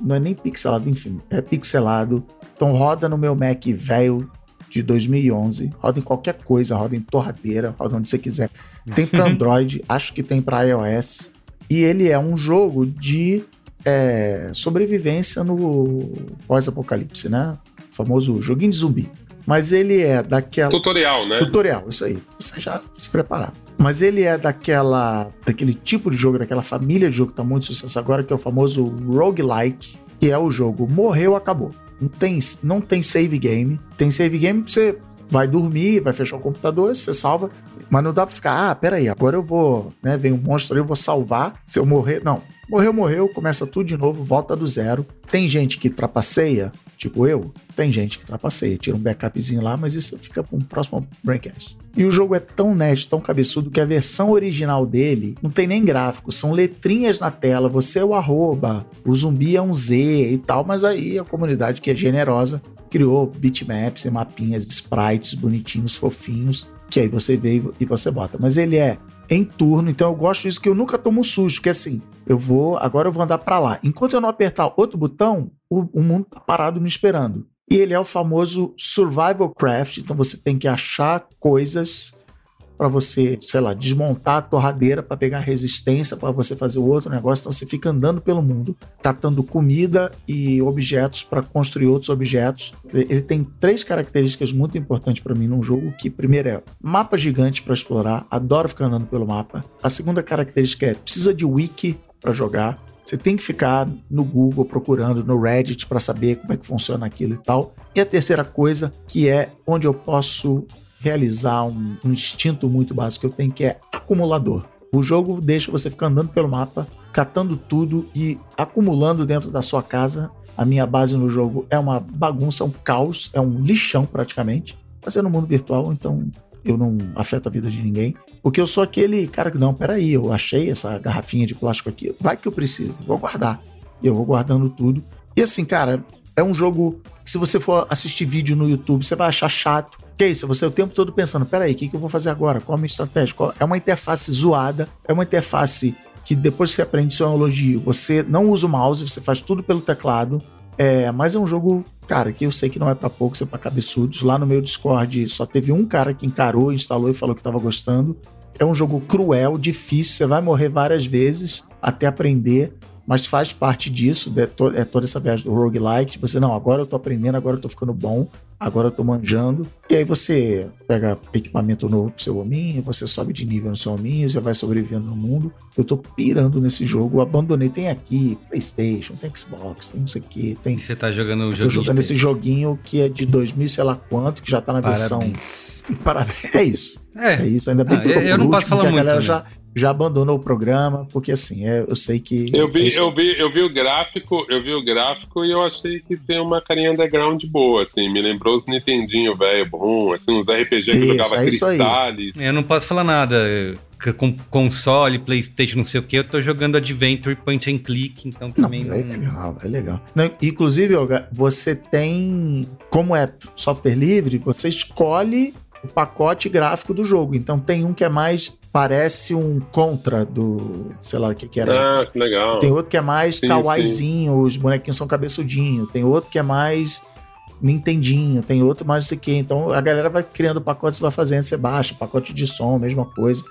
Speaker 2: não é nem pixelado, enfim, é pixelado. Então roda no meu Mac velho de 2011, roda em qualquer coisa, roda em torradeira, roda onde você quiser. Tem para Android, acho que tem para iOS. E ele é um jogo de é, sobrevivência no pós-apocalipse, né? O famoso joguinho de zumbi. Mas ele é daquela.
Speaker 3: Tutorial, né?
Speaker 2: Tutorial, isso aí. Você já se preparar. Mas ele é daquela. daquele tipo de jogo, daquela família de jogo que tá muito sucesso agora, que é o famoso roguelike, que é o jogo morreu, acabou. Não tem, não tem save game. Tem save game você vai dormir, vai fechar o computador, você salva. Mas não dá pra ficar, ah, peraí, agora eu vou, né? Vem um monstro aí, eu vou salvar. Se eu morrer. Não. Morreu, morreu, começa tudo de novo, volta do zero. Tem gente que trapaceia, tipo eu, tem gente que trapaceia, tira um backupzinho lá, mas isso fica para um próximo Braincast. E o jogo é tão nerd, tão cabeçudo, que a versão original dele não tem nem gráfico, são letrinhas na tela, você é o arroba, o zumbi é um Z e tal, mas aí a comunidade que é generosa criou bitmaps e mapinhas sprites bonitinhos, fofinhos, que aí você vê e você bota. Mas ele é em turno, então eu gosto disso que eu nunca tomo susto, porque assim, eu vou, agora eu vou andar para lá. Enquanto eu não apertar outro botão, o, o mundo tá parado me esperando. E ele é o famoso survival craft, então você tem que achar coisas para você, sei lá, desmontar a torradeira para pegar resistência para você fazer outro negócio. Então você fica andando pelo mundo, catando comida e objetos para construir outros objetos. Ele tem três características muito importantes para mim num jogo, que primeiro é mapa gigante para explorar, adoro ficar andando pelo mapa. A segunda característica é precisa de wiki para jogar. Você tem que ficar no Google procurando, no Reddit, para saber como é que funciona aquilo e tal. E a terceira coisa, que é onde eu posso realizar um, um instinto muito básico que eu tenho, que é acumulador. O jogo deixa você ficar andando pelo mapa, catando tudo e acumulando dentro da sua casa. A minha base no jogo é uma bagunça, um caos, é um lixão praticamente. Mas é no mundo virtual, então eu não afeto a vida de ninguém. Porque eu sou aquele cara que, não, peraí, eu achei essa garrafinha de plástico aqui, vai que eu preciso, vou guardar. E eu vou guardando tudo. E assim, cara, é um jogo que se você for assistir vídeo no YouTube, você vai achar chato. Que é isso, você o tempo todo pensando, peraí, o que, que eu vou fazer agora? Qual a minha estratégia? Qual... É uma interface zoada, é uma interface que depois que você aprende isso é um elogio. Você não usa o mouse, você faz tudo pelo teclado. É, mas é um jogo, cara, que eu sei que não é para poucos, é para cabeçudos. Lá no meu Discord só teve um cara que encarou, instalou e falou que tava gostando. É um jogo cruel, difícil, você vai morrer várias vezes até aprender, mas faz parte disso, é, é toda essa viagem do roguelike. Você, não, agora eu tô aprendendo, agora eu tô ficando bom, agora eu tô manjando. E aí você pega equipamento novo pro seu hominho, você sobe de nível no seu hominho, você vai sobrevivendo no mundo. Eu tô pirando nesse jogo, abandonei. Tem aqui PlayStation, tem Xbox, tem não sei o que, tem.
Speaker 1: E você tá jogando o jogo.
Speaker 2: tô jogando esse joguinho que é de 2000, sei lá quanto, que já tá na versão. Parabéns. É isso. É
Speaker 1: É,
Speaker 2: isso. Ainda bem
Speaker 1: Ah,
Speaker 2: que ficou
Speaker 1: eu- não posso
Speaker 2: último,
Speaker 1: falar
Speaker 2: que a
Speaker 1: muito,
Speaker 2: galera
Speaker 1: né?
Speaker 2: já, já abandonou o programa, porque assim, é, eu sei que.
Speaker 3: Eu vi, eu, vi, eu vi o gráfico, eu vi o gráfico e eu achei que tem uma carinha underground boa, assim, me lembrou os Nintendinho velho, bom, assim, uns RPG que
Speaker 2: Isso,
Speaker 3: jogava
Speaker 2: é isso aí.
Speaker 3: cristales.
Speaker 1: eu não posso falar nada. Com console, Playstation, não sei o que, eu tô jogando Adventure Point and Click, então também não.
Speaker 2: é legal, é legal. Não, inclusive, Olga, você tem, como é software livre, você escolhe o pacote gráfico do jogo. Então tem um que é mais parece um contra do, sei lá o que que era.
Speaker 3: Ah, que legal.
Speaker 2: Tem outro que é mais
Speaker 3: Sim,
Speaker 2: kawaiizinho, os bonequinhos são cabeçudinho. Tem outro que é mais Nintendinho, tem outro mais não sei o que. Então a galera vai criando pacotes, vai fazendo, você baixa, pacote de som, mesma coisa.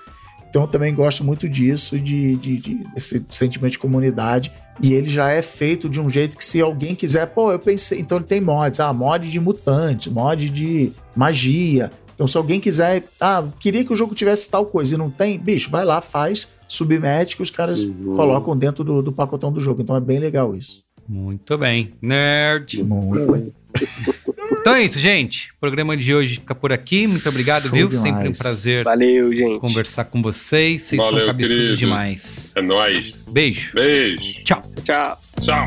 Speaker 2: Então eu também gosto muito disso, de, de, de- desse sentimento de comunidade. E ele já é feito de um jeito que se alguém quiser, pô, eu pensei, então ele tem mods, ah, mod de mutante, mod de magia. Então, se alguém quiser, ah, queria que o jogo tivesse tal coisa e não tem, bicho, vai lá, faz, submete que os caras
Speaker 3: uhum.
Speaker 2: colocam dentro do, do pacotão do jogo. Então é bem legal isso.
Speaker 1: Muito bem. Nerd.
Speaker 2: Muito bem.
Speaker 1: Então é isso, gente. O programa de hoje fica por aqui. Muito obrigado,
Speaker 2: Show
Speaker 1: viu?
Speaker 2: Demais.
Speaker 1: Sempre um prazer
Speaker 4: Valeu, gente.
Speaker 1: conversar com vocês. Vocês
Speaker 3: Valeu,
Speaker 1: são cabeçudos
Speaker 3: queridos.
Speaker 1: demais.
Speaker 3: É nóis.
Speaker 1: Beijo.
Speaker 3: Beijo.
Speaker 1: Tchau.
Speaker 4: Tchau.
Speaker 3: Tchau.